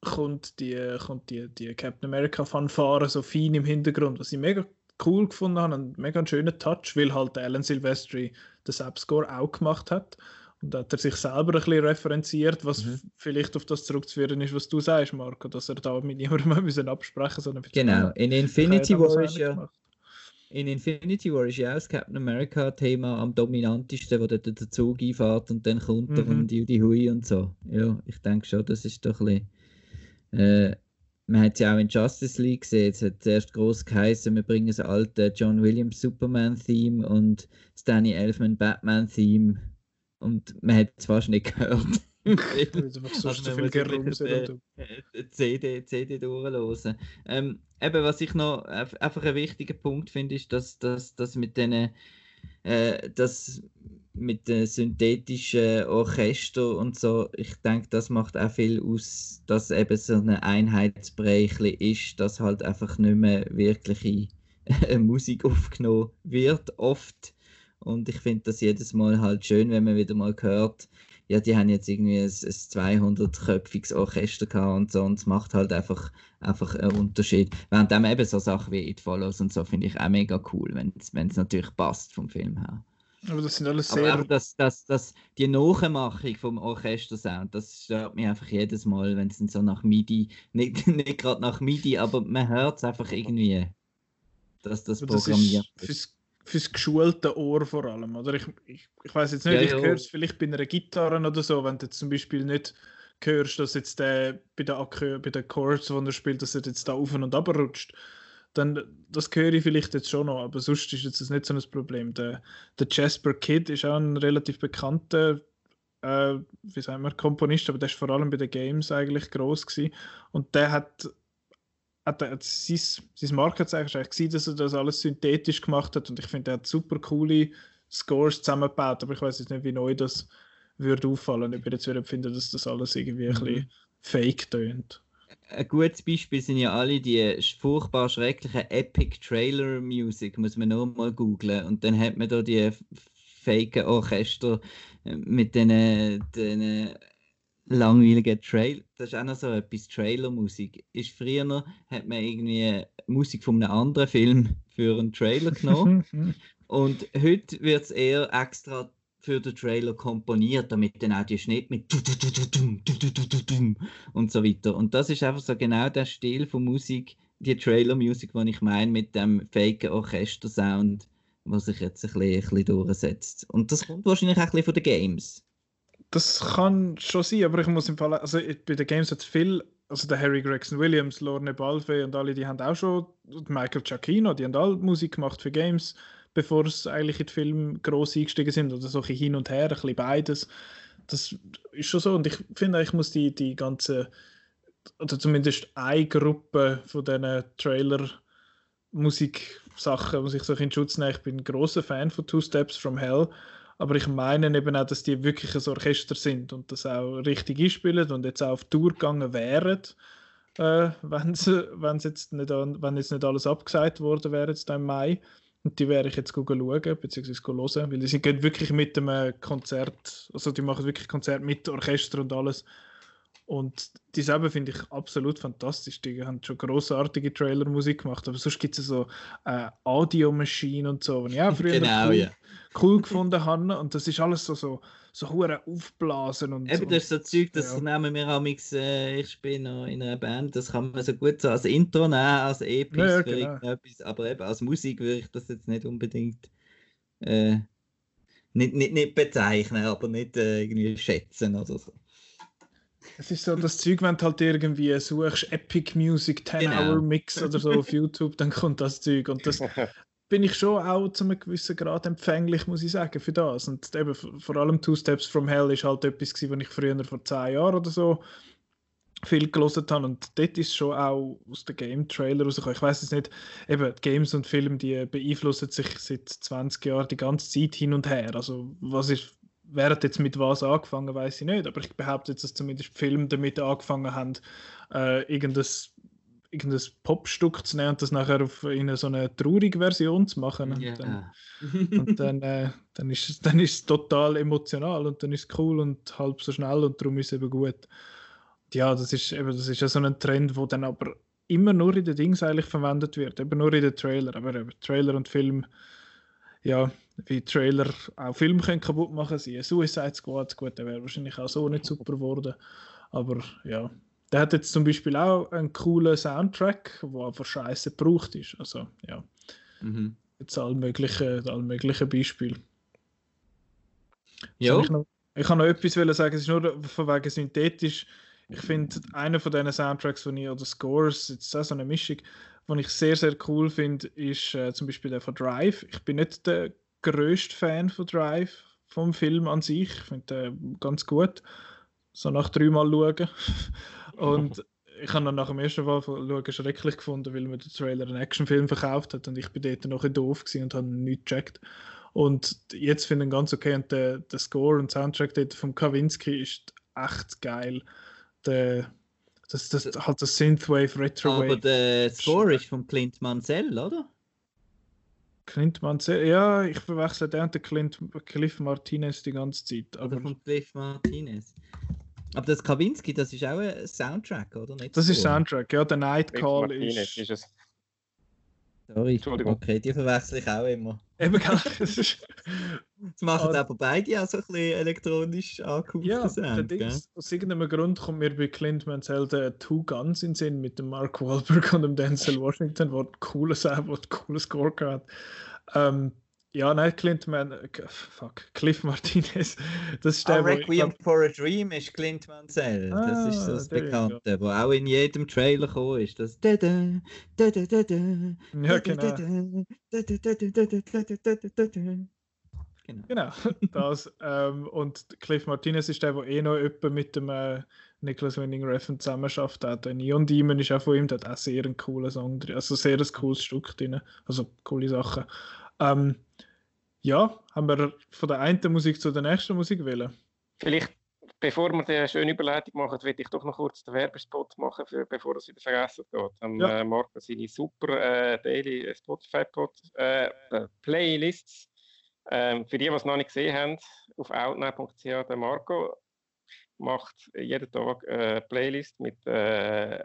kommt die, kommt die, die Captain America-Fanfare so fein im Hintergrund, was ich mega cool gefunden habe, ein mega schöner Touch, weil halt der Alan Silvestri den Sub-Score auch gemacht hat. Und da hat er sich selber ein bisschen referenziert, was Mhm. vielleicht auf das zurückzuführen ist, was du sagst, Marco, dass er da mit niemandem müssen absprechen sondern Genau, in Infinity das War ist ja gemacht. in Infinity War ist ja auch das Captain America Thema am dominantesten, wo der Zug einfährt und dann kommt er Mhm. und Judy Hui und so. ja, ich denke schon, das ist doch ein bisschen, äh, man hat ja auch in Justice League gesehen, es hat zuerst groß geheißen, wir bringen das alte John Williams Superman-Theme und das Danny Elfman Batman-Theme und man hat es fast nicht gehört. so also, viel gerumsen CD, CD. Ähm, eben, was ich noch einfach ein wichtiger Punkt finde, ist, dass, dass, dass mit den äh, dass mit den synthetischen Orchester und so, ich denke, das macht auch viel aus, dass eben so ein Einheitsbrei ist, dass halt einfach nicht mehr wirkliche Musik aufgenommen wird, oft. Und ich finde das jedes Mal halt schön, wenn man wieder mal hört, ja, die haben jetzt irgendwie ein, ein 200-köpfiges Orchester gehabt und so, und es macht halt einfach, einfach einen Unterschied. Während eben so Sachen wie It Follows und so finde ich auch mega cool, wenn es natürlich passt vom Film her. Aber das sind alles sehr. Aber das, das, das, die Nachmachung vom Orchestersound, das stört mich einfach jedes Mal, wenn es so nach MIDI, nicht, nicht gerade nach MIDI, aber man hört es einfach irgendwie, dass das programmiert ist. Fürs, fürs geschulte Ohr vor allem, oder? Ich, ich, ich weiß jetzt nicht, ja, ich ja. höre es vielleicht bei einer Gitarre oder so, wenn du zum Beispiel nicht hörst, dass jetzt der bei den, bei den Chords, die er spielt, dass er jetzt da auf und ab rutscht dann das höre ich vielleicht jetzt schon noch, aber sonst ist jetzt das nicht so ein Problem. Der, der Jasper Kidd ist auch ein relativ bekannter äh, wie sagen wir, Komponist, aber der ist vor allem bei den Games eigentlich groß gewesen. und der hat, hat, hat sein, sein Markenzeichen eigentlich gesehen, dass er das alles synthetisch gemacht hat und ich finde, er hat super coole Scores zusammengebaut, aber ich weiß jetzt nicht, wie neu das würde auffallen, ich jetzt würde finden, dass das alles irgendwie mhm. ein bisschen fake tönt ein gutes Beispiel sind ja alle die furchtbar schrecklichen Epic Trailer Music, muss man nur mal googlen. Und dann hat man da die fake Orchester äh, mit den, den langweiligen Trail. Das ist auch noch so etwas, Trailer-Musik. Ist früher hat man irgendwie Musik von einem anderen Film für einen Trailer genommen. Und heute wird es eher extra für den Trailer komponiert, damit dann auch die Schnitt mit und so weiter. Und das ist einfach so genau der Stil von Musik, die Trailer-Musik, die ich meine, mit dem fake Orchester-Sound, was sich jetzt ein bisschen, ein bisschen durchsetzt. Und das kommt wahrscheinlich auch ein bisschen von den Games. Das kann schon sein, aber ich muss im Fall, also bei den Games hat es viel, also der Harry Gregson Williams, Lorne Balfe und alle, die haben auch schon, Michael Giacchino, die haben alle Musik gemacht für Games bevor es eigentlich in den Film gross eingestiegen sind oder so ein hin und her, ein bisschen beides. Das ist schon so und ich finde, ich muss die, die ganze, oder zumindest eine Gruppe von diesen Trailer Musiksachen, muss ich so in Schutz nehmen. Ich bin ein großer Fan von Two Steps from Hell, aber ich meine eben auch, dass die wirklich ein Orchester sind und das auch richtig einspielen und jetzt auch auf Tour gegangen wären, äh, wenn, jetzt nicht, wenn jetzt nicht alles abgesagt worden wäre jetzt im Mai. Und die werde ich jetzt schauen, beziehungsweise hören, weil sie gehen wirklich mit dem Konzert, also die machen wirklich Konzert mit Orchester und alles. Und die selber finde ich absolut fantastisch. Die haben schon großartige Trailer-Musik gemacht, aber sonst gibt es so äh, Audio-Maschinen und so, die ich auch früher genau, cool, ja. cool gefunden habe. Und das ist alles so, so, so hure aufblasen und Eben, das ist so Zeug, das ja. nehmen wir auch äh, ich bin noch in einer Band, das kann man so gut so als Intro nehmen, als Epis ja, genau. etwas, aber eben als Musik würde ich das jetzt nicht unbedingt äh, nicht, nicht, nicht bezeichnen, aber nicht äh, irgendwie schätzen oder so. Es ist so das Zeug, wenn du halt irgendwie suchst, Epic Music 10-Hour Mix oder so auf YouTube, dann kommt das Zeug. Und das, bin ich schon auch zu einem gewissen Grad empfänglich, muss ich sagen, für das. Und eben vor allem Two Steps from Hell ist halt etwas, was ich früher vor zehn Jahren oder so viel gelesen habe. Und dort ist schon auch aus dem Game-Trailer rausgekommen. Ich weiß es nicht, eben Games und Filme, die beeinflussen sich seit 20 Jahren die ganze Zeit hin und her. Also was ist, wer hat jetzt mit was angefangen, weiß ich nicht. Aber ich behaupte jetzt, dass zumindest Filme damit angefangen haben, äh, irgendein irgendein Popstück zu nehmen und das nachher auf in so eine traurige Version zu machen. Und yeah. dann, und dann, äh, dann, ist es, dann ist es total emotional und dann ist es cool und halb so schnell und darum ist es eben gut. Ja, das ist eben das ist ja so ein Trend, wo dann aber immer nur in den Dings eigentlich verwendet wird, eben nur in den Trailer. Aber eben Trailer und Film, ja, wie Trailer auch Film können kaputt machen sie. Suicide Squad, gut, der wäre wahrscheinlich auch so nicht super geworden. Aber ja, der hat jetzt zum Beispiel auch einen coolen Soundtrack, der aber scheiße gebraucht ist. Also, ja. Mhm. Jetzt alle möglichen, alle möglichen Beispiele. Ja. Ich, noch, Ich kann noch etwas sagen, es ist nur von wegen synthetisch. Ich finde, einer von diesen Soundtracks, von ich, oder Scores, jetzt auch so eine Mischung, die ich sehr, sehr cool finde, ist äh, zum Beispiel der von Drive. Ich bin nicht der größte Fan von Drive, vom Film an sich. Ich finde den ganz gut. So nach dreimal schauen. Und ich habe dann nach dem ersten Mal schauen schrecklich gefunden, weil mir der Trailer einen Actionfilm verkauft hat und ich bin dort noch ein doof und habe nichts gecheckt. Und jetzt finde ich ihn ganz okay und der, der Score und Soundtrack dort von Kavinsky ist echt geil. Der, das, das halt das Synthwave, Retrowave. Aber der Score ist von Clint Mansell, oder? Clint Mansell, ja, ich verwechsel den und den Clint, Cliff Martinez die ganze Zeit. Aber oder von Cliff Martinez. Aber das Kavinsky, das ist auch ein Soundtrack, oder? Nicht das ist Soundtrack, ja, der Night Call ist... ist es. Sorry, Entschuldigung. Okay, die verwechsel ich auch immer. Eben, genau. das machen aber beide auch so ein bisschen elektronisch angehauchte ja, Sound, Dings, Aus irgendeinem Grund kommt mir bei Clint Mansell der Two Guns in Sinn mit dem Mark Wahlberg und dem Denzel Washington, der ein cooles Sound, der ein cooles Score hat. Ähm, ja, nein, Clint Man, fuck, Cliff Martinez. Das ist der, ah, Requiem glaub... for a Dream ist Clint Mansell. Ah, das ist das Bekannte, ja. wo auch in jedem Trailer gekommen ist. Das da da da da da da Ja, genau. Genau, genau das. Ähm, und Cliff Martinez ist der, der eh noch jemand mit dem äh, Nicholas Winning Refn zusammenarbeitet hat. Der Neon Demon ist auch von ihm, der hat auch sehr einen coolen Song drin. Also sehr ein cooles Stück drin. Also coole Sachen. Ähm, ja, haben wir von der einen Musik zu der nächsten Musik wählen? Vielleicht, bevor wir die schöne Überleitung machen, will ich doch noch kurz den Werbespot machen, für, bevor es wieder vergessen geht. Am ja. äh, Marco seine super äh, Daily Spotify-Pod äh, äh, Playlists. Ähm, für die, die es noch nicht gesehen haben, auf outnow.ch, der Marco macht jeden Tag eine Playlist mit äh,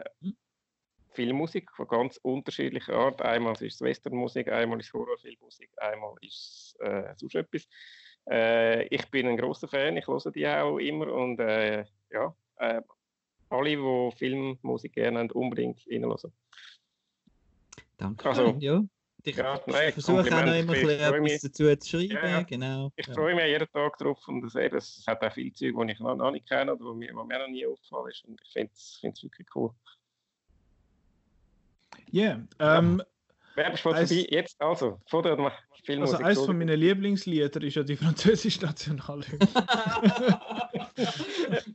Filmmusik von ganz unterschiedlicher Art. Einmal ist es Westernmusik, einmal ist es Horrorfilmmusik, einmal ist es äh, sonst etwas. Äh, ich bin ein großer Fan, ich höre die auch immer und äh, ja, äh, alle, die Filmmusik gerne haben, unbedingt reinhören. Danke. Also, ja. Ich, ja, nein, versuche auch noch immer bisschen etwas dazu zu schreiben. Ja, ja. Genau. Ich freue mich jeden Tag drauf und das, das hat auch viele Zeug, die ich noch, noch nicht kenne oder die mir, mir noch nie aufgefallen ist. Und ich finde es wirklich cool. Yeah, ähm, ja. Werbespot vorbei, jetzt also, vor der Filmmusik. Also eines von meinen Lieblingslieder ist ja die französische Nationalhymne.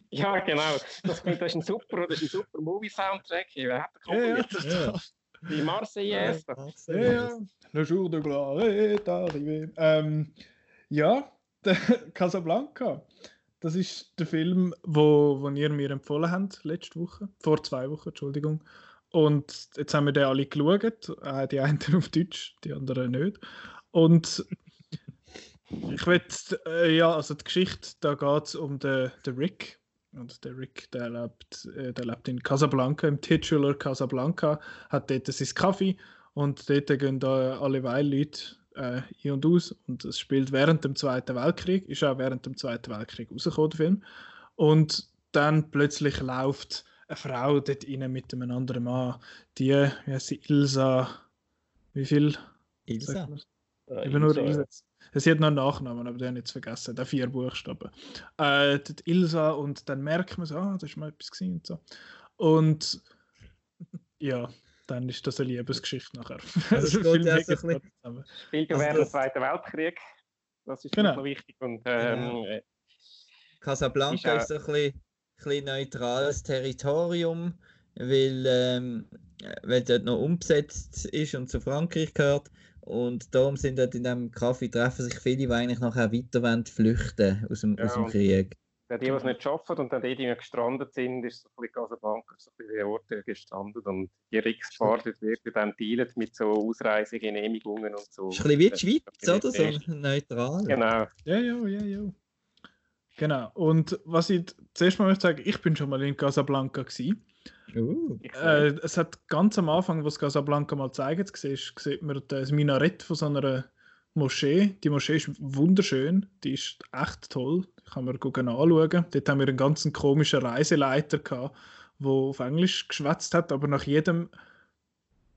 ja, genau. Das, das ist ein super, das ist ein super Movie-Soundtrack. Wer hat den ja, ja, ja. Die Marseillaise. Ja, ja. Le jour de gloire est arrivé. Ähm, ja, Casablanca. Das ist der Film, wo, wo ihr mir empfohlen habt, letzte Woche. Vor zwei Wochen, Entschuldigung. Und jetzt haben wir den alle geschaut. Äh, die einen auf Deutsch, die anderen nicht. Und ich will, äh, ja, also die Geschichte, da geht es um den, den Rick. Und der Rick, der lebt, äh, der lebt in Casablanca, im Titular Casablanca, hat dort sein Kaffee und dort gehen da alle Leute äh, ein und aus. Und es spielt während dem Zweiten Weltkrieg, ist auch während dem Zweiten Weltkrieg rausgekommen, der Film. Und dann plötzlich läuft eine Frau dort rein mit einem anderen Mann. Die, wie heißt sie, Ilsa, wie viel? Ilsa? Äh, Eben nur Ilsa. Sie hat noch einen Nachnamen, aber den habe ich jetzt vergessen, der vier Buchstaben. Äh, Ilsa und dann merkt man so, ah, das ist mal etwas gesehen und so. Und ja, dann ist das eine Liebesgeschichte nachher. Also Spielt ja so Spielt ja während des Zweiten Weltkrieg. Das ist genau. wichtig. Und, ähm, genau. Äh, Casablanca ist, ist so ein bisschen bisschen neutrales Territorium, weil, ähm, weil dort noch umbesetzt ist und zu Frankreich gehört. Und darum sind dort in diesem Kaffee treffen sich viele, die eigentlich nachher weiter wollen, flüchten aus dem, ja, aus dem Krieg. Die, die es nicht schaffen und dann die, die gestrandet sind, ist so ein bisschen Casablanca, so ein bisschen Ort gestrandet. Und die Rix-Fahrt wird dann dealen mit so Ausreisegenehmigungen und so. Ist ein bisschen wie die Schweiz, oder? So neutral. Genau. Ja, ja, ja, ja. Genau. Und was ich zuerst mal möchte sagen, ich bin schon mal in Casablanca gewesen. Uh, äh, es hat ganz am Anfang, was Casablanca mal zeigt, siehst, sieht man das Minarett von so einer Moschee. Die Moschee ist wunderschön, die ist echt toll. Die kann man anschauen. Dort haben wir einen ganz komischen Reiseleiter gehabt, der auf Englisch geschwätzt hat, aber nach jedem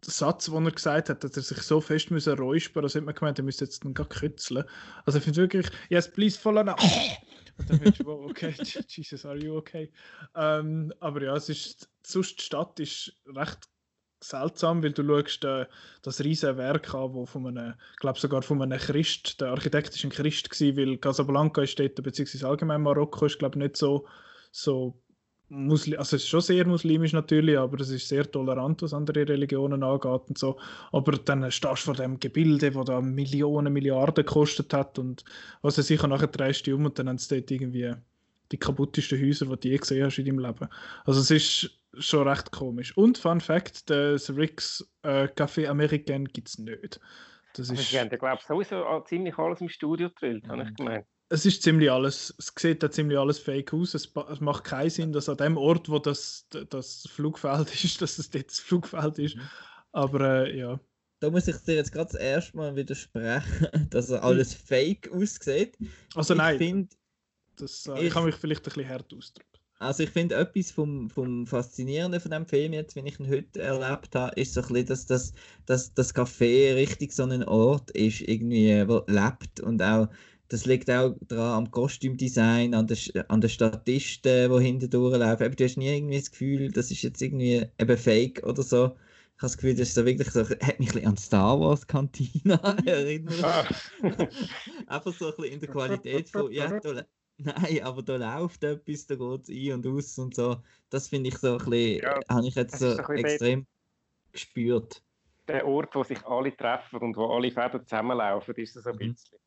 Satz, den er gesagt hat, dass er sich so fest müssen räuspern, dass hat man gemeint, er müsste jetzt dann gar kützeln. Also ich finde wirklich, yes, please follow now. Dann willst du, wow, okay, Jesus, are you okay? Ähm, aber ja, es ist, sonst die Stadt ist recht seltsam, weil du schaust äh, das riesige Werk an, wo von einem, glaube sogar von einem Christ, der Architekt ist ein Christ gewesen, weil Casablanca ist dort, beziehungsweise allgemein Marokko ist, glaube nicht so, so Muslim, also es ist schon sehr muslimisch natürlich, aber es ist sehr tolerant, was andere Religionen angeht und so. Aber dann stehst du vor dem Gebilde, das da Millionen, Milliarden gekostet hat und was er sicher nachher drehst du um und dann haben sie dort irgendwie die kaputtesten Häuser, die du je gesehen hast in deinem Leben. Also es ist schon recht komisch. Und Fun Fact, das Ricks äh, Café American gibt es nicht. Das Also ist, sie haben, glaube ich, sowieso ziemlich alles im Studio gedrillt, habe ich gemeint. Es ist ziemlich alles, es sieht da ziemlich alles fake aus. Es, es macht keinen Sinn, dass an dem Ort, wo das, das Flugfeld ist, dass es dort das Flugfeld ist. Mhm. Aber äh, ja, Da muss ich dir jetzt gerade das erste Mal widersprechen, dass er alles fake aussieht. also ich nein, Find, das, äh, ich- ich kann mich vielleicht ein bisschen hart ausdrücken. also ich finde etwas vom, vom Faszinierenden von dem Film jetzt, wenn ich ihn heute erlebt habe, ist so ein bisschen, dass das, dass das Café richtig so ein Ort ist, irgendwie, wo lebt und auch das liegt auch dran am Kostümdesign, an den, Sch- an den Statisten, die hinten durchlaufen. Eben, du hast nie irgendwie das Gefühl, das ist jetzt irgendwie eben fake oder so. Ich habe das Gefühl, das ist so wirklich so, hat mich ein bisschen an Star Wars Cantina erinnert. Ah. Einfach so ein bisschen in der Qualität von, ja, da, nein, aber da läuft etwas, da geht es ein und aus und so. Das finde ich so ein bisschen, Ja, habe ich jetzt so extrem gespürt. Der Ort, wo sich alle treffen und wo alle Fäden zusammenlaufen, ist so ein Mhm. bisschen.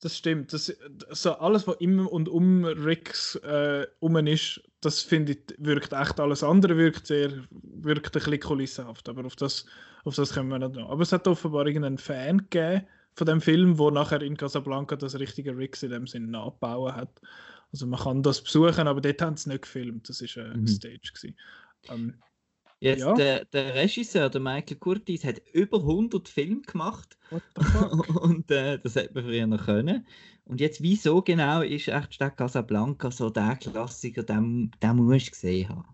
Das stimmt. Das, so alles, was im und um Ricks äh, um ist, das finde ich, wirkt echt. Alles andere wirkt sehr, wirkt ein bisschen kulissenhaft. Aber auf das, auf das kommen wir nicht noch. Aber es hat offenbar irgendeinen Fan gegeben von dem Film, wo nachher in Casablanca das richtige Ricks in dem Sinn nachgebaut hat. Also man kann das besuchen, aber dort haben sie nicht gefilmt. Das war eine Mhm. Stage. Gewesen. Ähm, Jetzt, Ja. der, der Regisseur, der Michael Curtis, hat über 100 Filme gemacht und äh, das hätte man früher noch können. Und jetzt, wieso genau ist echt Stadt Casablanca so der Klassiker, den, den musst du gesehen haben?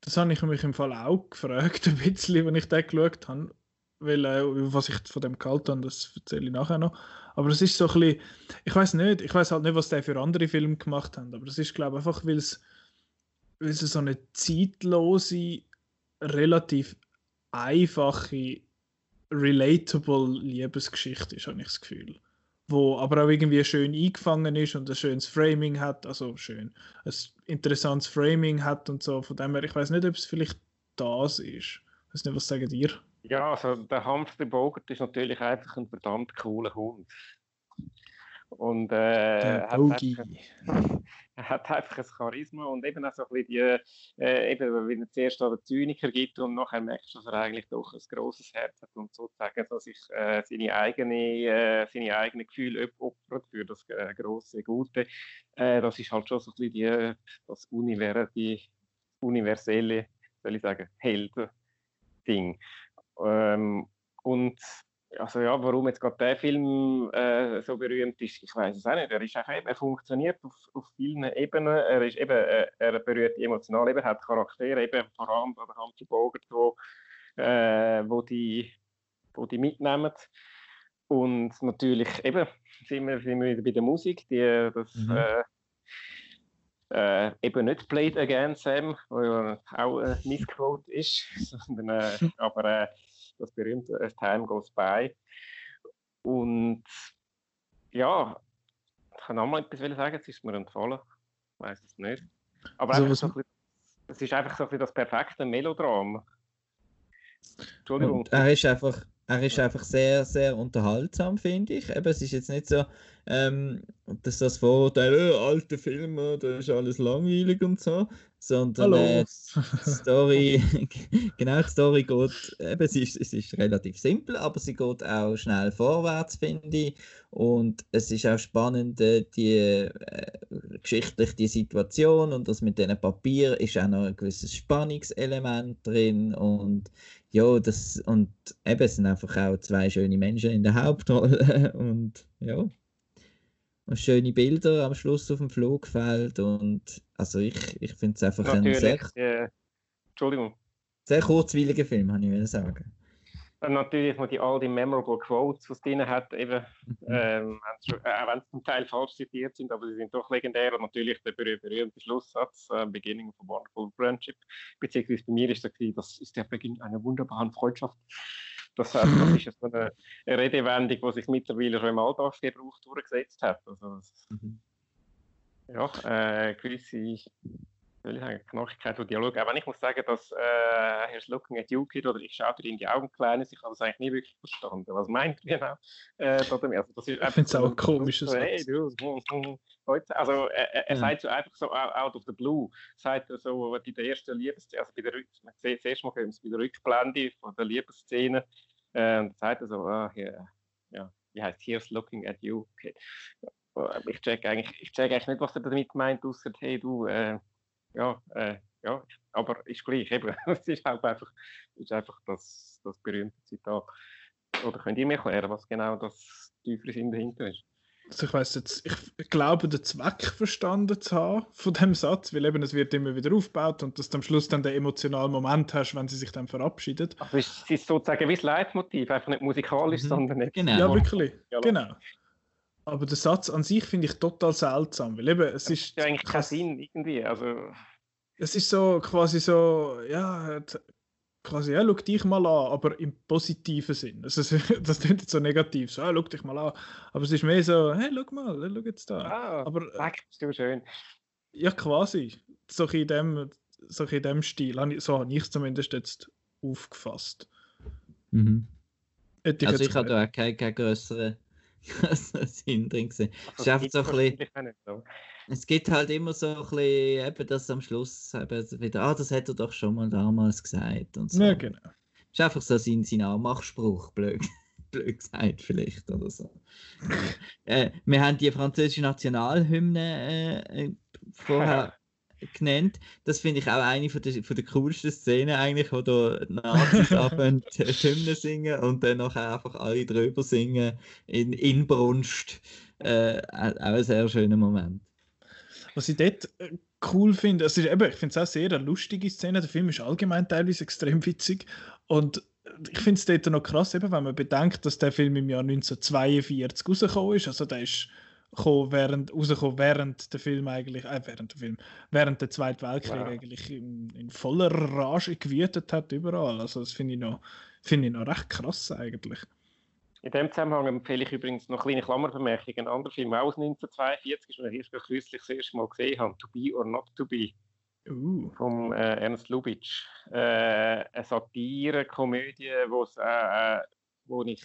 Das habe ich mich im Fall auch gefragt, ein bisschen, wenn ich den geschaut habe. Weil, äh, was ich von dem gehalten habe, das erzähle ich nachher noch. Aber es ist so ein bisschen, ich weiß nicht, ich weiß halt nicht, was der für andere Filme gemacht haben, aber es ist, glaube ich, einfach, weil es, weil es so eine zeitlose, relativ einfache, relatable Liebesgeschichte ist, habe ich das Gefühl. Wo aber auch irgendwie schön eingefangen ist und ein schönes Framing hat, also schön, ein interessantes Framing hat und so. Von dem her, ich weiß nicht, ob es vielleicht das ist. Ich weiß nicht, was sagen dir? Ja, also der Humphrey Bogart ist natürlich einfach ein verdammt cooler Hund. Und äh, hat einfach- er hat einfach ein Charisma und eben auch so ein bisschen die, äh, eben, wenn er zuerst an den Zyniker gibt und nachher merkst du, dass er eigentlich doch ein grosses Herz hat und sozusagen, dass sich äh, seine eigene, äh, seine eigenen Gefühle op- opfert für das äh, große Gute. Äh, das ist halt schon so ein bisschen die, das Univer die universelle, soll ich sagen, Helden-Ding. Ähm, und also ja, warum jetzt gerade der Film äh, so berühmt ist, ich weiß es auch nicht. Er ist eben, er funktioniert auf, auf vielen Ebenen. Er ist eben, äh, er berührt die emotionale Ebene, hat Charaktere, eben vor allem der Humphrey Bogart, wo, äh, wo die, wo die mitnehmen. Und natürlich eben sind wir, sind wir wieder bei der Musik, die das Mhm. äh, äh, eben nicht Played Again Sam, wo ja auch ein Missquote ist, sondern äh, aber äh, das berühmte As Time Goes By. Und ja, ich kann noch mal etwas sagen, jetzt ist mir entfallen. Ich weiß es nicht. Aber Also so bisschen, es ist einfach so ein bisschen das perfekte Melodram. Entschuldigung. Und er ist einfach, er ist einfach sehr, sehr unterhaltsam, finde ich. Eben, es ist jetzt nicht so, ähm, dass das Vorurteil, äh, alte Filme, da ist alles langweilig und so, sondern äh, die Story, genau, die Story geht, eben, es ist, es ist relativ simpel, aber sie geht auch schnell vorwärts, finde ich. Und es ist auch spannend, äh, die äh, geschichtlich die Situation und das mit diesen Papier ist auch noch ein gewisses Spannungselement drin und ja, das und eben es sind einfach auch zwei schöne Menschen in der Hauptrolle und ja. Und schöne Bilder am Schluss auf dem Flugfeld und also ich, ich finde es einfach ein sehr, Natürlich. Äh, Entschuldigung. sehr kurzweiliger Film, habe ich sagen. natürlich noch die all die memorable Quotes, die es drin hat, eben, Mhm. ähm, äh, auch wenn sie zum Teil falsch zitiert sind, aber sie sind doch legendär. Und natürlich der berüh berühmte Schlusssatz, äh, Beginning of a Wonderful Friendship, beziehungsweise bei mir ist das, gewesen, das ist der Beginn einer wunderbaren Freundschaft. Das, heißt, das ist so eine Redewendung, die sich mittlerweile schon im Alltagsgebrauch durchgesetzt hat. Also, das- Mhm. ja, äh, gewisse soll ich sagen, Knackigkeit von Dialog. Auch wenn ich muss sagen, dass äh, Looking at You Kid oder ich schaue dir in die Augen, Kleines, ich habe das eigentlich nie wirklich verstanden. Was meint ihr genau? Äh, also, das ist Ich finde es auch ein komischer so, hey, Satz. du, hm, hm, heute, also er, er Ja. sagt so einfach so out of the blue, sagt er so bei der ersten Liebesszene, also bei der Rück, man sieht es bei der Rückblende von der Liebesszene, äh, sagt er so, ah, hier, ja, wie heißt Here's Looking at You Kid. Ja, ich check eigentlich, ich check eigentlich nicht, was er damit meint, außer hey du, äh, ja, äh, ja, aber ist gleich eben. Es ist halt einfach, ist einfach das, das berühmte Zitat. Oder könnt ihr mir erklären, was genau das tiefere Sinn dahinter ist? Also ich weiß jetzt, ich glaube, den Zweck verstanden zu haben von dem Satz, weil eben es wird immer wieder aufgebaut und dass du am Schluss dann den emotionalen Moment hast, wenn sie sich dann verabschiedet. Also es ist, sozusagen wie das Leitmotiv, einfach nicht musikalisch, Mhm. sondern nicht. Genau. Ja, wirklich, Ja, genau. Aber der Satz an sich finde ich total seltsam, weil eben es Das ist ja eigentlich keinen Sinn irgendwie. Also, es ist so quasi so, ja, quasi, ja, schau dich mal an, aber im positiven Sinn. Also, das klingt jetzt so negativ, so, ja, schau dich mal an. Aber es ist mehr so, hey, schau mal, schau jetzt da. ah, Aber äh, sag, bist du schön. ja, quasi, so in dem, so in dem Stil, ich- so habe ich es zumindest jetzt aufgefasst. Mhm. Hätte Also ich habe da auch keinen, keinen grösseren, Sinn drin gesehen. Also, gibt's so ein bisschen- so. Es gibt halt immer so ein bisschen, eben das am Schluss eben wieder, ah, das hat er doch schon mal damals gesagt und so. Ja, genau. Ist einfach so sein, sein Anmachspruch, blöd, blöd gesagt vielleicht oder so. äh, wir haben die französische Nationalhymne äh, äh, vorher genannt. Das finde ich auch eine von der, von der coolsten Szenen eigentlich, wo da Nazis abend die Hymne singen und dann nachher einfach alle drüber singen in Inbrunst. Äh, auch ein sehr schöner Moment. Was ich dort äh, cool finde, eben, ich finde es auch sehr eine lustige Szene. Der Film ist allgemein teilweise extrem witzig. Und ich finde es dort noch krass, eben, wenn man bedenkt, dass der Film im Jahr 1942 rausgekommen ist. Also der ist gekommen, während, rausgekommen, während der Film eigentlich, äh, während der Film, während der Zweiten Weltkrieg Wow. eigentlich in, in voller Rage gewütet hat überall. Also das finde ich noch, finde ich noch recht krass eigentlich. In dem Zusammenhang empfehle ich übrigens noch eine kleine Klammerbemerkung. Ein anderer Film aus 1942, den ich erst kürzlich das erste Mal gesehen habe, To Be or Not To Be, Uh, von äh, Ernst Lubitsch. Äh, eine Satire, Komödie, wo's, äh, äh, wo ich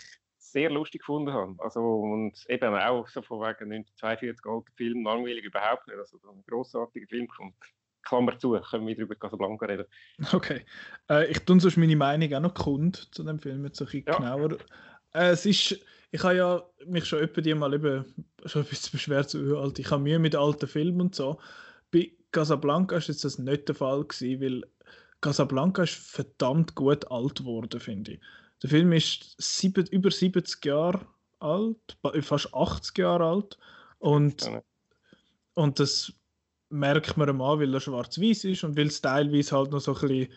sehr lustig gefunden habe. Also, und eben auch so von wegen 1942 alter Film, langweilig überhaupt nicht. Also ein grossartiger Film gefunden. Klammer zu, können wir über Casablanca reden. Okay. Äh, ich tue sonst meine Meinung auch noch kund zu dem Film jetzt so ein bisschen Ja. genauer. Äh, es ist, ich habe ja mich schon öppe die mal eben schon ein bisschen beschwert, so «Ja, alt, ich habe Mühe mit alten Filmen und so. Bei Casablanca ist jetzt das nicht der Fall gewesen, weil Casablanca ist verdammt gut alt geworden, finde ich. Der Film ist sieben, über 70 Jahre alt, fast 80 Jahre alt und Ja, und das merkt man ihm an, weil er schwarz-weiß ist und weil es teilweise halt noch so ein bisschen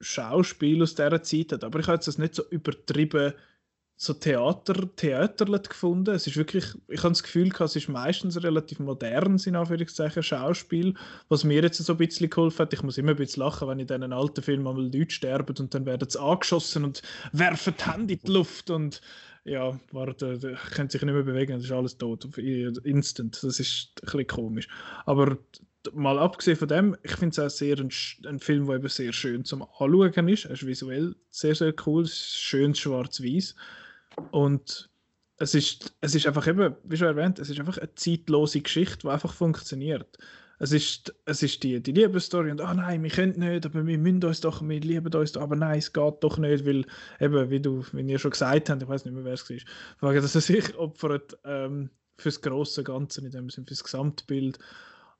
Schauspiel aus dieser Zeit hat. Aber ich habe jetzt das nicht so übertrieben so Theater, Theaterlet gefunden. Es ist wirklich, ich habe das Gefühl, gehabt, es ist meistens relativ modern, in Anführungszeichen, Schauspiel, was mir jetzt so ein bisschen geholfen hat. Ich muss immer ein bisschen lachen, wenn in diesen alten Filmen einmal Leute sterben und dann werden sie angeschossen und werfen die Hände in die Luft und ja, warte, können sich nicht mehr bewegen, das ist alles tot, instant. Das ist ein bisschen komisch. Aber mal abgesehen von dem, ich finde es auch sehr ein, ein Film, der eben sehr schön zum Anschauen ist. Er ist visuell sehr, sehr cool, schön schwarz-weiß. Und es ist, es ist einfach eben, wie schon erwähnt, es ist einfach eine zeitlose Geschichte, die einfach funktioniert. Es ist, es ist die, die Liebesstory und ah nein, wir können nicht, aber wir müssen uns doch, wir lieben uns doch, aber nein, es geht doch nicht, weil eben, wie du, wie ihr schon gesagt habt, ich weiß nicht mehr, wer es war, dass er sich opfert ähm, fürs große Ganze, in dem Sinne, fürs Gesamtbild.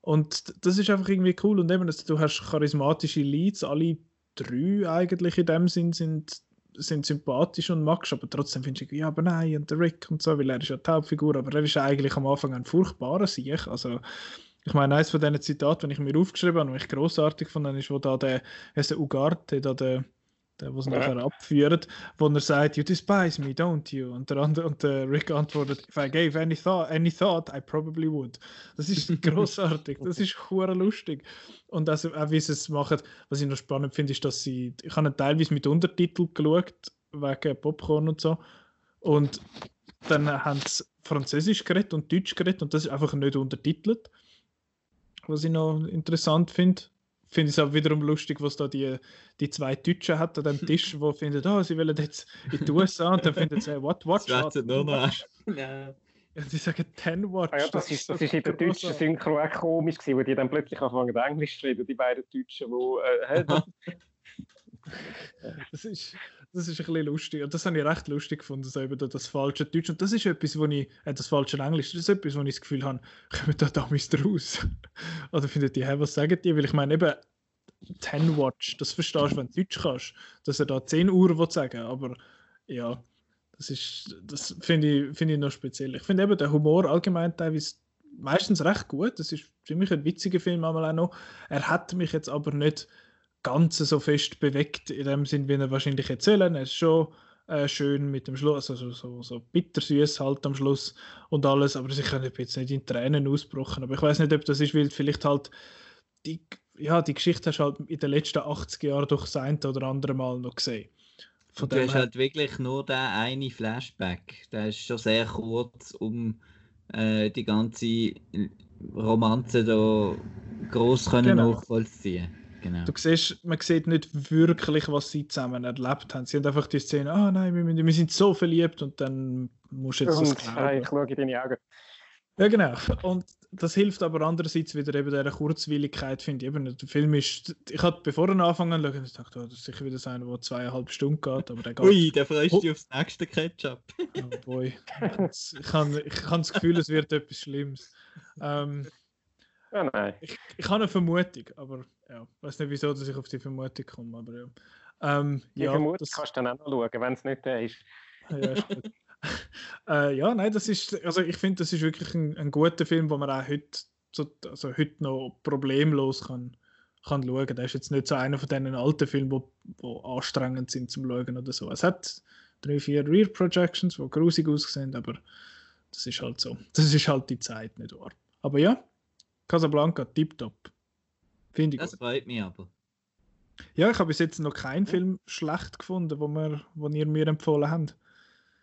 Und das ist einfach irgendwie cool und eben, dass du hast charismatische Leads, alle drei eigentlich in dem Sinn sind, sind sympathisch und magst, aber trotzdem findest du, ja, aber nein, und der Rick und so, weil er ist ja die Hauptfigur, aber er ist eigentlich am Anfang ein furchtbarer Sieg. Also, ich meine, eines von diesen Zitaten, wenn ich mir aufgeschrieben habe, was ich großartig fand, ist, wo da der, der Ugarte, da der, der, was nachher abführt, wo er sagt, you despise me, don't you? Und der, andere, und der Rick antwortet, if I gave any thought, any thought, I probably would. Das ist großartig, das ist hure lustig. Und also, auch wie sie es machen, was ich noch spannend finde, ist, dass sie, ich habe teilweise mit Untertiteln geschaut, wegen Popcorn und so. Und dann haben sie Französisch geredet und Deutsch geredet und das ist einfach nicht untertitelt. Was ich noch interessant finde. Finde ich es auch wiederum lustig, was da die, die zwei Deutschen hat an dem Tisch, die finden, oh, sie wollen jetzt in die USA und dann finden sie, what, watch, Das what, nur watch. Ja. Ja, die sagen, ten watch. Ah ja, das, ist, das ist in der deutschen. Synchro auch komisch gewesen, wo die dann plötzlich anfangen Englisch zu reden, die beiden Deutschen, wo äh, hä, das, Das ist, das ist ein bisschen lustig. Und das habe ich recht lustig gefunden, so eben da das falsche Deutsch. Und das ist etwas, wo ich, äh, das falsche Englisch, das ist etwas, wo ich das Gefühl habe, kommen da damals raus. Oder findet die, hey, was sagen die? Weil ich meine, eben, 10 Watch, das verstehst du, wenn du Deutsch kannst, dass er da 10 Uhr will sagen aber ja, das ist, das finde ich, finde ich noch speziell. Ich finde eben der Humor allgemein teilweise meistens recht gut. Das ist für mich ein witziger Film einmal auch noch. Er hat mich jetzt aber nicht ganz so fest bewegt, in dem Sinn, wie er wahrscheinlich erzählen. Er ist schon äh, schön mit dem Schluss, also so, so bittersüß halt am Schluss und alles, aber sicher nicht, jetzt nicht in Tränen ausbrochen. Aber ich weiß nicht, ob das ist, weil vielleicht halt die, ja, die Geschichte hast du halt in den letzten 80 Jahren durch das eine oder andere Mal noch gesehen. Von du hast her- halt wirklich nur den eine Flashback. Der ist schon sehr kurz, um äh, die ganze Romanze da groß können Genau. nachvollziehen. Genau. Du siehst, man sieht nicht wirklich, was sie zusammen erlebt haben. Sie haben einfach die Szene, ah nein, wir, wir sind so verliebt und dann musst du jetzt das glauben. ich schaue in deine Augen. Ja, genau. Und das hilft aber andererseits wieder eben dieser Kurzwilligkeit, finde ich. Eben, der Film ist, ich hatte bevor ich angefangen zu schauen, ich dachte, oh, das ist sicher wieder so einer, der zweieinhalb Stunden geht, aber der geht. Ui, der freust Oh. dich aufs nächste Ketchup. Oh boy. Das- Ich habe ich habe das Gefühl, es wird etwas Schlimmes. Ähm, Ja, nein. ich, ich habe eine Vermutung, aber ja, ich weiß nicht, wieso dass ich auf die Vermutung komme, aber ja. Ähm, Die ja, Vermutung das, kannst du dann auch noch schauen, wenn es nicht der ist. ja, ist äh, ja, nein, das ist, also ich finde, das ist wirklich ein, ein guter Film, wo man auch heute, so, also heute noch problemlos kann, kann schauen. Der ist jetzt nicht so einer von diesen alten Filmen, wo, wo anstrengend sind zum Schauen oder so. Es hat drei, vier Rear Projections, die grusig aussehen, aber das ist halt so. Das ist halt die Zeit, nicht wahr? Aber ja, Casablanca, tipptopp. Finde ich Das gut. freut mich aber. Ja, ich habe bis jetzt noch keinen Film schlecht gefunden, wo, wir, wo ihr mir empfohlen habt.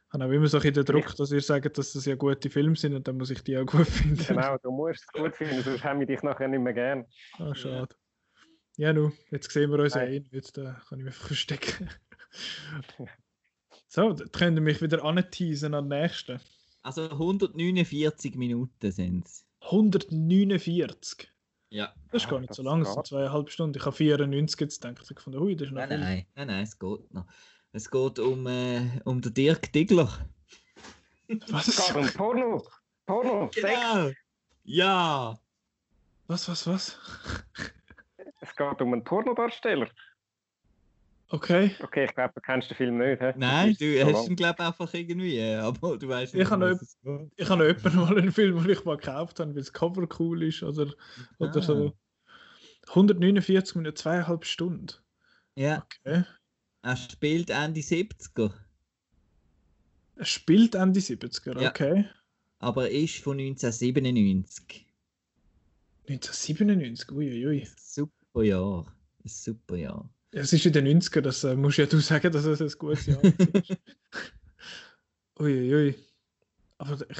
Ich habe auch immer so ein den Druck, dass ihr sagt, dass das ja gute Filme sind und dann muss ich die auch gut finden. Genau, du musst es gut finden, sonst haben wir dich nachher nicht mehr gern. Ah, schade. Ja, nu, jetzt sehen wir uns ja eh nicht, da kann ich mich einfach verstecken. so, da könnt ihr mich wieder anteasen an den nächsten. Also 149 Minuten sind es. 149. Ja. Das ist gar nicht so lang, es sind zweieinhalb Stunden. Ich habe 94 jetzt gedacht, ich fand, hui, das ist noch Nein, viel. nein, nein, nein, es geht noch. Es geht um, äh, um den Dirk Diggler. Was? Es geht um Porno. Porno. Sex. Genau! Ja! Was, was, was? Es geht um einen Pornodarsteller. Okay. Okay, ich glaube, du kennst den Film nicht. hä? Nein, du so hast lang. ihn, glaube ich, einfach irgendwie, äh, aber du weißt Ich habe noch was es geht. Ich habe noch jemanden mal einen Film, den ich mal gekauft habe, weil das Cover cool ist oder, oder Ah. so. 149 Minuten, zweieinhalb Stunden. Ja, Okay. er spielt Ende 70er, Er spielt Ende 70er, Ja. okay. aber er ist von 1997. 1997, uiuiui. Super Jahr. Ein super Jahr. Es ist in den 90er, das äh, musst ja du sagen, dass es ein gutes Jahr ist. Uiuiui. Aber ich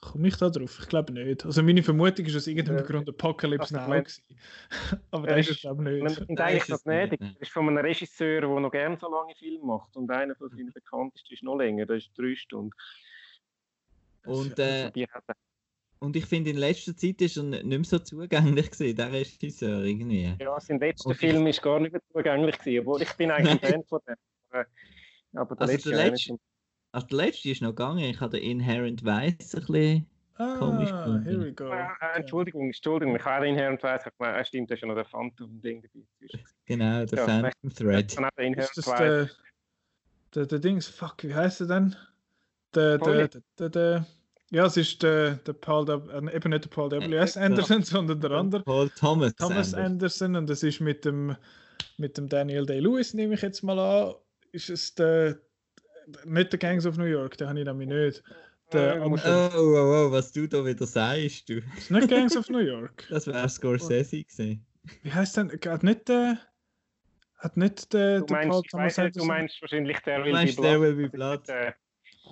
komme ich da drauf? Ich glaube nicht. Also meine Vermutung ist aus irgendeinem Ja. Grund Apocalypse Now gewesen. Aber Ja, das ist- glaube ich nicht. und eigentlich ist das es nicht, nicht. Das ist von einem Regisseur, der noch gerne so lange Filme macht. Und einer von seinen bekanntesten ist noch länger, das ist drei Stunden. Und, äh, die hat und ich finde, in letzter Zeit ist er nicht mehr so zugänglich gewesen, der Regisseur irgendwie. ja, sein letzter ich- Film ist gar nicht mehr zugänglich gewesen, obwohl ich bin eigentlich ein Fan von dem. Aber, der Also letzte der letzte-. Also der letzte ist noch gegangen, ich habe den Inherent Vice ein bisschen... komisch Ah, gefunden. here we go. Ah, Okay. Entschuldigung, Entschuldigung, ich habe den Inherent Weiss gemeint, ah, stimmt, da ist ja noch der Phantom-Ding dabei. Genau, der Ja, Phantom Thread. Dann hat der Inherent Ist das Weiss. der, der, der Dings, fuck, wie heißt er denn? Der, der, der, der, der, Ja, es ist der, der Paul, w, äh, eben nicht der Paul W.S. Anderson, sondern der andere. Paul Thomas. Thomas Anderson. Anderson. Und es ist mit dem, mit dem Daniel Day-Lewis, nehme ich jetzt mal an. Ist es der, nicht der Gangs of New York, den habe ich nämlich nicht. Der, Äh, Oh, oh, oh, was du da wieder sagst, du. ist nicht Gangs of New York. Das wäre Scorsese gewesen. Wie heißt denn? Hat nicht der. Hat nicht der, Du der Paul meinst, ich Thomas nicht, du Anderson? meinst wahrscheinlich der Will Be Blood. Will Be Blood.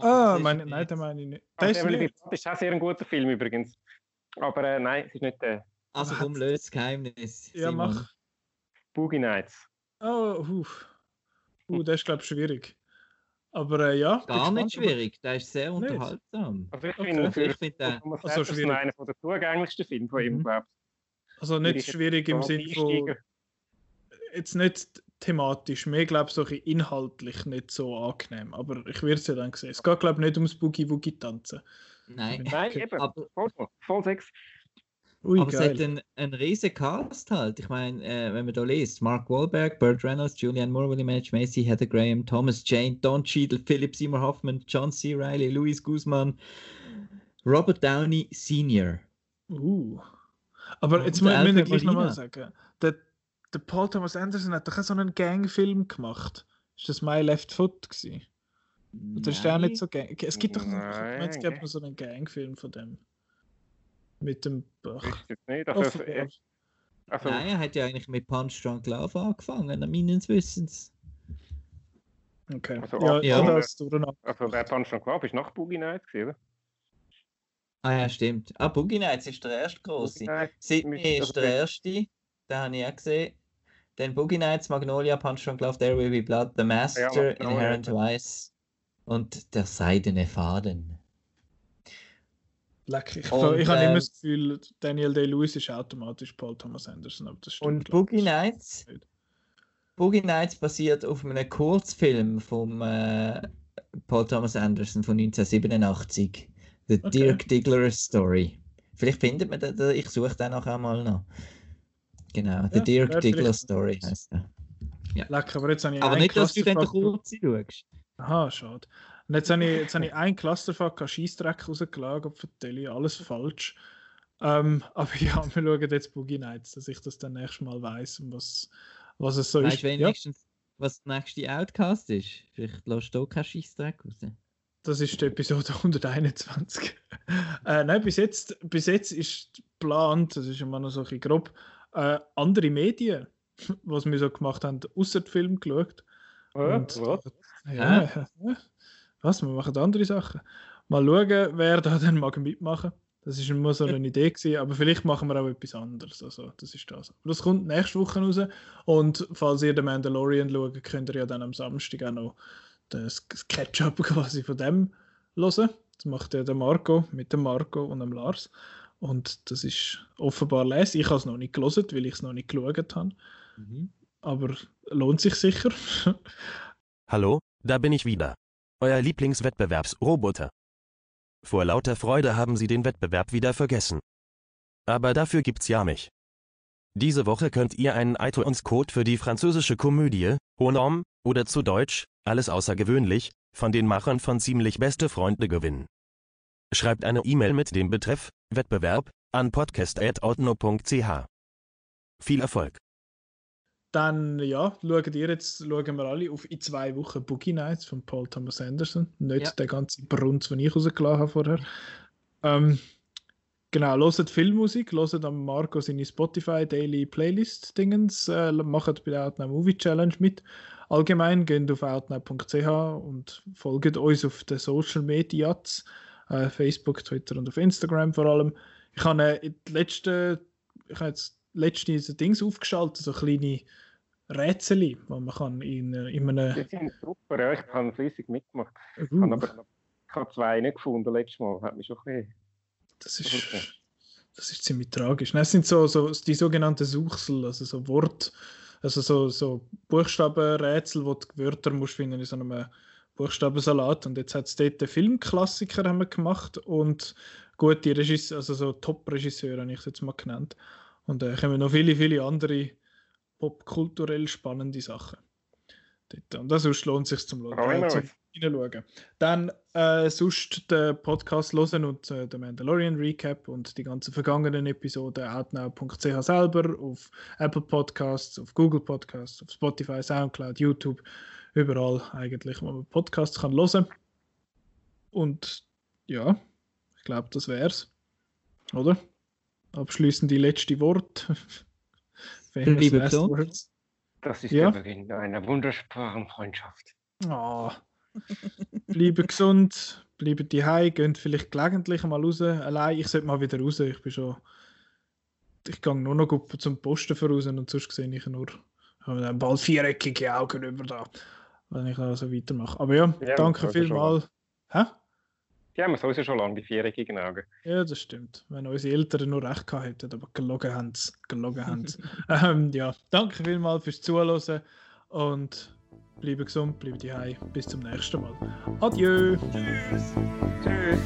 Äh, Ah, Das ist meine, nein, den meine ich nicht. Der ist der nicht. Ist auch sehr ein guter Film übrigens. Aber äh, nein, es ist nicht der Also Aber komm, löst das Geheimnis. Ja, Simon. mach. Boogie Nights. Oh, uh. uh das ist, glaube ich, schwierig. Aber äh, ja. Gar nicht schwierig, der ist sehr Nicht? unterhaltsam. Also ich Okay. finde, für Ich finde den- Thomas Also Anderson schwierig. einer der zugänglichsten Filme von ihm, Mhm. glaube Also Würde nicht ich schwierig im ich. Sinne von. Jetzt nicht thematisch, mehr glaube ich so ein bisschen inhaltlich nicht so angenehm. Aber ich werde es ja dann sehen. Es geht glaube ich nicht ums Boogie-Woogie tanzen. Nein. Nein, Okay. eben. Aber, Voll, voll sechs. Ui, aber es hat geil. einen, einen riesen Cast halt. Ich meine, äh, wenn man da liest, Mark Wahlberg, Burt Reynolds, Julianne Moore, William H. Macy, Heather Graham, Thomas Jane, Don Cheadle, Philip Seymour Hoffman, John C. Reilly, Louis Guzman, Robert Downey Sr. Uh. Aber Und jetzt müssen wir gleich nochmal sagen. Der, der Paul Thomas Anderson hat doch auch so einen Gangfilm gemacht. Ist das My Left Foot gewesen? Oder ist der auch nicht so Gang? Es gibt doch Nein, es gibt so einen Gangfilm von dem. Mit dem Bach. Nicht. Also, Offenbar. also, Nein, er hat ja eigentlich mit Punch Drunk Love angefangen, meines Wissens. Okay. Also, ja, ja. ja. das durcheinander. also der Punch and Club ist nach Boogie Nights, gewesen, oder? Ah ja, stimmt. Ah, Boogie Nights ist der erste große. Sydney ist also der erste, den habe ich auch gesehen. Dann Boogie Nights, Magnolia, Punch Drunk Love, There Will Be Blood, The Master, Magnolia, Inherent ja. Vice und Der seidene Faden. Leck, ich, Und, ich habe immer das Gefühl, Daniel Day-Lewis ist automatisch Paul Thomas Anderson, aber das stimmt. Und Boogie Nights? Boogie Nights basiert auf einem Kurzfilm von äh, Paul Thomas Anderson von 1987. The Okay. Dirk Diggler Story. Vielleicht findet man den, den- ich suche den nachher mal noch. Genau, The Ja, Dirk Diggler Story heißt der. Leck, aber jetzt habe ich Aber nicht, dass du den kurzen schaust. Aha, schade. Und jetzt habe ich, jetzt habe ich einen Clusterfuck an Scheissdreck rausgeladen, vertelle alles falsch. Ähm, aber ja, wir schauen jetzt Boogie Nights, dass ich das dann nächstes Mal weiß, was, was es so Weißt ist. du Ja, wenigstens, was der nächste Outcast ist? Vielleicht lässt du auch keinen Scheissdreck raus. das ist die Episode 121. äh, nein, bis jetzt, bis jetzt ist geplant, das ist immer noch so ein bisschen grob, äh, andere Medien, was wir so gemacht haben, außer den Film geschaut. Und- was? Ja, ja. Was? Wir machen andere Sachen. Mal schauen, wer da dann mag mitmachen. Das ist immer so eine Idee gewesen, aber vielleicht machen wir auch etwas anderes. Also, das ist das. Aber das kommt nächste Woche raus. Und falls ihr den Mandalorian schaut, könnt ihr ja dann am Samstag auch noch das das Catch-up quasi von dem hören. Das macht ja der Marco mit dem Marco und dem Lars. Und das ist offenbar les. Ich habe es noch nicht gelesen, weil ich es noch nicht geschaut habe. Mhm. Aber lohnt sich sicher. Hallo, da bin ich wieder. Euer Lieblingswettbewerbsroboter. Vor lauter Freude haben Sie den Wettbewerb wieder vergessen. Aber dafür gibt's ja mich. Diese Woche könnt ihr einen iTunes-Code für die französische Komödie, Honorm, oder zu Deutsch, alles außergewöhnlich, von den Machern von Ziemlich Beste Freunde gewinnen. Schreibt eine E-Mail mit dem Betreff Wettbewerb an podcast.outno.ch. Viel Erfolg! Dann, ja, schauen ihr jetzt, schauen wir alle auf in zwei Wochen Boogie Nights von Paul Thomas Anderson. Nicht Ja. der ganze Brunz, den ich rausgelassen habe vorher. Ähm, genau, hört Filmmusik, hört am Marco seine Spotify Daily Playlist Dingens, äh, macht bei der Outnow Movie Challenge mit. Allgemein geht auf outnow.ch und folgt uns auf den Social Medias, äh, Facebook, Twitter und auf Instagram vor allem. Ich habe äh, in den letzten, ich habe jetzt letztens so Dings aufgeschaltet, so kleine Rätsel, wo man kann in, äh, in einem... Die sind super, ja, ich habe flüssig mitgemacht. Ich Uh, habe aber ich habe zwei nicht gefunden letztes Mal. Hat mich schon ein das, ist, Okay. das ist ziemlich tragisch. Es sind so, so die sogenannten Suchsel, also so Wort, also so, so Buchstabenrätsel, wo du die Wörter musst finden in so einem Buchstabensalat. Und jetzt hat es dort einen Filmklassiker haben wir gemacht und gute Regisseur, also so Top-Regisseure habe ich es jetzt mal genannt. Und äh, kommen noch viele, viele andere popkulturell spannende Sachen. Dort. Und das sonst lohnt es sich zum, uns. reinschauen. Dann äh, sonst den Podcast hören und äh, den Mandalorian Recap und die ganzen vergangenen Episoden outnow.ch selber auf Apple Podcasts, auf Google Podcasts, auf Spotify, Soundcloud, YouTube, überall eigentlich, wo man Podcasts kann hören. Und ja, ich glaube, das wär's. Oder? Abschließend die letzte Wort. Famous Liebe words. Das ist Ja. der Beginn einer wunderbaren Freundschaft. Ah. bleiben gesund, bleiben die geht vielleicht gelegentlich mal raus. Allein, ich sollte mal wieder raus. Ich bin schon. Ich gehe nur noch gut zum Posten voraus und sonst sehe ich nur. Ich habe dann bald viereckige Augen über da, wenn ich da so weitermache. Aber ja, Ja, danke vielmals. Hä? Die haben wir sowieso schon lange, die viereckigen Augen. Ja, das stimmt. Wenn unsere Eltern nur recht gehabt hätten, aber gelogen haben sie. Gelogen haben sie. ähm, ja, danke vielmals fürs Zuhören und bleiben gesund, bleiben die Bis zum nächsten Mal. Adieu! Tschüss. Tschüss.